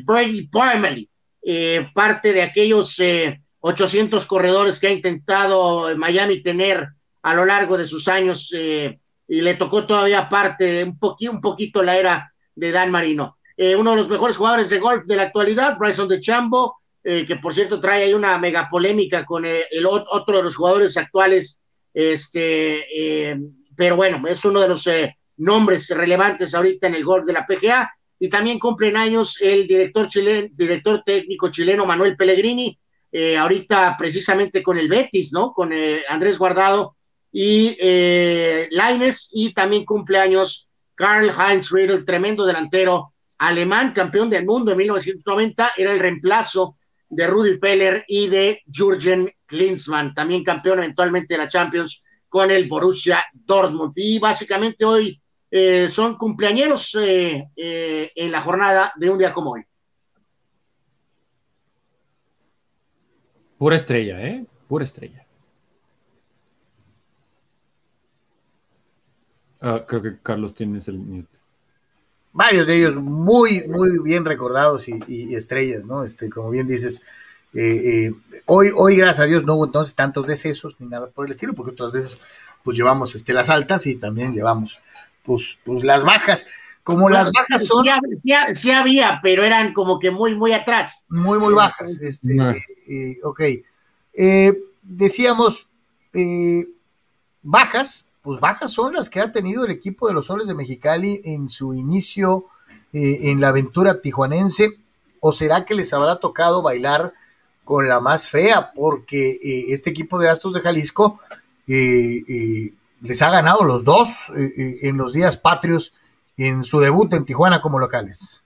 Brady Parmalee, eh, parte de aquellos eh, 800 corredores que ha intentado Miami tener a lo largo de sus años eh, y le tocó todavía parte, un, poqui, un poquito la era de Dan Marino. Eh, uno de los mejores jugadores de golf de la actualidad, Bryson de Chambo, eh, que por cierto trae ahí una mega polémica con el, el otro de los jugadores actuales, este, eh, pero bueno, es uno de los eh, nombres relevantes ahorita en el golf de la PGA, y también cumplen años el director, chileno, director técnico chileno Manuel Pellegrini, eh, ahorita precisamente con el Betis, ¿no? Con Andrés Guardado y Laines, y también cumpleaños Karl Heinz Riedel, tremendo delantero alemán, campeón del mundo en 1990, era el reemplazo de Rudy Peller y de Jürgen Klinsmann, también campeón eventualmente de la Champions con el Borussia Dortmund. Y básicamente hoy eh, son cumpleañeros eh, eh, en la jornada de un día como hoy. Pura estrella, ¿eh? Pura estrella. Ah, creo que Carlos tienes el mute. Varios de ellos muy, muy bien recordados y, y estrellas, ¿no? Este, como bien dices, eh, eh, hoy, hoy, gracias a Dios, no hubo entonces tantos decesos ni nada por el estilo, porque otras veces pues llevamos este, las altas y también llevamos pues, pues las bajas. Como Bueno, las bajas sí, son sí, sí, sí había, pero eran como que muy, muy atrás. muy, muy bajas. Este, No. eh, ok. Eh, decíamos, eh, bajas, pues bajas son las que ha tenido el equipo de los Soles de Mexicali en su inicio eh, en la aventura tijuanense, o será que les habrá tocado bailar con la más fea, porque eh, este equipo de Astros de Jalisco eh, les ha ganado los dos en los días patrios en su debut en Tijuana como locales.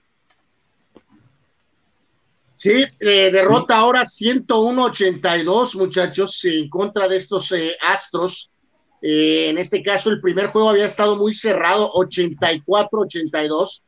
Sí, derrota ahora 101-82, muchachos, en contra de estos Astros. Eh, en este caso, el primer juego había estado muy cerrado, 84-82,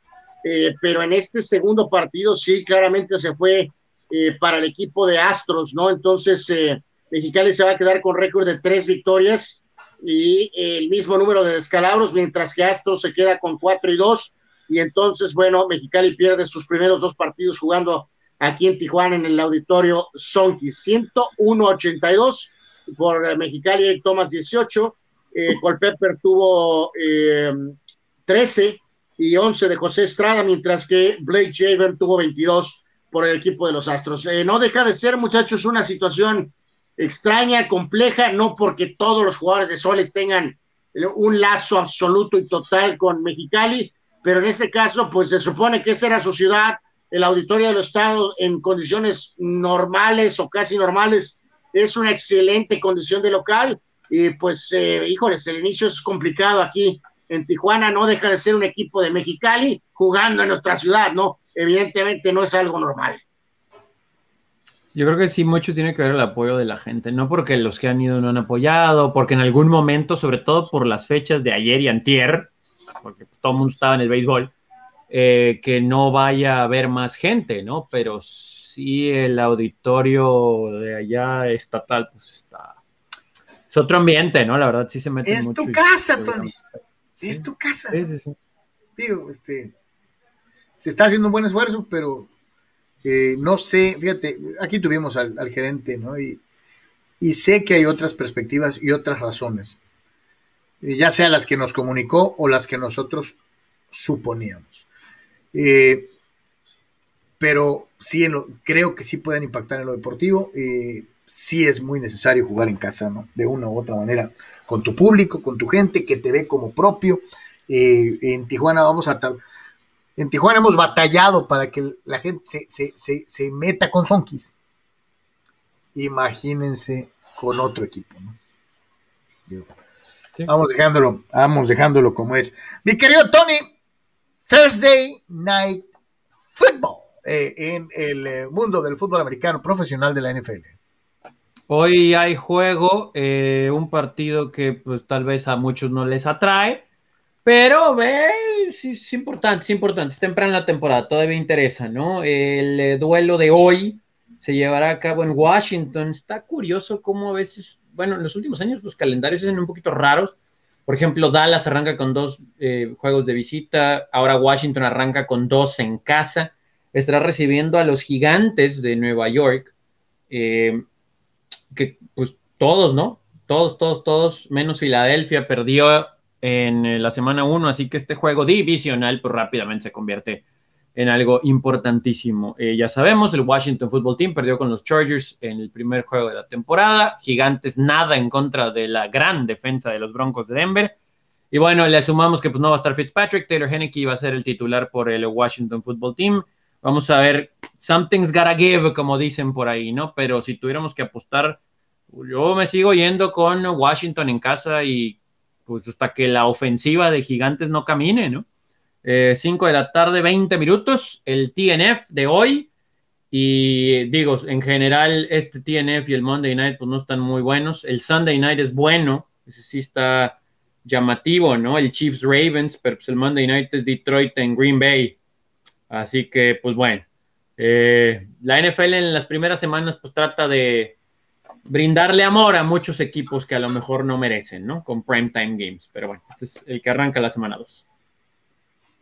eh, pero en este segundo partido sí, claramente se fue eh, para el equipo de Astros, ¿no? Entonces, eh, Mexicali se va a quedar con récord de tres victorias y el mismo número de descalabros, mientras que Astros se queda con cuatro y dos. Y entonces, bueno, Mexicali pierde sus primeros dos partidos jugando aquí en Tijuana en el auditorio Sonki. 101-82 por Mexicali, Eric Thomas 18, eh, tuvo eh, 13 y 11 de José Estrada, mientras que Blake Javen tuvo 22 por el equipo de los Astros. Eh, no deja de ser, muchachos, una situación extraña, compleja, no porque todos los jugadores de Soles tengan eh, un lazo absoluto y total con Mexicali, pero en este caso, pues se supone que esa era su ciudad, el auditorio del Estado en condiciones normales o casi normales, es una excelente condición de local, y pues, eh, híjoles, el inicio es complicado aquí en Tijuana, no deja de ser un equipo de Mexicali jugando en nuestra ciudad, ¿no? Evidentemente no es algo normal. Yo creo que sí, mucho tiene que ver el apoyo de la gente, no porque los que han ido no han apoyado, porque en algún momento, sobre todo por las fechas de ayer y antier, porque todo el mundo estaba en el béisbol, eh, que no vaya a haber más gente, ¿no? Pero sí el auditorio de allá estatal, pues está... Es otro ambiente, ¿no? La verdad sí se mete Es mucho. tu y- casa, Tony. Es tu casa. Sí, sí, sí. Digo, este, se está haciendo un buen esfuerzo, pero eh, no sé, fíjate, aquí tuvimos al, al gerente, ¿no? Y, y sé que hay otras perspectivas y otras razones, eh, ya sea las que nos comunicó o las que nosotros suponíamos. Eh, pero sí, en lo- creo que sí pueden impactar en lo deportivo. eh, sí es muy necesario jugar en casa, ¿no? De una u otra manera, con tu público, con tu gente que te ve como propio. Eh, en Tijuana vamos a... En Tijuana hemos batallado para que la gente se, se- se- se meta con Sonkis. Imagínense con otro equipo, ¿no? Digo, Vamos dejándolo, vamos dejándolo como es. Mi querido Tony, Thursday Night Football eh, en el eh, mundo del fútbol americano profesional de la NFL. Hoy hay juego, eh, un partido que pues tal vez a muchos no les atrae, pero sí, es importante, es importante, es temprano en la temporada, todavía interesa, ¿no? El eh, duelo de hoy se llevará a cabo en Washington. Está curioso cómo a veces, bueno, en los últimos años los calendarios son un poquito raros. Por ejemplo, Dallas arranca con dos eh, juegos de visita, ahora Washington arranca con dos en casa. estará recibiendo a los gigantes de Nueva York, eh, que pues todos, ¿no? Todos, todos, todos, menos Filadelfia, perdió en eh, la semana 1, así que este juego divisional pues rápidamente se convierte en algo importantísimo. Eh, ya sabemos, el Washington Football Team perdió con los Chargers en el primer juego de la temporada. Gigantes nada en contra de la gran defensa de los Broncos de Denver. Y bueno, le sumamos que pues no va a estar Fitzpatrick, Taylor Henneke va a ser el titular por el Washington Football Team. Vamos a ver, something's gotta give, como dicen por ahí, ¿no? Pero si tuviéramos que apostar, yo me sigo yendo con Washington en casa y pues hasta que la ofensiva de Gigantes no camine, ¿no? 5 eh, de la tarde, 20 minutos, el TNF de hoy. Y digo, en general, este TNF y el Monday Night pues no están muy buenos. El Sunday Night es bueno, ese sí está llamativo, ¿no? El Chiefs Ravens, pero pues el Monday Night es Detroit en Green Bay. Así que, pues bueno, eh, la NFL en las primeras semanas pues trata de brindarle amor a muchos equipos que a lo mejor no merecen, ¿no? Con primetime games. Pero bueno, este es el que arranca la semana 2.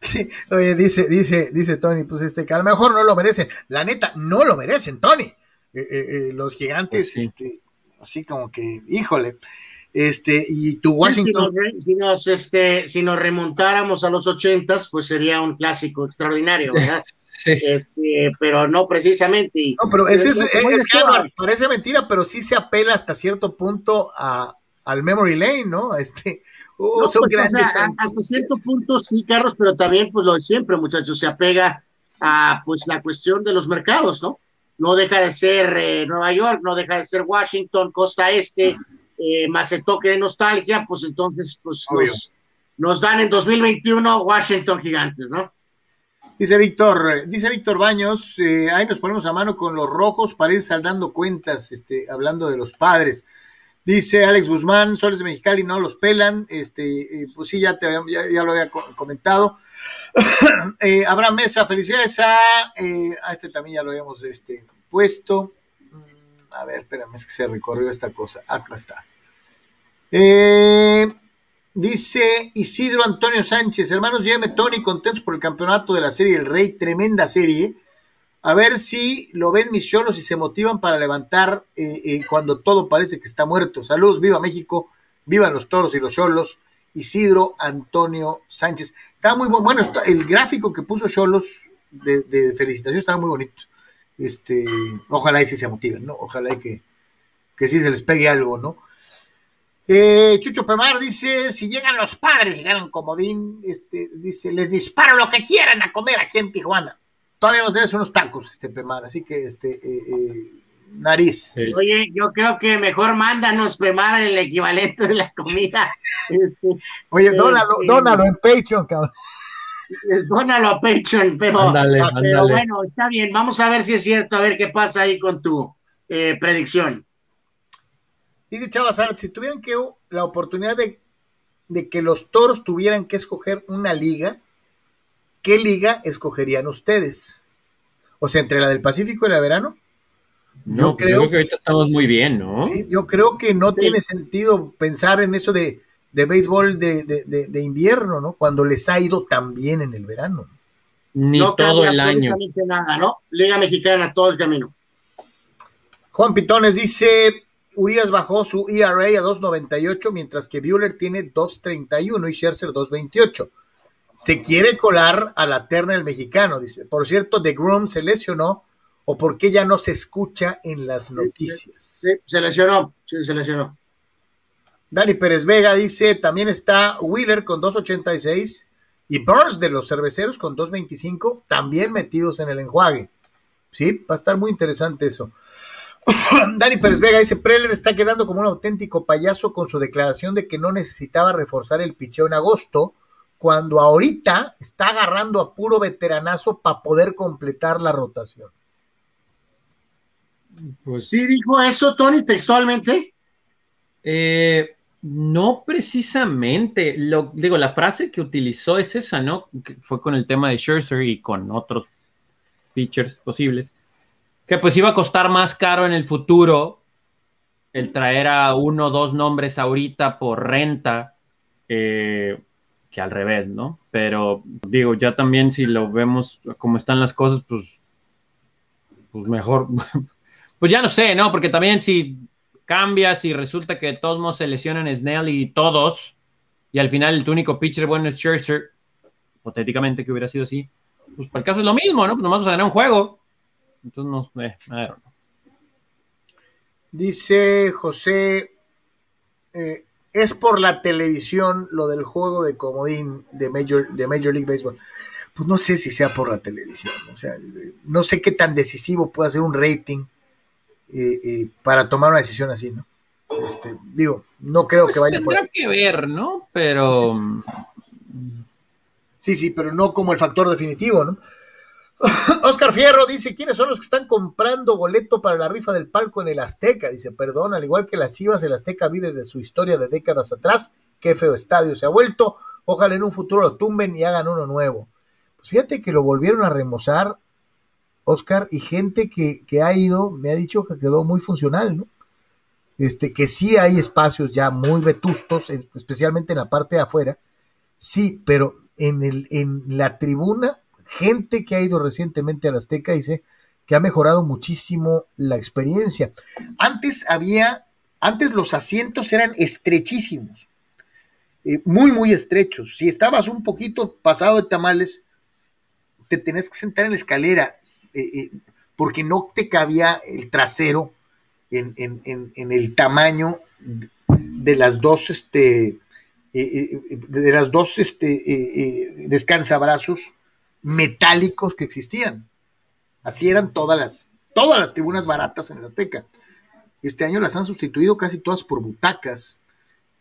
Sí, oye, dice, dice, dice Tony, pues este, que a lo mejor no lo merecen. La neta, no lo merecen, Tony. Eh, eh, los gigantes, pues este, así como que, híjole. Este, y tu Washington. si, nos, este, si nos remontáramos a los ochentas, pues sería un clásico extraordinario, ¿verdad? Este, pero no precisamente. no, pero es, es, que parece mentira, pero sí se apela hasta cierto punto a, al memory lane, ¿no? Este, Oh, pues, hasta cierto punto sí, Carlos, pero también, pues lo de siempre, muchachos, se apega a pues la cuestión de los mercados, ¿no? No deja de ser eh, Nueva York, no deja de ser Washington, Costa Este, eh, más el toque de nostalgia, pues entonces, pues nos, dan en 2021 Washington gigantes, ¿no? Dice Víctor, dice Víctor Baños, eh, ahí nos ponemos a mano con los rojos para ir saldando cuentas, este, hablando de los padres. Dice Alex Guzmán, Soles de Mexicali no los pelan. Este, pues sí, ya, te, ya, lo había comentado. eh, Abraham Mesa, felicidades a, eh, a este también ya lo habíamos este, puesto. A ver, espérame, es que se recorrió esta cosa. Acá está. Eh, dice Isidro Antonio Sánchez, hermanos, lléveme Tony, contentos por el campeonato de la serie El Rey, tremenda serie. A ver si lo ven mis cholos y se motivan para levantar eh, eh, cuando todo parece que está muerto. Saludos, viva México, vivan los toros y los cholos. Isidro Antonio Sánchez. Está muy bueno. Bueno, el gráfico que puso Cholos de, felicitación estaba muy bonito. Este, ojalá y sí se motiven, ¿no? Ojalá y que, que sí se les pegue algo, ¿no? Eh, Chucho Pemar dice: si llegan los padres y ganan comodín, este, dice, les disparo lo que quieran a comer aquí en Tijuana todavía nos debes unos tacos, este Pemar, así que este eh, eh, nariz. Oye, yo creo que mejor mándanos Pemar el equivalente de la comida. Oye, dónalo, este, dónalo en Patreon, cabrón. Dónalo a Patreon, pero, bueno, está bien. Vamos a ver si es cierto, a ver qué pasa ahí con tu eh, predicción. Dice Chava si tuvieran que la oportunidad de, de que los toros tuvieran que escoger una liga, ¿qué liga escogerían ustedes? O sea, entre la del Pacífico y la de verano. No, pues creo, que ahorita estamos muy bien, ¿no? yo creo que no tiene sentido pensar en eso de, de béisbol de, de, invierno, ¿no? Cuando les ha ido tan bien en el verano. Ni todo el año. Nada, ¿no? Liga Mexicana, todo el camino. Juan Pitones dice, Urias bajó su ERA a 2.98, mientras que Bueller tiene 2.31 y Scherzer 2.28 se quiere colar a la terna del mexicano. Dice, por cierto, The Groom se lesionó o por qué ya no se escucha en las noticias. Sí, se lesionó, sí, se lesionó. Dani Pérez Vega dice, también está Wheeler con 2.86 y Burns de los cerveceros con 2.25, también metidos en el enjuague. Sí, va a estar muy interesante eso. Dani Pérez Vega dice, Preller está quedando como un auténtico payaso con su declaración de que no necesitaba reforzar el picheo en agosto, cuando ahorita está agarrando a puro veteranazo para poder completar la rotación. Pues, ¿Sí dijo eso, Tony, textualmente? Eh, no precisamente. Digo, la frase que utilizó es esa, ¿no? Fue con el tema de Scherzer y con otros features posibles. Que pues iba a costar más caro en el futuro el traer a uno o dos nombres ahorita por renta. Eh, que al revés, ¿no? Pero digo, ya también si lo vemos como están las cosas, pues, pues mejor, pues ya no sé, ¿no? Porque también si cambias y resulta que todos modos se lesionan Snell y todos, y al final el único pitcher bueno es Scherzer, hipotéticamente que hubiera sido así, pues para el caso es lo mismo, ¿no? Pues nomás vamos a ganar un juego. Entonces, no, eh, don't know. Dice José, eh, es por la televisión lo del juego de comodín de Major, de Major League Baseball. Pues no sé si sea por la televisión, o sea, no sé qué tan decisivo puede ser un rating eh, eh, para tomar una decisión así, ¿no? Este, digo, no creo Pues que vaya por tendrá ahí. que ver, ¿no? Pero Sí, sí, pero no como el factor definitivo, ¿no? Oscar Fierro dice, ¿quiénes son los que están comprando boleto para la rifa del palco en el Azteca? Dice, perdón, al igual que las Chivas, el Azteca vive de su historia de décadas atrás. Qué feo estadio se ha vuelto. Ojalá en un futuro lo tumben y hagan uno nuevo. Pues fíjate que lo volvieron a remozar, Oscar, y gente que, que ha ido, me ha dicho que quedó muy funcional, ¿no? Este, que sí hay espacios ya muy vetustos, en- especialmente en la parte de afuera, sí, pero en, el, en la tribuna, gente que ha ido recientemente al Azteca dice que ha mejorado muchísimo la experiencia. Antes había, antes los asientos eran estrechísimos, eh, muy, muy estrechos. Si estabas un poquito pasado de tamales, te tenías que sentar en la escalera, eh, eh, porque no te cabía el trasero en, el tamaño de las dos, este, eh, de las dos este, descansabrazos metálicos que existían. Así eran todas las, todas las tribunas baratas en el Azteca. Este año las han sustituido casi todas por butacas.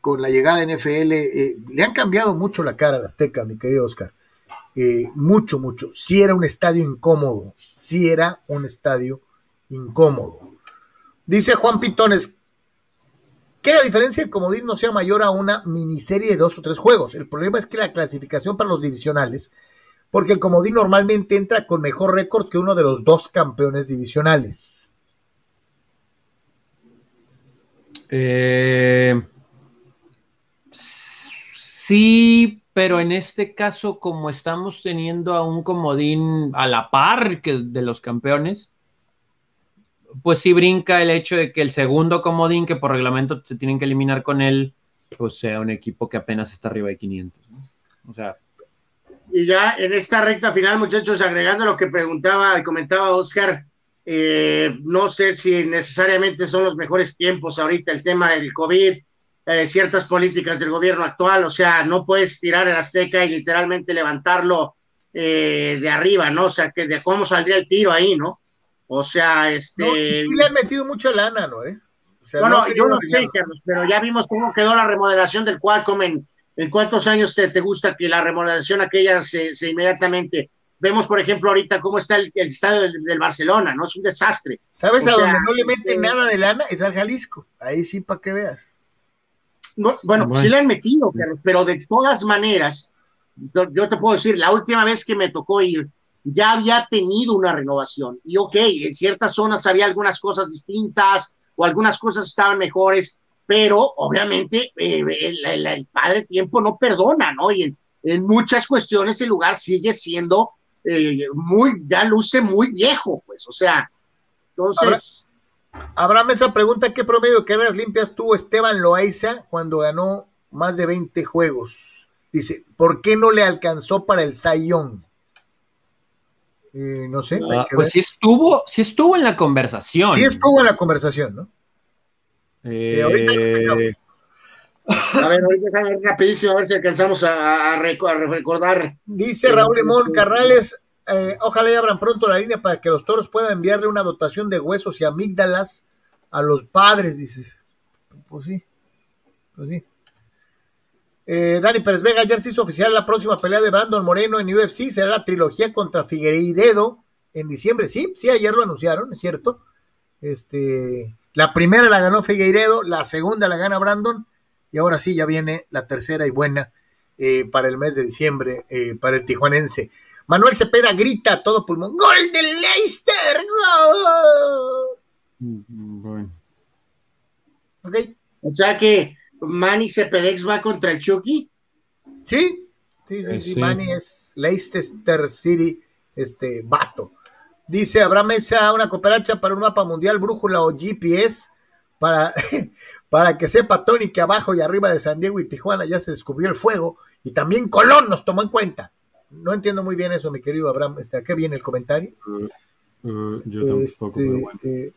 Con la llegada de NFL, le han cambiado mucho la cara al Azteca, mi querido Oscar. Eh, mucho, mucho. Sí era un estadio incómodo. Sí era un estadio incómodo. Dice Juan Pitones, que la diferencia de comodín no sea mayor a una miniserie de dos o tres juegos. El problema es que la clasificación para los divisionales, porque el comodín normalmente entra con mejor récord que uno de los dos campeones divisionales. Eh, sí, pero en este caso, como estamos teniendo a un comodín a la par que de los campeones, pues sí brinca el hecho de que el segundo comodín, que por reglamento se tienen que eliminar con él, pues sea un equipo que apenas está arriba de 500. ¿no? O sea, Y ya en esta recta final, muchachos, agregando lo que preguntaba y comentaba Oscar, eh, no sé si necesariamente son los mejores tiempos ahorita el tema del COVID, eh, ciertas políticas del gobierno actual, o sea, no puedes tirar el Azteca y literalmente levantarlo eh, de arriba, ¿no? O sea, que de cómo saldría el tiro ahí, ¿no? O sea, este... No, sí le han metido mucha lana, ¿no? Eh? O sea, no, no no, han yo no sé. Carlos, pero ya vimos cómo quedó la remodelación del Qualcomm en, en cuántos años te, te gusta que la remodelación aquella se, se inmediatamente. Vemos, por ejemplo, ahorita cómo está el, el estadio del, del Barcelona, ¿no? Es un desastre. ¿Sabes O a sea, donde no le meten este, nada de lana? Es al Jalisco. Ahí sí, para que veas. No, bueno, Bueno. sí le han metido, Carlos, pero de todas maneras, yo, te puedo decir, la última vez que me tocó ir, ya había tenido una renovación. Y ok, en ciertas zonas había algunas cosas distintas o algunas cosas estaban mejores, pero obviamente eh, el, el- el padre tiempo no perdona, ¿no? Y en, en muchas cuestiones el lugar sigue siendo eh, muy, ya luce muy viejo, pues, o sea, entonces... Abraham, esa pregunta, ¿qué promedio de carreras limpias tuvo Esteban Loaiza cuando ganó más de 20 juegos? Dice, ¿por qué no le alcanzó para el Sayón? no sé. ah, pues sí estuvo, sí estuvo en la conversación. Sí estuvo en la conversación, ¿no? Eh, ahorita. A ver, ahorita déjame ver rapidísimo, a ver si alcanzamos a, a reco- a recordar. Dice Raúl Limón Carrales, eh, ojalá abran pronto la línea para que los toros puedan enviarle una dotación de huesos y amígdalas a los padres, dice. Pues sí, pues sí. Eh, Dani Pérez Vega, ayer se hizo oficial la próxima pelea de Brandon Moreno en UFC, será la trilogía contra Figueiredo en diciembre. Sí, sí, ayer lo anunciaron, es cierto. Este, la primera la ganó Figueiredo, la segunda la gana Brandon, y ahora sí ya viene la tercera y buena eh, para el mes de diciembre eh, para el tijuanense. Manuel Cepeda grita a todo pulmón: ¡Gol del Leicester! ¡Gol! Ok. O sea que Manny Cepedex va contra el Chucky. Sí, Sí, sí, Eh, sí, sí. Manny es Leicester City, este vato. Dice Abraham Mesa, una cooperacha para un mapa mundial, brújula o GPS, para, para que sepa Tony que abajo y arriba de San Diego y Tijuana ya se descubrió el fuego y también Colón nos tomó en cuenta. No entiendo muy bien eso, mi querido Abraham. Este, ¿A qué viene el comentario? Uh, yo tampoco, Este, bueno. eh,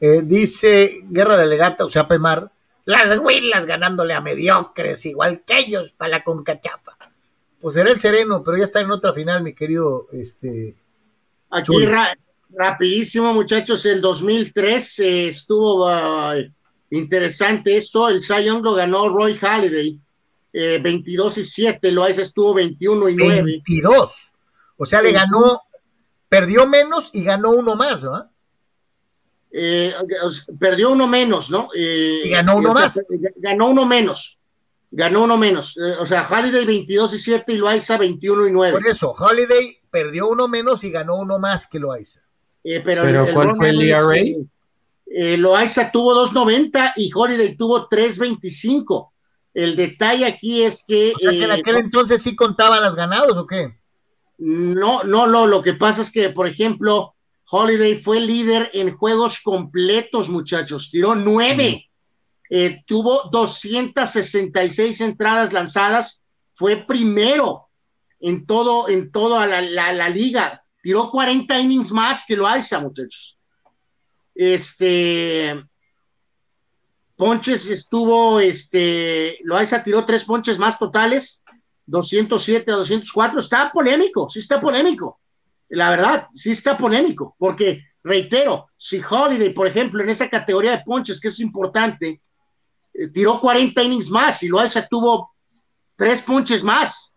eh, dice Guerra de Legata, o sea, Pemar, las huilas ganándole a mediocres, igual que ellos, para la concachafa. Pues será el sereno, pero ya está en otra final, mi querido. Este, Aquí ra- rapidísimo, muchachos, el 2003 eh, estuvo ah, interesante esto, el Cy Young lo ganó Roy Halladay, eh, 22 y 7, Loaiza estuvo 21 y 9. 22. O sea, le ganó, perdió menos y ganó uno más, ¿no? Eh, perdió uno menos, ¿no? Eh, Y ganó uno sea, más. Ganó uno menos. Ganó uno menos. Eh, o sea, Halliday 22 y 7 y Loaiza 21 y 9. Por eso, Holiday perdió uno menos y ganó uno más que Loaiza. Eh, pero ¿Pero cuál Ron fue el ERA? eh, eh, Loaiza tuvo 2.90 y Holiday tuvo 3.25. El detalle aquí es que. O sea, que en eh, aquel entonces sí contaban los ganados, ¿o qué? No, no, no. Lo que pasa es que, por ejemplo, Holiday fue líder en juegos completos, muchachos. Tiró nueve. Eh, tuvo 266 entradas lanzadas. Fue primero en todo, en toda la, la- la liga. Tiró 40 innings más que Loaiza, muchachos. Este. Ponches estuvo, este, Loaiza tiró tres ponches más totales, 207 a 204, está polémico, sí está polémico, la verdad, sí está polémico, porque, reitero, si Holiday, por ejemplo, en esa categoría de ponches, que es importante, eh, tiró 40 innings más y Loaiza tuvo tres ponches más.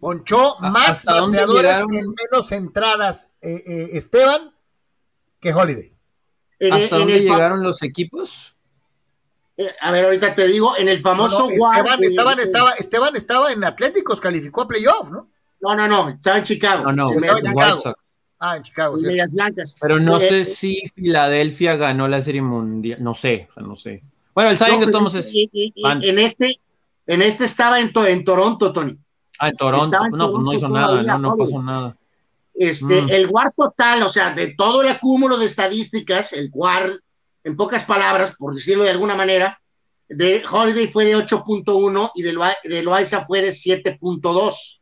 Ponchó más ¿Hasta dónde bateadores en menos entradas eh, eh, Esteban que Holiday. En- ¿Hasta en dónde el fa- llegaron los equipos? Eh, a ver, ahorita te digo, en el famoso No, no, Esteban, Esteban eh, estaba, Esteban estaba en Atléticos, calificó a playoff, ¿no? No, no, no, estaba en Chicago. No, no, en estaba en Chicago. Ah, en Chicago, en sí. Medias Blancas. Pero no Eh, sé eh, si Filadelfia ganó la serie mundial. No sé, o sea, no sé. Bueno, el Young No, de pero todos es. en este, en este estaba en, To- en Toronto, Tony. Ah, en Toronto. estaba en No, pues no Toronto hizo todavía, nada, no, no pasó nada. Este, Mm. el WAR total, o sea, de todo el acúmulo de estadísticas, el WAR, en pocas palabras, por decirlo de alguna manera, de Holiday fue de 8.1 y de, Loa- de Loaiza fue de 7.2.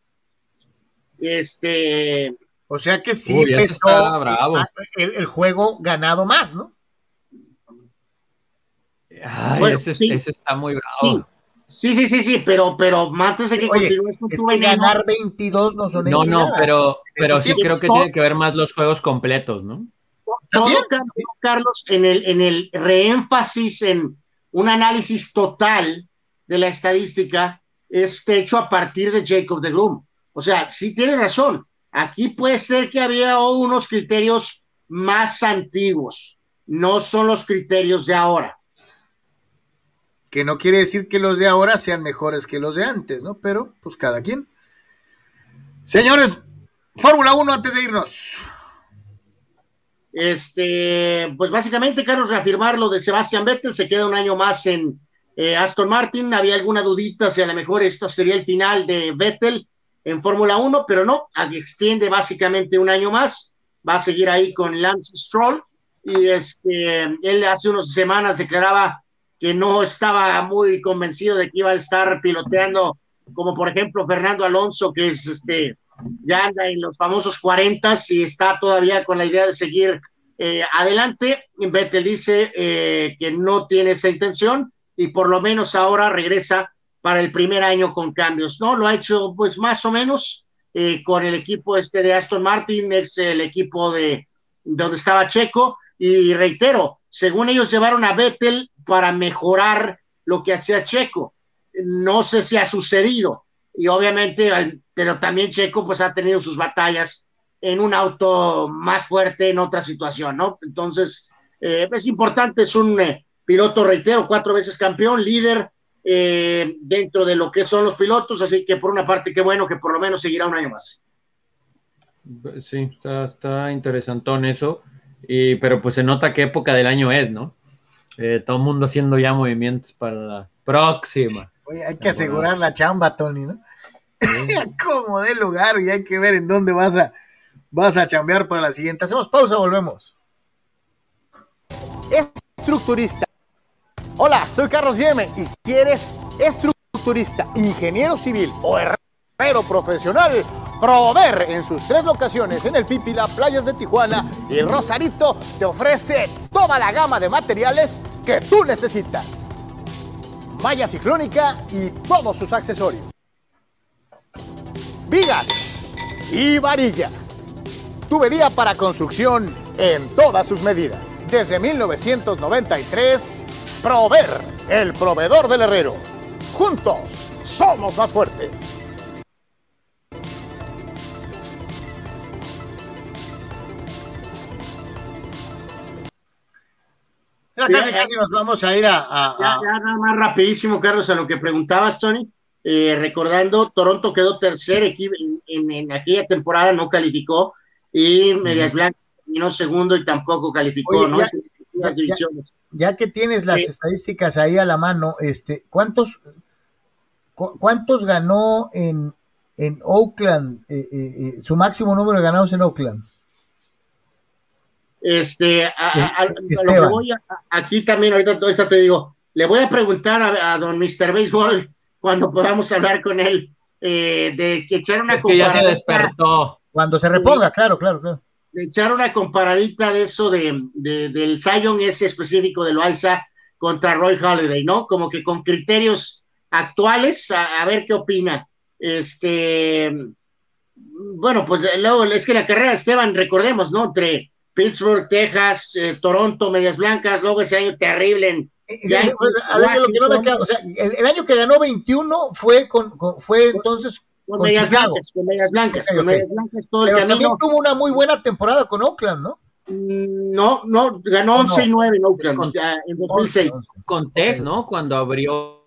Este, O sea que sí Uy, pesó el, el juego ganado más, ¿no? Ay, Bueno, ese, sí. ese está muy bravo. sí, sí, sí, sí, sí, pero, pero de que Oye, esto, es que ganar 22 no son No, no, pero, pero sí creo que tiene que ver más los juegos completos, ¿no? Todo, Carlos, Carlos, en el, en el reénfasis en un análisis total de la estadística es hecho a partir de Jacob de Groom. O sea, sí tiene razón. Aquí puede ser que había unos criterios más antiguos. No son los criterios de ahora. Que no quiere decir que los de ahora sean mejores que los de antes, ¿no? Pero, pues cada quien. Señores, Fórmula 1 antes de irnos. Este, pues básicamente, Carlos, reafirmar lo de Sebastian Vettel, se queda un año más en eh, Aston Martin. Había alguna dudita si a lo mejor esto sería el final de Vettel en Fórmula 1, pero no, extiende básicamente un año más. Va a seguir ahí con Lance Stroll. Y este, él hace unas semanas declaraba que no estaba muy convencido de que iba a estar piloteando, como por ejemplo Fernando Alonso, que es este, ya anda en los famosos 40 y está todavía con la idea de seguir eh, adelante. Vettel dice eh, que no tiene esa intención y por lo menos ahora regresa para el primer año con cambios. No, lo ha hecho pues más o menos eh, con el equipo este de Aston Martin, es el equipo de donde estaba Checo y reitero, según ellos llevaron a Vettel para mejorar lo que hacía Checo. No sé si ha sucedido y obviamente, al- pero también Checo pues ha tenido sus batallas en un auto más fuerte en otra situación, ¿no? Entonces, eh, es importante, es un eh, piloto, reitero, cuatro veces campeón, líder eh, dentro de lo que son los pilotos, así que por una parte, qué bueno que por lo menos seguirá un año más. Sí, está, está interesantón eso. Y, pero pues se nota qué época del año es, ¿no? Eh, todo el mundo haciendo ya movimientos para la próxima. Oye, hay que asegurar la chamba, Tony, ¿no? Como de lugar y hay que ver en dónde vas a, vas a chambear para la siguiente. Hacemos pausa, volvemos. Estructurista. Hola, soy Carlos Yeme y si eres estructurista, ingeniero civil o herrero profesional, Prover en sus tres locaciones en el Pípila, Playas de Tijuana y Rosarito te ofrece toda la gama de materiales que tú necesitas. Malla ciclónica y todos sus accesorios. Vigas y varilla. Tubería para construcción en todas sus medidas. Desde 1993, Prover, el proveedor del herrero. Juntos somos más fuertes. Ya casi, casi nos vamos a ir a. a- Ya, a- ya nada más rapidísimo, Carlos, a lo que preguntabas, Tony. Eh, recordando, Toronto quedó tercer equipo en, en- en aquella temporada, no calificó, y Medias Blancas terminó segundo y tampoco calificó, Oye, ¿no? ya- las que tienes las Sí. estadísticas ahí a la mano, este, ¿cuántos, cu- cuántos ganó en, en Oakland? eh, eh, su máximo número de ganados en Oakland. Este, a, a- a- a lo que Esteban. voy a- a- aquí también, ahorita, ahorita te digo, le voy a preguntar a, a don Mr. Baseball cuando podamos hablar con él eh, de que echar una Es que ya se despertó. Cuando se reponga, claro, claro, claro. de echar una comparadita de eso de, de- del Zion ese específico de Loaiza contra Roy Holiday, ¿no? Como que con criterios actuales, a, a ver qué opina. Este, bueno, pues luego es que la carrera de Esteban, recordemos, ¿no? Entre Pittsburgh, Texas, eh, Toronto, Medias Blancas, luego ese año terrible en Ya, a ver, lo que no me queda, o sea, el, el año que ganó 21 fue con, con- fue entonces con, con Medias Chicago. Blancas, con Medias Blancas, Ok, con ok. Medias Blancas todo el Pero camino. también tuvo una muy buena temporada con Oakland, ¿no? No, no, ganó No, 11 y 9 en Oakland, Con- ya, en 2006. Con Tech, ¿no? Cuando abrió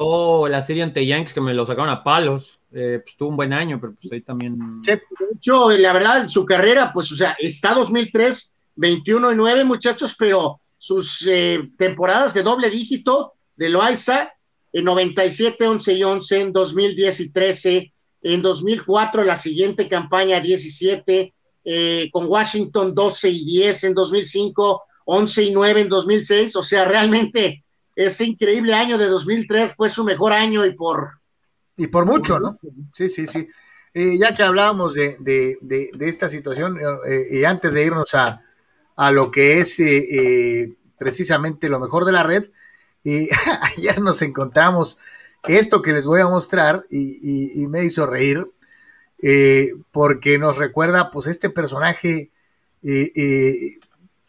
la serie ante Yankees, que me lo sacaron a palos. Eh, pues tuvo un buen año, pero pues ahí también. De hecho, la verdad, su carrera, pues, o sea, está 2003, 21 y 9, muchachos, pero sus eh, temporadas de doble dígito de Loaiza, en 97, 11 y 11, en 2010 y 13, en 2004 la siguiente campaña 17, eh, con Washington 12 y 10 en 2005, 11 y 9 en 2006, o sea, realmente ese increíble año de 2003 fue su mejor año y por... Y por mucho, ¿no? Sí, sí, sí. Eh, ya que hablábamos de, de- de- de esta situación, y antes de irnos a, a lo que es eh, eh, precisamente lo mejor de la red, y ayer nos encontramos esto que les voy a mostrar y, y- y me hizo reír, eh, porque nos recuerda pues este personaje eh, eh,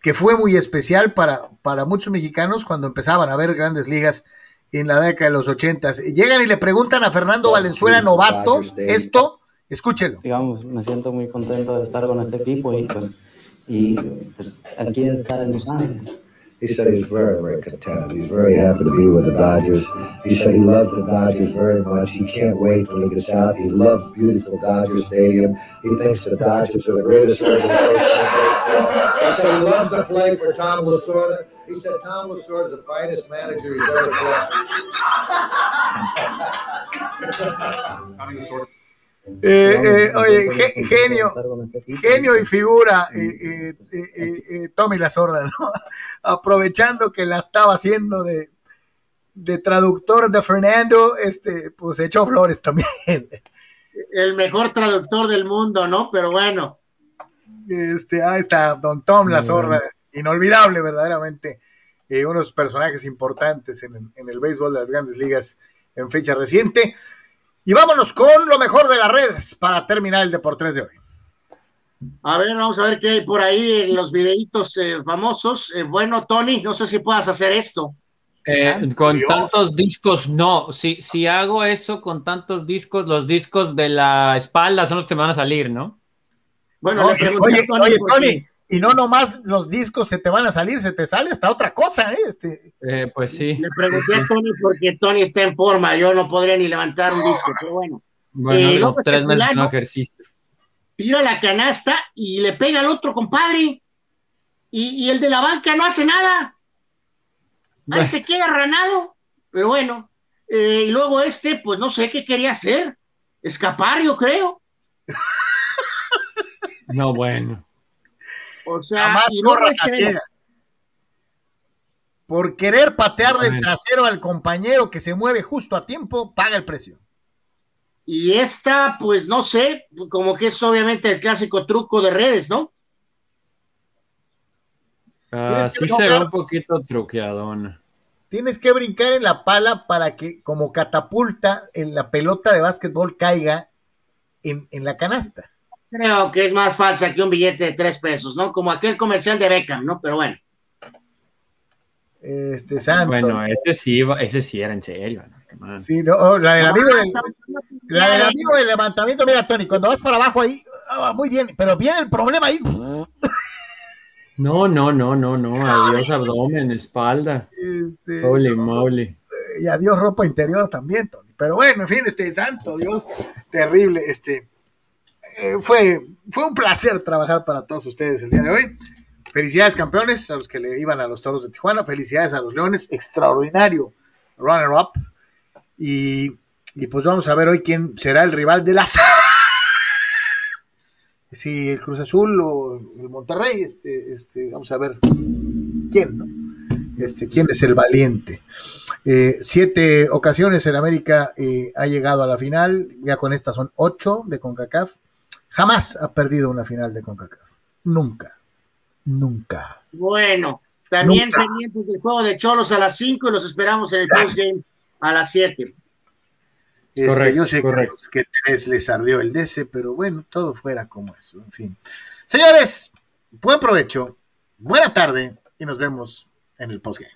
que fue muy especial para, para muchos mexicanos cuando empezaban a ver grandes ligas en la década de los ochentas. Llegan y le preguntan a Fernando Valenzuela, novato, esto, escúchelo. digamos, me siento muy contento de estar con este equipo y pues, y, pues aquí de estar en Los Ángeles. He said he's very, very content. He's very happy to be with the Dodgers. He said he loves the Dodgers very much. He can't wait till he gets out. He loves beautiful Dodger Stadium. He thinks the Dodgers are the greatest organization in baseball. He said he loves to play for Tom Lasorda. He said Tom Lasorda is the finest manager he's ever played. Eh, eh, oye, ge- genio, genio y figura, eh, eh, eh, eh, eh, Tommy La Sorda, ¿no? Aprovechando que la estaba haciendo de, de traductor de Fernando, este, pues echó flores también. el mejor traductor del mundo, ¿no? Pero bueno. Este, ahí está, Don Tom La Sorda, inolvidable verdaderamente, eh, unos personajes importantes en, en el béisbol de las grandes ligas en fecha reciente. Y vámonos con lo mejor de las redes para terminar el Deportes de hoy. A ver, vamos a ver qué hay por ahí en los videitos eh, famosos. Eh, bueno, Tony, no sé si puedas hacer esto. Eh, con tantos discos, no. Si, si hago eso con tantos discos, los discos de la espalda son los que me van a salir, ¿no? Bueno, No, le pregunté oye, a Tony oye, porque- Tony, y no nomás los discos se te van a salir, se te sale hasta otra cosa, ¿eh? Este, Eh, pues sí. Le pregunté a Tony porque Tony está en forma, yo no podría ni levantar un disco, pero bueno. Bueno, Eh, tres meses que no ejerciste. Tira la canasta y le pega al otro compadre. Y, y el de la banca no hace nada. Ahí se queda ranado. Pero bueno. Eh, y luego este, pues no sé qué quería hacer. escapar, yo creo. No, bueno. O sea, Jamás corras a ciegas. Por querer patearle el trasero al compañero que se mueve justo a tiempo, paga el precio. Y esta, pues no sé, como que es obviamente el clásico truco de redes, ¿no? Ah, Tienes que sí se ve un poquito truqueadón. Tienes que brincar en la pala para que, como catapulta, en la pelota de básquetbol caiga en, en la canasta. Creo que es más falsa que un billete de tres pesos, ¿no? Como aquel comercial de Beckham, ¿no? Pero bueno. Este santo. Bueno, ese sí, ese sí era en serio. ¿no? Sí, no, oh, la del amigo del, la del amigo del levantamiento, mira, Tony, cuando vas para abajo ahí, ah, muy bien, pero viene el problema ahí. No, no, no, no, no. Adiós abdomen, espalda. Este, Holy moly. y adiós ropa interior también, Tony. Pero bueno, en fin, este santo Dios, terrible. Este eh, fue, fue un placer trabajar para todos ustedes el día de hoy. Felicidades, campeones, a los que le iban a los toros de Tijuana. Felicidades a los Leones, extraordinario runner-up. Y, y pues vamos a ver hoy quién será el rival de las. Si el Cruz Azul o el Monterrey, este, este, vamos a ver quién, ¿no? Este, quién es el valiente. Eh, siete ocasiones en América eh, ha llegado a la final, ya con estas son ocho de CONCACAF. Jamás ha perdido una final de CONCACAF. Nunca. Nunca. Bueno, también Nunca. pendientes del juego de Cholos a las 5 y los esperamos en el postgame a las 7. Este, Correcto, yo sé que, correcto. los- que tres les ardió el DC, pero bueno, todo fuera como eso. En fin. Señores, buen provecho, buena tarde y nos vemos en el postgame.